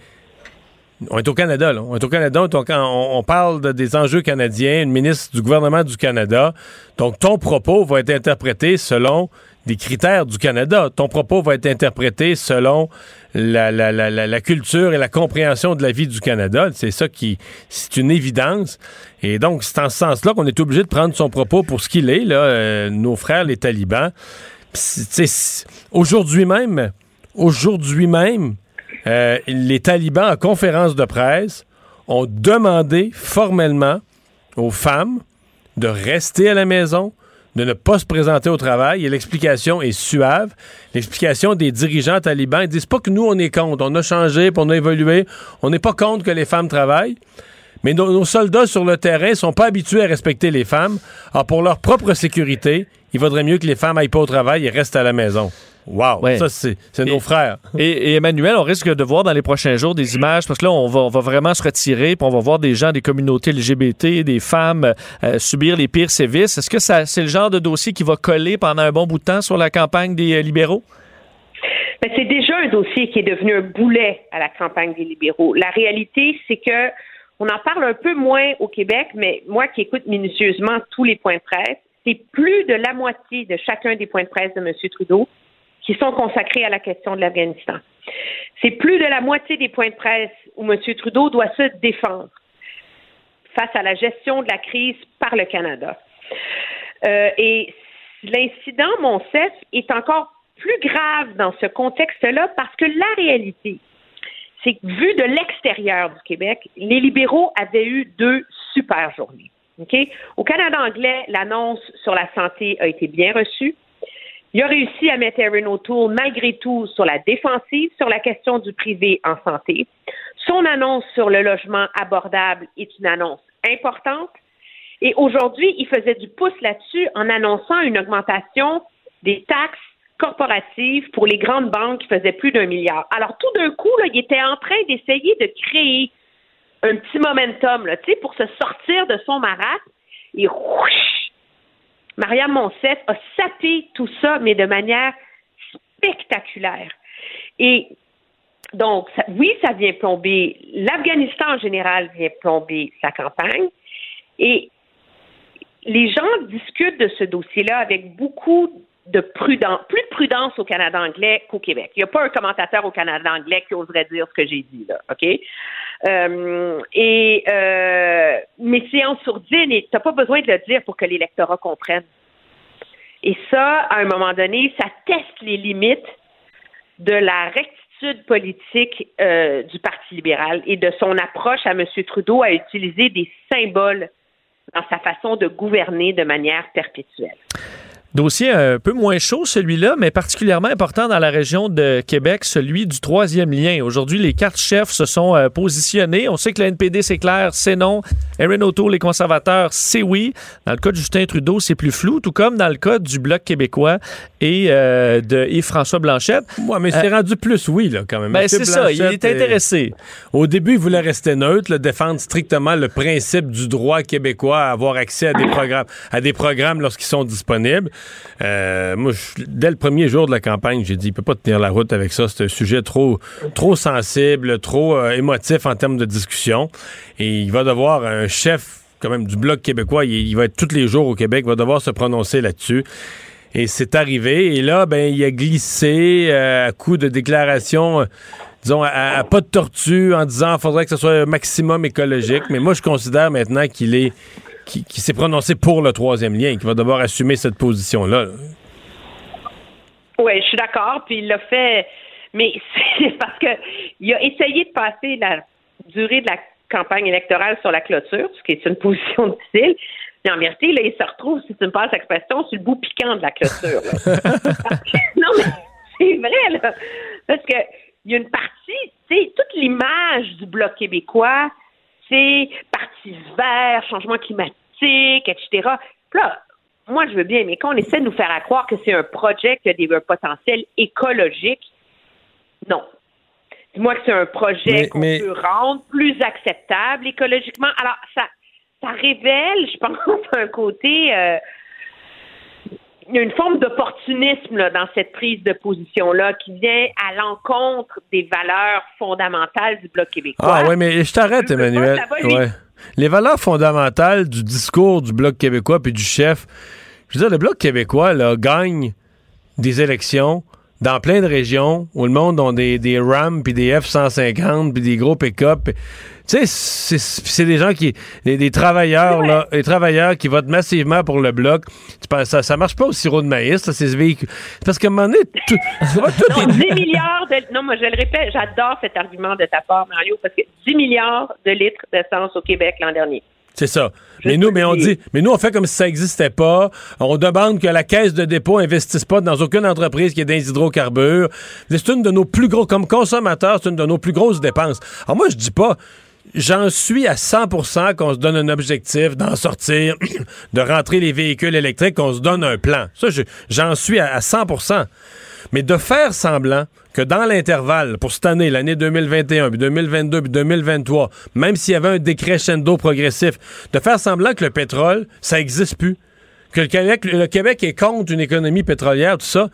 S1: On est au Canada, là. On est au Canada, on, parle de- des enjeux canadiens, une ministre du gouvernement du Canada. Donc, ton propos va être interprété selon des critères du Canada. Ton propos va être interprété selon la, culture et la compréhension de la vie du Canada. C'est ça qui, c'est une évidence. Et donc, c'est en ce sens-là qu'on est obligé de prendre son propos pour ce qu'il est, euh, nos frères, les talibans. Aujourd'hui même, aujourd'hui même, euh, les talibans, en conférence de presse, ont demandé formellement aux femmes de rester à la maison, de ne pas se présenter au travail. Et l'explication est suave. L'explication des dirigeants talibans, ils disent pas que nous, on est contre. On a changé, puis on a évolué. On n'est pas contre que les femmes travaillent. Mais nos, soldats sur le terrain sont pas habitués à respecter les femmes. Alors, pour leur propre sécurité, il vaudrait mieux que les femmes aillent pas au travail et restent à la maison. Wow!
S2: Ouais.
S1: Ça, c'est c'est nos frères. [laughs]
S2: Et, et Emmanuel, on risque de voir dans les prochains jours des images, parce que là, on va, on va vraiment se retirer, puis on va voir des gens des communautés LGBT, des femmes euh, subir les pires sévices. Est-ce que ça, c'est le genre de dossier qui va coller pendant un bon bout de temps sur la campagne des euh, libéraux?
S18: Ben, c'est déjà un dossier qui est devenu un boulet à la campagne des libéraux. La réalité, c'est que on en parle un peu moins au Québec, mais moi qui écoute minutieusement tous les points de presse, c'est plus de la moitié de chacun des points de presse de M. Trudeau qui sont consacrés à la question de l'Afghanistan. C'est plus de la moitié des points de presse où M. Trudeau doit se défendre face à la gestion de la crise par le Canada. Euh, et l'incident Monsef est encore plus grave dans ce contexte-là parce que la réalité, c'est que vu de l'extérieur du Québec, les libéraux avaient eu deux super journées. Au Canada anglais, l'annonce sur la santé a été bien reçue. Il a réussi à mettre Erin O'Toole, malgré tout, sur la défensive sur la question du privé en santé. Son annonce sur le logement abordable est une annonce importante. Et aujourd'hui, il faisait du pouce là-dessus en annonçant une augmentation des taxes corporatives pour les grandes banques qui faisaient plus d'un milliard. Alors, tout d'un coup, là, il était en train d'essayer de créer un petit momentum là, pour se sortir de son marasme. Et Mariam Monsef a sapé tout ça, mais de manière spectaculaire. Et donc, oui, ça vient plomber, l'Afghanistan en général vient plomber sa campagne. Et les gens discutent de ce dossier-là avec beaucoup de prudence, plus de prudence au Canada anglais qu'au Québec. Il n'y a pas un commentateur au Canada anglais qui oserait dire ce que j'ai dit là, ok? Euh, Et euh, mais c'est en sourdine t'as pas besoin de le dire pour que l'électorat comprenne. Et ça, à un moment donné, ça teste les limites de la rectitude politique euh, du Parti libéral et de son approche à M. Trudeau à utiliser des symboles dans sa façon de gouverner de manière perpétuelle.
S2: Dossier un peu moins chaud, celui-là, mais particulièrement important dans la région de Québec, celui du troisième lien. Aujourd'hui, les quatre chefs se sont euh, positionnés. On sait que le NPD, c'est clair, c'est non. Erin O'Toole, les conservateurs, c'est oui. Dans le cas de Justin Trudeau, c'est plus flou, tout comme dans le cas du Bloc québécois et euh, de Yves-François Blanchette.
S1: Ouais, mais c'est rendu plus oui, là, quand même.
S2: Ben, c'est ça, il est intéressé.
S1: Au début, il voulait rester neutre, là, défendre strictement le principe du droit québécois à avoir accès à des programmes, à des programmes lorsqu'ils sont disponibles. Euh, moi, je- dès le premier jour de la campagne, j'ai dit, il peut pas tenir la route avec ça. C'est un sujet trop, trop sensible, trop euh, émotif en termes de discussion. Et il va devoir un chef, quand même, du Bloc québécois, il, va être tous les jours au Québec, va devoir se prononcer là-dessus. Et c'est arrivé. Et là, ben, il a glissé euh, à coup de déclarations, euh, disons, à, à pas de tortue, en disant qu'il faudrait que ce soit un maximum écologique. Mais moi, je considère maintenant qu'il est qu'il s'est prononcé pour le troisième lien, qu'il va devoir assumer cette position-là. là.
S18: Oui, je suis d'accord. Puis il l'a fait, mais [laughs] c'est parce que il a essayé de passer la durée de la campagne électorale sur la clôture, ce qui est une [laughs] position difficile. Mais en vérité, là, il se retrouve, si tu me passes l'expression, sur le bout piquant de la clôture. [laughs] non, mais c'est vrai, là. Parce que il y a une partie, tu sais, toute l'image du Bloc québécois, c'est parti vert, changement climatique, etc. Là, moi, je veux bien, mais quand on essaie de nous faire à croire que c'est un projet qui a des un potentiel écologique, non. Dis-moi que c'est un projet qu'on
S1: mais-
S18: peut rendre plus acceptable écologiquement. Alors, ça, ça révèle, je pense, [laughs] un côté, euh, il y a une forme d'opportunisme là, dans cette prise de position-là qui vient à l'encontre des valeurs fondamentales du Bloc québécois.
S1: Ah oui, mais je t'arrête, Emmanuel.
S18: ça va.
S1: Ouais. Les valeurs fondamentales du discours du Bloc québécois puis du chef, je veux dire, le Bloc québécois là, gagne des élections dans plein de régions où le monde ont des, des RAM puis des F-150 puis des gros pick-up. Tu sais, c'est- des gens qui... Des, des travailleurs, là, des travailleurs qui votent massivement pour le Bloc. Tu penses, ça, ça marche pas au sirop de maïs, ça, ces véhicules. Parce qu'à un moment donné, tout, tu vois, tout
S18: Non,
S1: est-
S18: 10 milliards de... Non, moi, je le répète, j'adore cet argument de ta part, Mario, parce que 10 milliards de litres d'essence au Québec l'an dernier.
S1: C'est ça. Mais nous, mais on dit, mais nous, on fait comme si ça n'existait pas. On demande que la caisse de dépôt investisse pas dans aucune entreprise qui est dans les hydrocarbures. C'est une de nos plus gros, comme consommateurs, c'est une de nos plus grosses dépenses. Alors moi, je dis pas, j'en suis à 100% qu'on se donne un objectif d'en sortir, [clears throat] de rentrer les véhicules électriques, qu'on se donne un plan. Ça, je- j'en suis à, à 100%. Mais de faire semblant que dans l'intervalle, pour cette année, l'année 2021, puis 2022, puis 2023, même s'il y avait un décrescendo progressif, de faire semblant que le pétrole, ça n'existe plus, que le Québec, le Québec est contre une économie pétrolière, tout ça,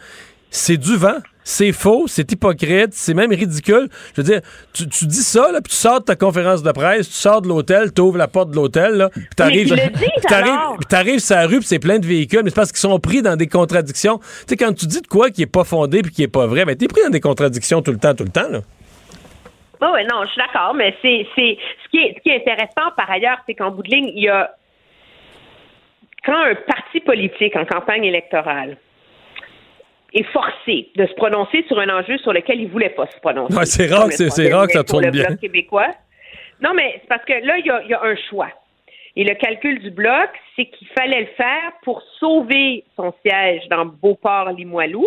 S1: c'est du vent. C'est faux, c'est hypocrite, c'est même ridicule. Je veux dire, tu, tu dis ça, là, puis tu sors de ta conférence de presse, tu sors de l'hôtel, tu ouvres la porte de l'hôtel, là, puis t'arrives [laughs] t'arrives sur la rue, puis c'est plein de véhicules, mais c'est parce qu'ils sont pris dans des contradictions. Tu sais, quand tu dis de quoi qui est pas fondé puis qui est pas vrai, ben t'es pris dans des contradictions tout le temps, tout le temps, là.
S18: Oui, oui, non, je suis d'accord, mais c'est, c'est ce qui est ce qui est intéressant par ailleurs, c'est qu'en bout de ligne, il y a quand un parti politique en campagne électorale est forcé de se prononcer sur un enjeu sur lequel il voulait pas se prononcer.
S1: Ouais, c'est rare que c'est- c'est rare que ça tourne bien.
S18: Bloc québécois. Non, mais c'est parce que là, il y a, il y a un choix. Et le calcul du bloc, c'est qu'il fallait le faire pour sauver son siège dans Beauport-Limoilou,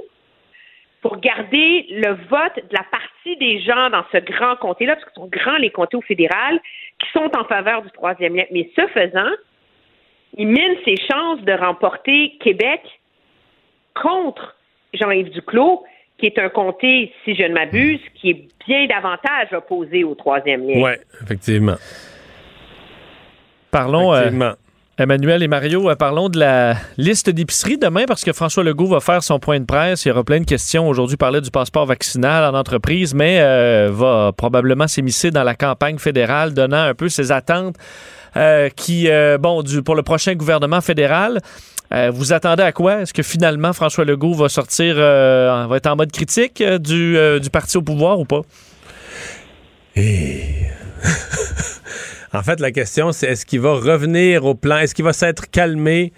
S18: pour garder le vote de la partie des gens dans ce grand comté-là, parce qu'ils sont grands les comtés au fédéral, qui sont en faveur du troisième lien. Mais ce faisant, il mine ses chances de remporter Québec contre Jean-Yves Duclos, qui est un comté, si je ne m'abuse, qui est bien davantage opposé au troisième lien.
S1: Ouais, effectivement.
S2: Parlons, euh. Emmanuel et Mario, euh, parlons de la liste d'épicerie demain parce que François Legault va faire son point de presse. Il y aura plein de questions. Aujourd'hui, parler du passeport vaccinal en entreprise, mais euh, va probablement s'immiscer dans la campagne fédérale, donnant un peu ses attentes euh, qui, euh, bon, du, pour le prochain gouvernement fédéral. Euh, vous attendez à quoi? Est-ce que finalement François Legault va sortir, euh, va être en mode critique euh, du, du parti au pouvoir ou pas? [laughs]
S1: En fait, la question, c'est est-ce qu'il va revenir au plan, est-ce qu'il va s'être calmé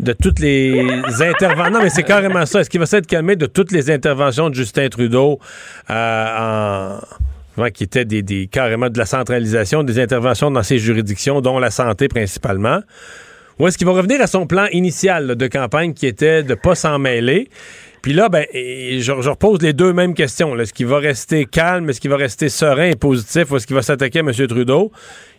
S1: de toutes les [laughs] interventions. Non, mais c'est carrément ça. Est-ce qu'il va s'être calmé de toutes les interventions de Justin Trudeau euh, en. qui étaient des, des- carrément de la centralisation des interventions dans ces juridictions, dont la santé principalement? Ou est-ce qu'il va revenir à son plan initial de campagne qui était de pas s'en mêler? Puis là, ben, je, repose les deux mêmes questions. Est-ce qu'il va rester calme? Est-ce qu'il va rester serein et positif? Ou est-ce qu'il va s'attaquer à M. Trudeau?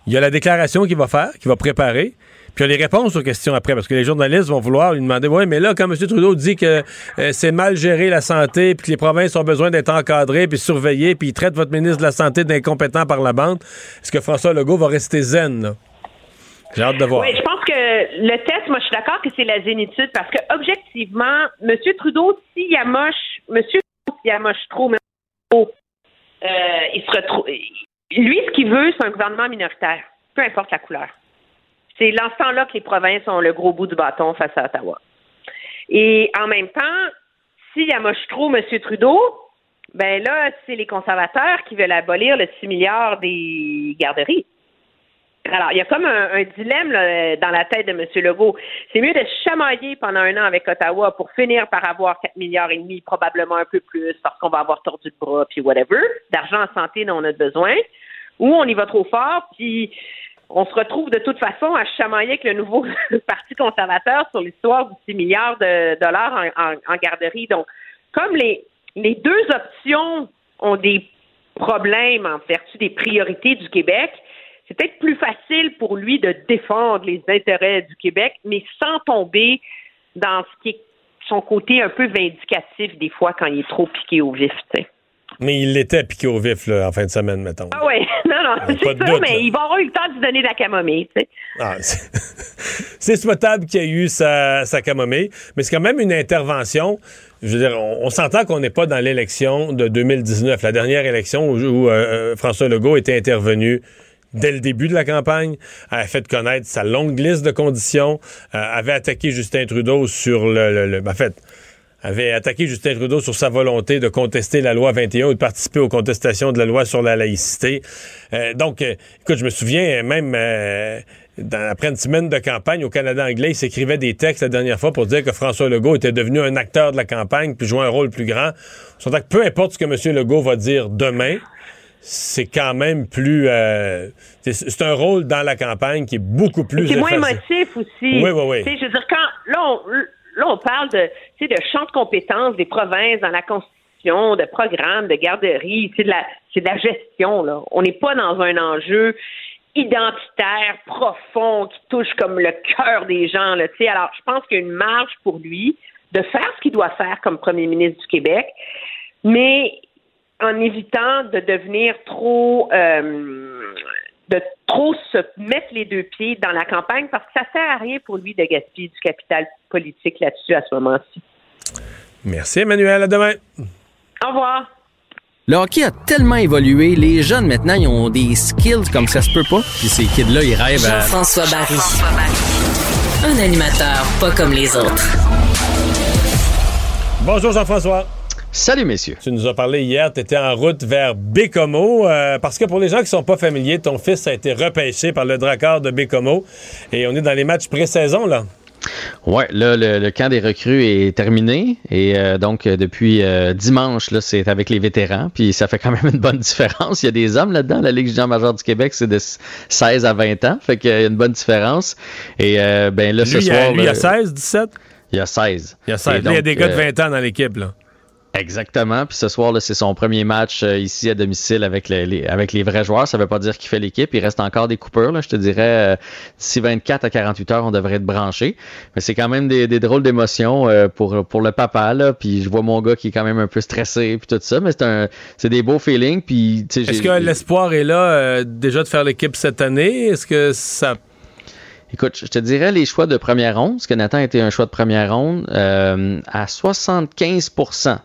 S1: Il y a la déclaration qu'il va faire, qu'il va préparer. Puis il y a les réponses aux questions après, parce que les journalistes vont vouloir lui demander Oui, mais là, quand M. Trudeau dit que euh, c'est mal géré la santé, puis que les provinces ont besoin d'être encadrées, puis surveillées, puis il traite votre ministre de la Santé d'incompétent par la bande, est-ce que François Legault va rester zen? J'ai hâte de voir.
S18: Que le test, moi, je suis d'accord que c'est la zénitude parce que, objectivement, M. Trudeau, s'il amoche, M. Trudeau, s'il trop, M. Trudeau, euh, il se retrouve. Lui, ce qu'il veut, c'est un gouvernement minoritaire, peu importe la couleur. C'est l'instant-là que les provinces ont le gros bout du bâton face à Ottawa. Et en même temps, s'il amoche trop M. Trudeau, ben là, c'est les conservateurs qui veulent abolir le 6 milliards des garderies. Alors, il y a comme un, dilemme là, dans la tête de M. Legault. C'est mieux de chamailler pendant un an avec Ottawa pour finir par avoir 4 milliards et demi, probablement un peu plus, parce qu'on va avoir tordu le bras, puis whatever, d'argent en santé dont on a besoin, ou on y va trop fort, puis on se retrouve de toute façon à chamailler avec le nouveau [laughs] Parti conservateur sur l'histoire du 6 milliards de dollars en, en- en garderie. Donc, comme les, les deux options ont des problèmes en vertu des priorités du Québec, c'est peut-être plus facile pour lui de défendre les intérêts du Québec, mais sans tomber dans ce qui est son côté un peu vindicatif des fois quand il est trop piqué au vif.
S1: Mais il l'était piqué au vif là, en fin de semaine, mettons.
S18: Ah oui, [laughs] non, non,
S1: pas
S18: c'est ça,
S1: doute,
S18: mais
S1: là.
S18: il va avoir eu le temps de se donner de la camomille.
S1: Ah, [laughs] c'est souhaitable qu'il y ait eu sa, sa camomille, mais c'est quand même une intervention. Je veux dire, on, on s'entend qu'on n'est pas dans l'élection de 2019, la dernière élection où, où, euh, euh, François Legault était intervenu dès le début de la campagne, a fait connaître sa longue liste de conditions, euh, avait attaqué Justin Trudeau sur le... le- le- ben, en fait, avait attaqué Justin Trudeau sur sa volonté de contester la loi 21 ou de participer aux contestations de la loi sur la laïcité. Euh, donc, euh, écoute, je me souviens même euh, dans- après une semaine de campagne au Canada anglais, il s'écrivait des textes la dernière fois pour dire que François Legault était devenu un acteur de la campagne puis jouait un rôle plus grand. Peu importe ce que M. Legault va dire demain, c'est quand même plus... euh, c'est un rôle dans la campagne qui est beaucoup plus...
S18: C'est moins émotif aussi.
S1: Oui, oui, oui.
S18: Tu sais, Je veux dire, quand là, on, là, on parle de, tu sais, de champ de compétences des provinces dans la Constitution, de programmes, de garderies, c'est de la c'est de la gestion. Là. On n'est pas dans un enjeu identitaire, profond, qui touche comme le cœur des gens. Là, tu sais. Alors, je pense qu'il y a une marge pour lui de faire ce qu'il doit faire comme premier ministre du Québec, mais en évitant de devenir trop euh, de trop se mettre les deux pieds dans la campagne parce que ça sert à rien pour lui de gaspiller du capital politique là-dessus à ce moment-ci.
S1: Merci, Emmanuel. À demain.
S18: Au revoir.
S19: Le hockey a tellement évolué, les jeunes maintenant, ils ont des skills comme ça se peut pas. Puis ces kids-là, ils rêvent à...
S14: Jean-François Barry. Un animateur pas comme les autres.
S1: Bonjour Jean-François.
S19: Salut messieurs.
S1: Tu nous as parlé hier, tu étais en route vers Bécomo, euh, parce que pour les gens qui sont pas familiers, ton fils a été repêché par le Drakkar de Bécomo et on est dans les matchs pré-saison là.
S19: Ouais, là, le, le camp des recrues est terminé. Et euh, donc, euh, depuis euh, dimanche, là, c'est avec les vétérans. Puis ça fait quand même une bonne [laughs] différence. Il y a des hommes là-dedans. La Ligue junior majeure du Québec, c'est de 16 à 20 ans. Fait qu'il y a une bonne différence. Et euh, ben là, ce
S1: lui, il y
S19: soir.
S1: a, lui, il y a
S19: là,
S1: 16, 17?
S19: Il y a 16.
S1: Il y a 16.
S19: Et
S1: Là, il y a des gars de
S19: euh,
S1: 20 ans dans l'équipe là.
S19: Exactement. Puis ce soir, là, c'est son premier match euh, ici à domicile avec les, les- avec les vrais joueurs. Ça veut pas dire qu'il fait l'équipe. Il reste encore des coupeurs. Là, je te dirais, euh, d'ici 24 à 48 heures, on devrait être branché. Mais c'est quand même des, des drôles d'émotions euh, pour, pour le papa. Là. Puis je vois mon gars qui est quand même un peu stressé puis tout ça. Mais c'est un c'est des beaux feelings. Puis,
S1: Est-ce que l'espoir est là euh, déjà de faire l'équipe cette année? Est-ce que ça.
S19: Écoute, je te dirais les choix de première ronde, parce que Nathan était un choix de première ronde, euh, à 75 hum,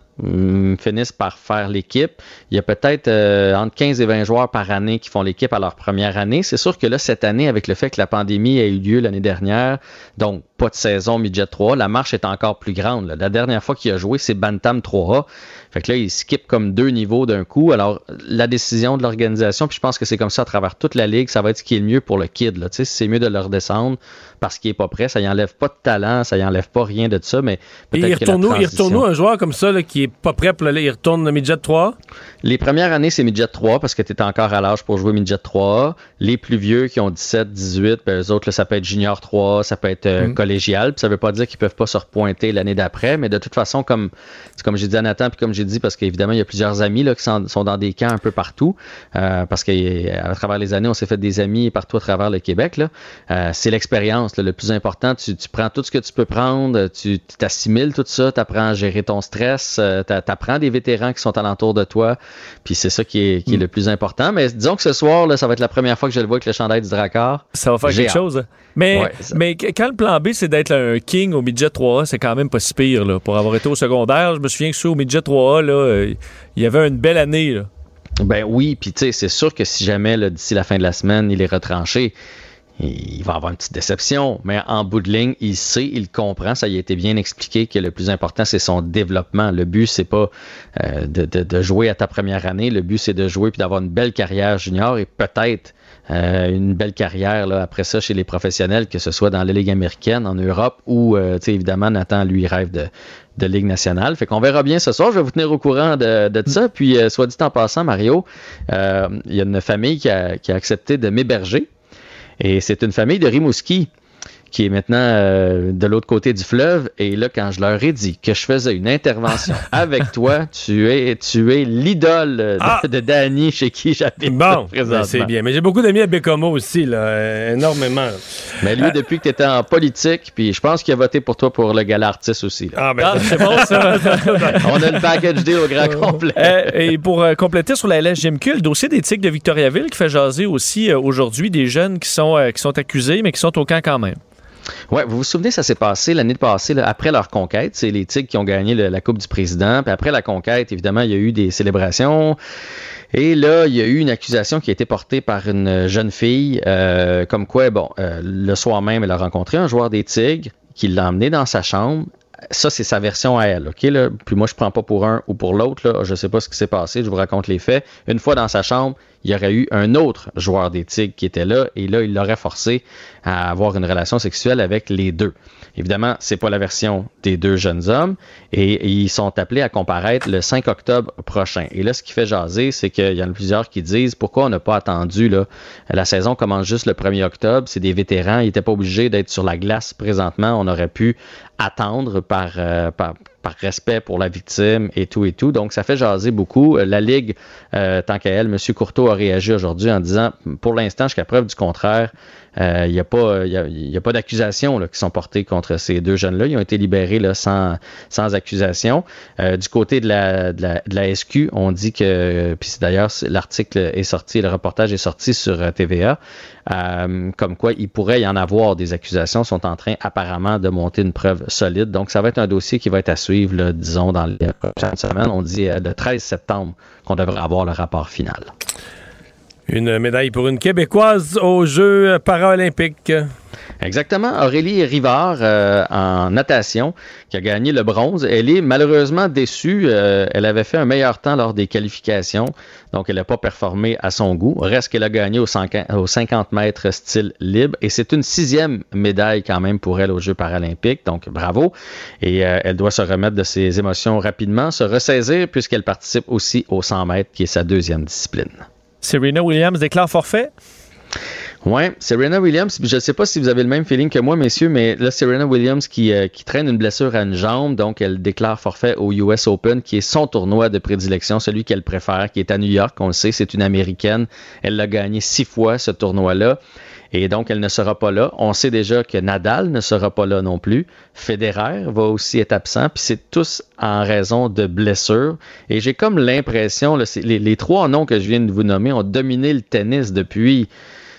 S19: finissent par faire l'équipe. Il y a peut-être euh, entre 15 et 20 joueurs par année qui font l'équipe à leur première année. C'est sûr que là, cette année, avec le fait que la pandémie a eu lieu l'année dernière, donc pas de saison midget 3, la marche est encore plus grande. La dernière fois qu'il a joué, c'est Bantam 3A. Fait que là, il skip comme deux niveaux d'un coup. Alors, la décision de l'organisation, puis je pense que c'est comme ça à travers toute la ligue, ça va être ce qui est le mieux pour le kid. Tu sais, c'est mieux de le redescendre parce qu'il est pas prêt. Ça y enlève pas de talent, ça y enlève pas rien de ça, mais peut-être
S1: il
S19: que la
S1: retourne où? Il retourne où
S19: transition-
S1: un joueur comme ça là, qui est pas prêt pour le. Il retourne le midget 3?
S19: Les premières années, c'est midget 3 parce que tu es encore à l'âge pour jouer midget 3. Les plus vieux qui ont 17, 18, ben, eux autres, là, ça peut être junior 3, ça peut être euh,
S1: Mm.
S19: collégial. Puis ça veut pas dire qu'ils peuvent pas se repointer l'année d'après, mais de toute façon, comme, comme j'ai dit à Nathan, puis comme j'ai dit, parce qu'évidemment, il y a plusieurs amis là, qui sont, sont dans des camps un peu partout, euh, parce qu'à travers les années, on s'est fait des amis partout à travers le Québec. Euh, c'est l'expérience là, le plus important. Tu, tu prends tout ce que tu peux prendre, tu t'assimiles tout ça, tu apprends à gérer ton stress, euh, tu apprends des vétérans qui sont alentour de toi, puis c'est ça qui est, qui est
S1: Mm.
S19: le plus important. Mais disons que ce soir, là, ça va être la première fois que je le vois avec le chandail du Drakkar.
S2: Ça va faire quelque chose. hein. Mais,
S19: Ouais,
S2: mais quand le plan B, c'est d'être un king au midget 3A, c'est quand même pas si pire. Là. Pour avoir été au secondaire, je me souviens que ceux au midget 3A, là, euh, il y avait une belle année. Là.
S19: Ben oui, puis tu sais, c'est sûr que si jamais d'ici la fin de la semaine, il est retranché, il va avoir une petite déception. Mais en bout de ligne, il sait, il comprend, ça y a été bien expliqué que le plus important, c'est son développement. Le but, c'est pas euh, de, de- de jouer à ta première année. Le but, c'est de jouer puis d'avoir une belle carrière junior et peut-être euh, une belle carrière là, après ça chez les professionnels, que ce soit dans la Ligue américaine, en Europe ou, euh, tu sais, évidemment, Nathan, lui, rêve de, de Ligue nationale. Fait qu'on verra bien ce soir. Je vais vous tenir au courant de, de ça. Puis, euh, soit dit en passant, Mario, euh, il y a une famille qui a, qui a accepté de m'héberger. Et c'est une famille de Rimouski qui est maintenant euh, de l'autre côté du fleuve. Et là, quand je leur ai dit que je faisais une intervention [laughs] avec toi, tu es, tu es l'idole de,
S1: Ah!
S19: de Danny chez qui j'habite
S1: Bon, [laughs]
S19: présentement.
S1: ben, c'est bien. Mais j'ai beaucoup d'amis à Bécomo aussi, là, euh, énormément.
S19: Mais lui, depuis que tu étais en politique, puis je pense qu'il a voté pour toi pour le gala artiste aussi. là.
S1: Ah, ben, c'est bon, ça. [laughs]
S19: On a le package deal au grand complet.
S2: Euh, et pour euh, compléter sur la LSGMQ, le dossier tics de Victoriaville qui fait jaser aussi euh, aujourd'hui des jeunes qui sont, euh, qui sont accusés, mais qui sont au camp quand même.
S19: Ouais, vous vous souvenez, ça s'est passé l'année passée, après leur conquête. C'est les Tigres qui ont gagné la Coupe du Président. Puis après la conquête, évidemment, il y a eu des célébrations. Et là, il y a eu une accusation qui a été portée par une jeune fille, euh, comme quoi, bon, euh, le soir même, elle a rencontré un joueur des Tigres qui l'a emmené dans sa chambre. Ça, c'est sa version à elle, OK? Là? Puis moi, je prends pas pour un ou pour l'autre. Je sais pas ce qui s'est passé, je vous raconte les faits. Une fois dans sa chambre, il y aurait eu un autre joueur des Tigres qui était là, et là, il l'aurait forcé à avoir une relation sexuelle avec les deux. Évidemment, c'est pas la version des deux jeunes hommes, et, ils sont appelés à comparaître le 5 octobre prochain. Et là, ce qui fait jaser, c'est qu'il y en a plusieurs qui disent pourquoi on n'a pas attendu là. La saison commence juste le 1er octobre, c'est des vétérans, ils n'étaient pas obligés d'être sur la glace présentement, on aurait pu attendre par, euh, par, par respect pour la victime et tout et tout. Donc, ça fait jaser beaucoup. Euh, La Ligue, euh, tant qu'à elle, M. Courteau a réagi aujourd'hui en disant, pour l'instant, jusqu'à preuve du contraire, il n'y a pas, d'accusations qui sont portées contre ces deux jeunes-là. Ils ont été libérés sans, sans accusation. Euh, du côté de la, SQ, on dit que, puis d'ailleurs, l'article est sorti, le reportage est sorti sur euh, TVA, euh, comme quoi il pourrait y en avoir des accusations, sont en train apparemment de monter une preuve solide. Donc, ça va être un dossier qui va être à suivre, disons, dans les prochaines semaines. On dit euh, le 13 septembre qu'on devrait avoir le rapport final.
S1: Une médaille pour une Québécoise aux Jeux paralympiques.
S19: Exactement. Aurélie Rivard euh, en natation qui a gagné le bronze. Elle est malheureusement déçue. Euh, elle avait fait un meilleur temps lors des qualifications, donc elle n'a pas performé à son goût. Reste qu'elle a gagné au 50 au 50 mètres style libre et c'est une sixième médaille quand même pour elle aux Jeux paralympiques. Donc bravo. Et euh, elle doit se remettre de ses émotions rapidement, se ressaisir puisqu'elle participe aussi au 100 mètres qui est sa deuxième discipline.
S2: Serena Williams déclare forfait?
S19: Ouais, Serena Williams, je ne sais pas si vous avez le même feeling que moi, messieurs, mais là, Serena Williams qui, euh, qui traîne une blessure à une jambe, donc elle déclare forfait au US Open, qui est son tournoi de prédilection, celui qu'elle préfère, qui est à New York, on le sait, c'est une Américaine. Elle l'a gagné six fois, ce tournoi-là. Et donc, elle ne sera pas là. On sait déjà que Nadal ne sera pas là non plus. Federer va aussi être absent. Puis c'est tous en raison de blessures. Et j'ai comme l'impression, les, les trois noms que je viens de vous nommer ont dominé le tennis depuis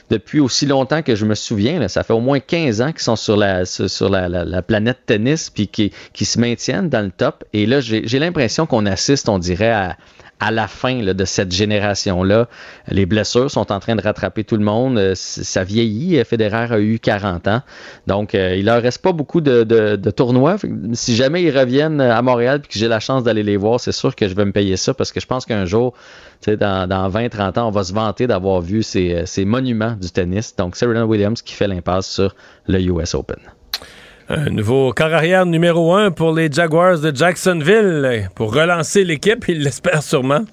S19: depuis aussi longtemps que je me souviens. là. ça fait au moins 15 ans qu'ils sont sur la, sur la, la- la planète tennis puis qui, qui se maintiennent dans le top. Et là, j'ai l'impression qu'on assiste, on dirait, à, à la fin de cette génération-là. Les blessures sont en train de rattraper tout le monde. Euh, Ça vieillit. Federer a eu 40 ans. Donc, euh, il leur reste pas beaucoup de, tournois. Si jamais ils reviennent à Montréal et que j'ai la chance d'aller les voir, c'est sûr que je vais me payer ça parce que je pense qu'un jour, dans, dans 20-30 ans, on va se vanter d'avoir vu ces, euh, ces monuments du tennis. Donc, Serena Williams qui fait l'impasse sur le US Open.
S1: Un nouveau corps arrière numéro un pour les Jaguars de Jacksonville pour relancer l'équipe, il l'espère sûrement.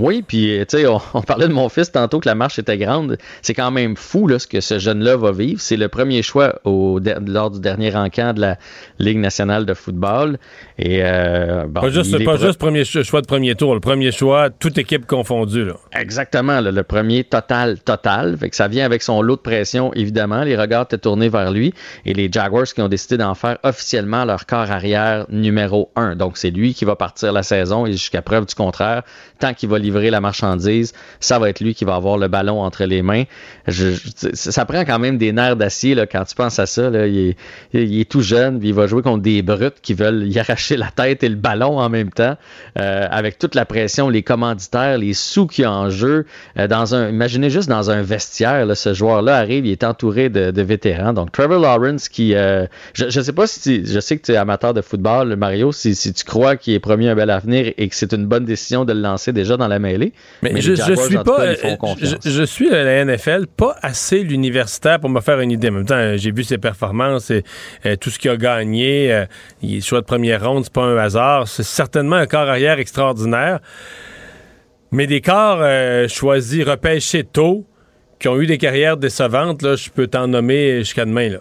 S19: Oui, puis tu sais, on, [laughs] on parlait de mon fils tantôt que la marche était grande. C'est quand même fou là, ce que ce jeune-là va vivre. C'est le premier choix au, lors du dernier encamp de la Ligue nationale de football. Et euh, bon,
S1: pas juste, pas juste premier cho- choix de premier tour, le premier choix, toute équipe confondue. Là.
S19: Exactement, là, le premier total, total. Fait que ça vient avec son lot de pression, évidemment. Les regards étaient tournés vers lui. Et les Jaguars qui ont décidé d'en faire officiellement leur corps arrière numéro un. Donc, c'est lui qui va partir la saison et jusqu'à preuve du contraire, tant qu'il va livrer la marchandise, ça va être lui qui va avoir le ballon entre les mains. Ça prend quand même des nerfs d'acier quand tu penses à ça. Il, est, tout jeune, puis il va jouer contre des brutes qui veulent y arracher la tête et le ballon en même temps, euh, avec toute la pression, les commanditaires, les sous a en jeu. Euh, dans un, imaginez juste dans un vestiaire, ce joueur-là arrive, il est entouré de, vétérans. Donc Trevor Lawrence, qui, euh, je, je sais pas si, je sais que tu es amateur de football, Mario, si, si tu crois qu'il est promis un bel avenir et que c'est une bonne décision de le lancer déjà dans la mêlée.
S1: Mais, je, suis pas.
S19: cas,
S1: euh, je, je suis à la NFL pas assez l'universitaire pour me faire une idée. En même temps, j'ai vu ses performances et euh, tout ce qu'il a gagné. euh, il est choix de première ronde, c'est pas un hasard. C'est certainement un corps arrière extraordinaire. Mais des corps euh, choisis, repêchés tôt, qui ont eu des carrières décevantes, là, je peux t'en nommer jusqu'à demain. Là.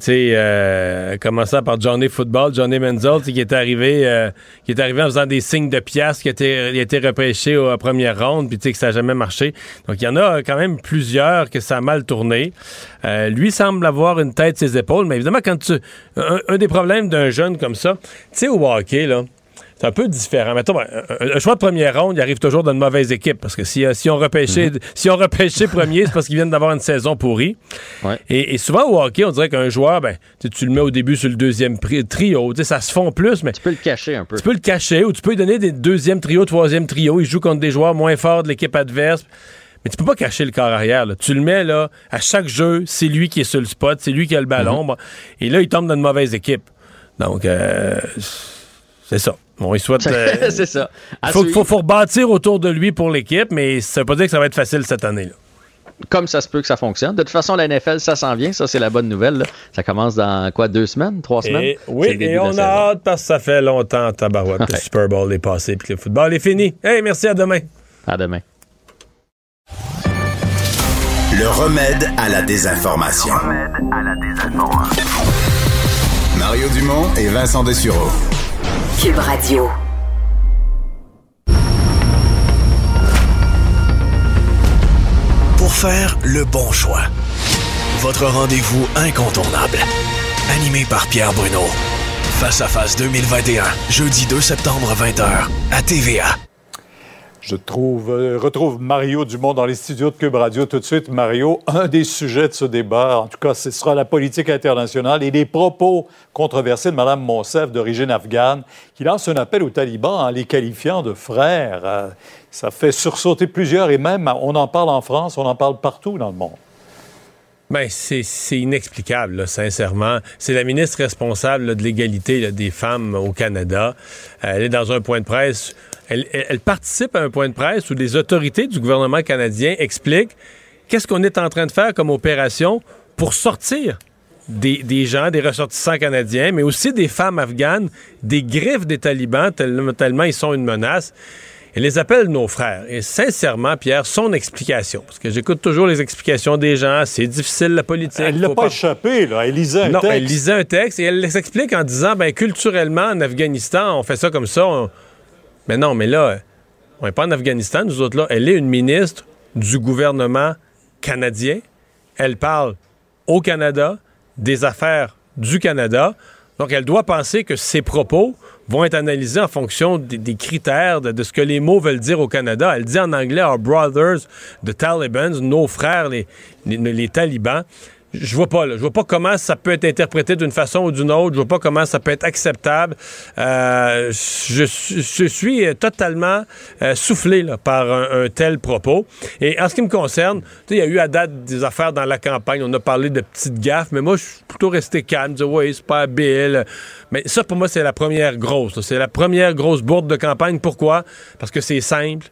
S1: Sais, euh, commençant par Johnny Football, Johnny Menzel, qui est arrivé euh, qui est arrivé en faisant des signes de pièces, qui a été, il a été repêché à première ronde, puis tu sais que ça n'a jamais marché. Donc, il y en a quand même plusieurs que ça a mal tourné. Euh, lui semble avoir une tête ses épaules, mais évidemment, quand tu... Un, un des problèmes d'un jeune comme ça, tu sais, au hockey, là, c'est un peu différent. Mettons, un, un, choix de première ronde, il arrive toujours dans une mauvaise équipe. Parce que si, si on repêché,
S19: Mhm.
S1: si on repêché premier, c'est parce qu'ils viennent d'avoir une saison pourrie. Et, et souvent au hockey, on dirait qu'un joueur, ben, tu, le mets au début sur le deuxième trio. Ça se fond plus, mais. Tu
S19: peux le cacher un peu.
S1: Tu peux le cacher ou tu peux lui donner des deuxième trio, troisième trio. Il joue contre des joueurs moins forts de l'équipe adverse. Mais tu peux pas cacher le corps arrière. là. Tu le mets là, à chaque jeu, c'est lui qui est sur le spot, c'est lui qui a le ballon. Bon. Et là, il tombe dans une mauvaise équipe. Donc, euh, c'est ça. Bon, il souhaite. euh, [laughs]
S19: c'est ça.
S1: il
S19: À
S1: faut,
S19: suivre.
S1: faut, faut rebâtir autour de lui pour l'équipe, mais ça veut pas dire que ça va être facile cette année. Là.
S19: Comme ça se peut que ça fonctionne. De toute façon, la NFL, ça s'en vient. Ça, c'est la bonne nouvelle. là. Ça commence dans quoi, deux semaines, trois semaines?
S1: Et, oui,
S19: le
S1: et
S19: la
S1: on a
S19: saison.
S1: hâte parce que ça fait longtemps, tabarouette, que le Super Bowl est passé puis que le football est fini. Hey, merci, à demain.
S19: À demain.
S4: Le remède à la désinformation. Mario Dumont et Vincent Dessureau.
S14: Radio.
S20: Pour faire le bon choix. Votre rendez-vous incontournable. Animé par Pierre Bruno. Face à face 2021, jeudi 2 septembre 20h, à TVA.
S21: Je euh, retrouve Mario Dumont dans les studios de Cube Radio tout de suite. Mario, un des sujets de ce débat, en tout cas, ce sera la politique internationale et les propos controversés de Mme Monsef d'origine afghane, qui lance un appel aux talibans en les qualifiant de frères. Euh, ça fait sursauter plusieurs et même, on en parle en France, on en parle partout dans le monde.
S1: Ben, c'est inexplicable, sincèrement. C'est la ministre responsable de l'égalité des femmes au Canada. Elle est dans un point de presse. Elle, participe à un point de presse où les autorités du gouvernement canadien expliquent qu'est-ce qu'on est en train de faire comme opération pour sortir des, des gens, des ressortissants canadiens, mais aussi des femmes afghanes, des griffes des talibans, tellement, tellement ils sont une menace. Elle les appelle nos frères. Et sincèrement, Pierre, son explication, parce que j'écoute toujours les explications des gens, c'est difficile la politique.
S21: Elle l'a pas échappé, là. Elle lisait un
S1: non,
S21: texte.
S1: elle lisait un texte et elle les explique en disant, ben culturellement, en Afghanistan, on fait ça comme ça. on- Mais non, mais là, on n'est pas en Afghanistan, nous autres là. Elle est une ministre du gouvernement canadien. Elle parle au Canada, des affaires du Canada. Donc, elle doit penser que ses propos vont être analysés en fonction des, critères de, ce que les mots veulent dire au Canada. Elle dit en anglais Our brothers, the Taliban, nos frères, les, les talibans. Je vois pas, là. Je vois pas comment ça peut être interprété d'une façon ou d'une autre. Je vois pas comment ça peut être acceptable. Euh, je, suis- je suis totalement euh, soufflé là, par un, tel propos. Et en ce qui me concerne, il y a eu à date des affaires dans la campagne. On a parlé de petites gaffes, mais moi, je suis plutôt resté calme. Dire, oui, c'est pas habile. Mais ça, pour moi, c'est la première grosse. C'est la première grosse bourde de campagne. Pourquoi? Parce que c'est simple.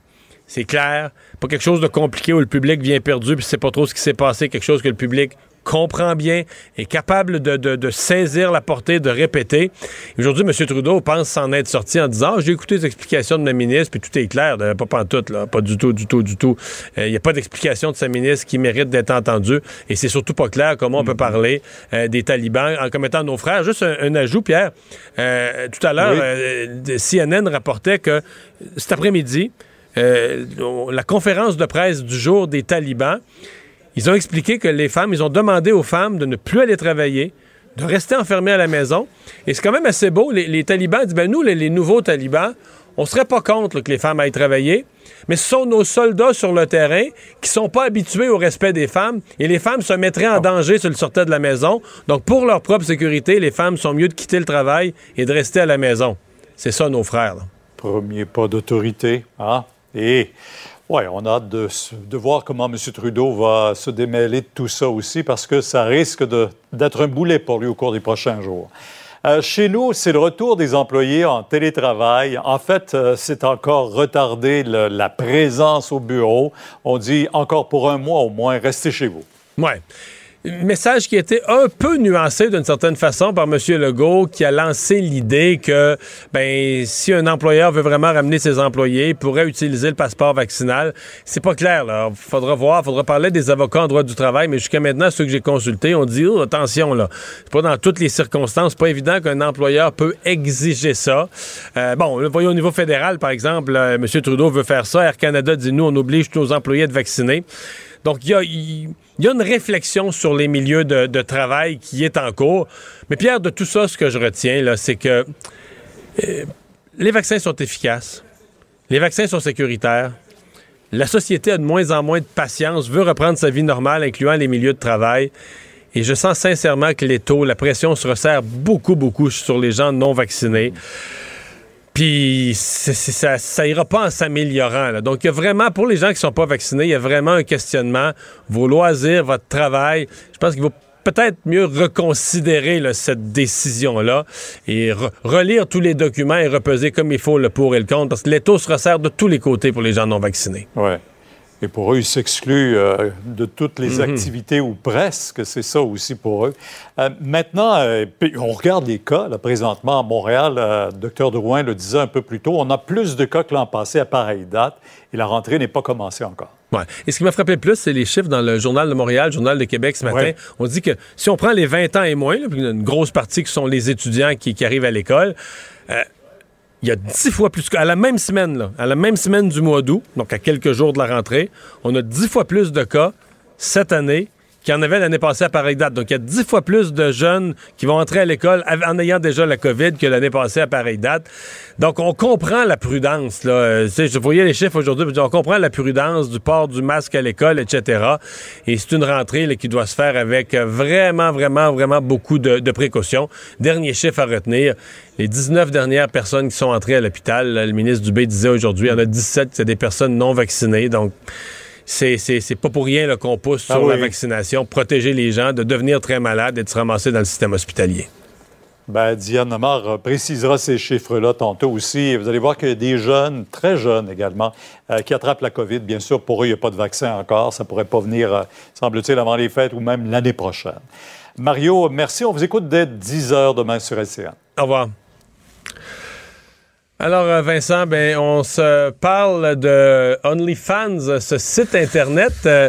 S1: C'est clair, pas quelque chose de compliqué où le public vient perdu puis c'est pas trop ce qui s'est passé, quelque chose que le public comprend bien, est capable de, de- de saisir la portée, de répéter. Aujourd'hui, M. Trudeau pense s'en être sorti en disant Ah, J'ai écouté les explications de ma ministre, puis tout est clair. Là, pas pantoute, là, pas du tout, du tout, du tout. Euh, Il n'y a pas d'explication de sa ministre qui mérite d'être entendue. Et c'est surtout pas clair comment on peut parler euh, des talibans en comme étant nos frères. Juste un, un ajout, Pierre. Euh, tout à l'heure,
S21: Oui.
S1: CNN rapportait que cet après-midi, la conférence de presse du jour des talibans, ils ont expliqué que les femmes, ils ont demandé aux femmes de ne plus aller travailler, de rester enfermées à la maison. Et c'est quand même assez beau. Les, les talibans disent, ben nous, les, les nouveaux talibans, on serait pas contre là, que les femmes aillent travailler, mais ce sont nos soldats sur le terrain qui sont pas habitués au respect des femmes et les femmes se mettraient en danger s'ils sortaient de la maison. Donc, pour leur propre sécurité, les femmes sont mieux de quitter le travail et de rester à la maison. C'est ça, nos frères. là.
S21: Premier pas d'autorité. Hein? Et ouais, on a hâte de, de voir comment M. Trudeau va se démêler de tout ça aussi, parce que ça risque d'être un boulet pour lui au cours des prochains jours. Euh, chez nous, c'est le retour des employés en télétravail. En fait, euh, c'est encore retardé la présence au bureau. On dit encore pour un mois au moins, restez chez vous.
S1: Ouais. Message qui été un peu nuancé d'une certaine façon par M. Legault, qui a lancé l'idée que ben si un employeur veut vraiment ramener ses employés, il pourrait utiliser le passeport vaccinal. C'est pas clair, là. Faudra voir, faudra parler des avocats en droit du travail, mais jusqu'à maintenant, ceux que j'ai consultés ont dit oh, attention, là. C'est pas dans toutes les circonstances, pas évident qu'un employeur peut exiger ça. Euh, bon, voyons au niveau fédéral, par exemple, euh, M. Trudeau veut faire ça. Air Canada dit nous, on oblige tous nos employés à être vaccinés. Donc, il y a, a, une réflexion sur les milieux de, travail qui est en cours. Mais Pierre, de tout ça, ce que je retiens, c'est que euh, les vaccins sont efficaces. Les vaccins sont sécuritaires. La société a de moins en moins de patience, veut reprendre sa vie normale, incluant les milieux de travail. Et je sens sincèrement que les taux, la pression se resserre beaucoup, beaucoup sur les gens non vaccinés. Puis ça, ça ira pas en s'améliorant. Donc, il y a vraiment, pour les gens qui sont pas vaccinés, il y a vraiment un questionnement. Vos loisirs, votre travail, je pense qu'il vaut peut-être mieux reconsidérer cette décision-là et relire tous les documents et repeser comme il faut le pour et le contre, parce que l'étau se resserre de tous les côtés pour les gens non vaccinés.
S21: Ouais. Et pour eux, ils s'excluent euh, de toutes les mhm. activités, ou presque, c'est ça aussi pour eux. Euh, maintenant, euh, on regarde les cas, là, présentement à Montréal, le docteur Drouin le disait un peu plus tôt, on a plus de cas que l'an passé à pareille date, et la rentrée n'est pas commencée encore.
S1: Ouais. Et ce qui m'a frappé le plus, c'est les chiffres dans le Journal de Montréal, le Journal de Québec ce matin. On dit que si on prend les 20 ans et moins, là, une grosse partie qui sont les étudiants qui, qui arrivent à l'école, il y a dix fois plus à la même semaine, là, à la même semaine du mois d'août, donc à quelques jours de la rentrée, on a dix fois plus de cas cette année qu'il y en avait l'année passée à pareille date. Donc, il y a dix fois plus de jeunes qui vont entrer à l'école en ayant déjà la COVID que l'année passée à pareille date. Donc, on comprend la prudence. Là. Euh, je voyais les chiffres aujourd'hui, on comprend la prudence du port du masque à l'école, etc. Et c'est une rentrée qui doit se faire avec vraiment, vraiment, vraiment beaucoup de, de, précautions. Dernier chiffre à retenir, les 19 dernières personnes qui sont entrées à l'hôpital, le ministre Dubé disait aujourd'hui, il y en a 17 c'est des personnes non vaccinées. Donc, c'est pas pour rien qu'on pousse ah sur la vaccination, protéger les gens de devenir très malades et de se ramasser dans le système hospitalier.
S21: Ben, Diane Lamar précisera ces chiffres-là tantôt aussi. Vous allez voir qu'il y a des jeunes, très jeunes également, euh, qui attrapent la COVID. Bien sûr, pour eux, il n'y a pas de vaccin encore. Ça ne pourrait pas venir, euh, semble-t-il, avant les fêtes ou même l'année prochaine. Mario, merci. On vous écoute dès 10 heures demain sur LCN.
S1: Au revoir. Alors, euh, Vincent, ben, on se parle de OnlyFans, ce site Internet euh,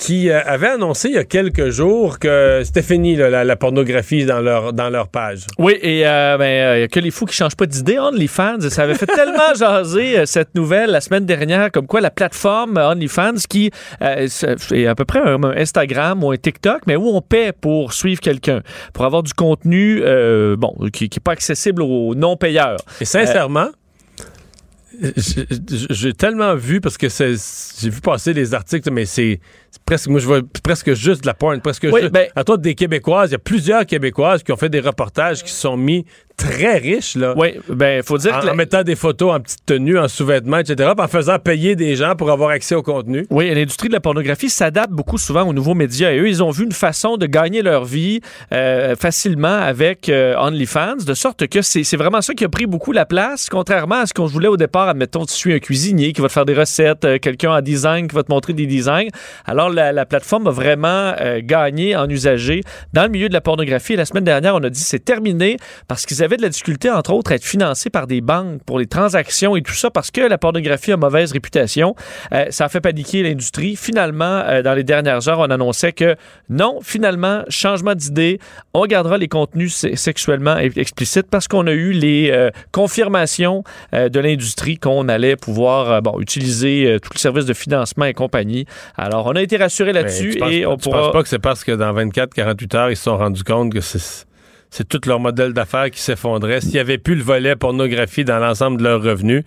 S1: qui euh, avait annoncé il y a quelques jours que c'était fini la, pornographie dans leur, dans leur page.
S2: Oui, et euh, ben, il n'y a que les fous qui changent pas d'idée. OnlyFans, ça avait fait tellement [laughs] jaser euh, cette nouvelle la semaine dernière, comme quoi la plateforme OnlyFans, qui est à peu près un, Instagram ou un TikTok, mais où on paie pour suivre quelqu'un, pour avoir du contenu bon, qui n'est pas accessible aux non-payeurs.
S1: Et sincèrement, j'ai tellement vu parce que j'ai vu passer les articles, mais c'est presque, moi je vois presque juste de la porn, presque juste, ben à toi des Québécoises, il y a plusieurs Québécoises qui ont fait des reportages qui se sont mis très riches là.
S2: Oui, ben faut dire
S1: en, en, mettant des photos en petite tenue, en sous-vêtements, etc., en faisant payer des gens pour avoir accès au contenu.
S2: Oui, l'industrie de la pornographie s'adapte beaucoup souvent aux nouveaux médias et eux, ils ont vu une façon de gagner leur vie euh, facilement avec euh, OnlyFans, de sorte que c'est vraiment ça qui a pris beaucoup la place, contrairement à ce qu'on voulait au départ. Admettons, tu suis un cuisinier qui va te faire des recettes, euh, quelqu'un en design qui va te montrer des designs. Alors la, plateforme a vraiment euh, gagné en usagers dans le milieu de la pornographie. la semaine dernière, on a dit c'est terminé parce qu'ils avaient de la difficulté, entre autres, à être financés par des banques pour les transactions et tout ça parce que la pornographie a mauvaise réputation. Euh, ça a fait paniquer l'industrie. Finalement, euh, dans les dernières heures, on annonçait que non, finalement, changement d'idée, on gardera les contenus sexuellement explicites parce qu'on a eu les confirmations de l'industrie qu'on allait pouvoir bon, utiliser tout le service de financement et compagnie. Alors, on a été rassuré là-dessus et on pourra.
S1: penses pas que c'est parce que dans 24-48 heures, ils se sont rendus compte que c'est tout leur modèle d'affaires qui s'effondrait? S'il n'y avait plus le volet pornographie dans l'ensemble de leurs revenus,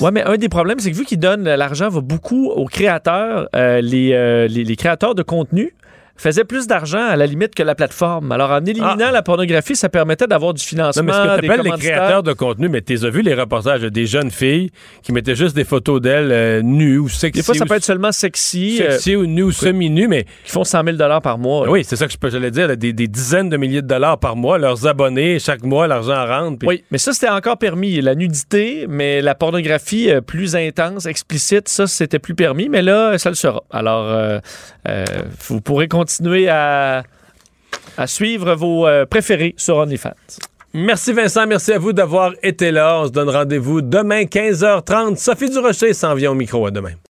S2: oui, mais un des problèmes, c'est que vu qu'ils donnent l'argent va beaucoup aux créateurs, euh, euh, les, les, créateurs de contenu faisait plus d'argent à la limite que la plateforme. Alors, en éliminant ah. la pornographie, ça permettait d'avoir du financement. Non, mais ce que
S1: les créateurs de contenu, mais tu as vu les reportages des jeunes filles qui mettaient juste des photos d'elles euh, nues ou sexy.
S2: Des fois, ça peut être seulement sexy.
S1: Euh, sexy ou nues ou semi-nues, mais.
S2: Qui font 100 000 par mois.
S1: Oui, c'est ça que je j'allais dire. des, dizaines de milliers de dollars par mois. Leurs abonnés, chaque mois, l'argent rentre.
S2: Oui, mais ça, c'était encore permis. La nudité, mais la pornographie euh, plus intense, explicite, ça, c'était plus permis. Mais là, ça le sera. Alors, vous pourrez continuer continuer à, à suivre vos euh, préférés sur OnlyFans.
S1: Merci Vincent, merci à vous d'avoir été là. On se donne rendez-vous demain 15h30. Sophie Durocher s'en vient au micro à demain.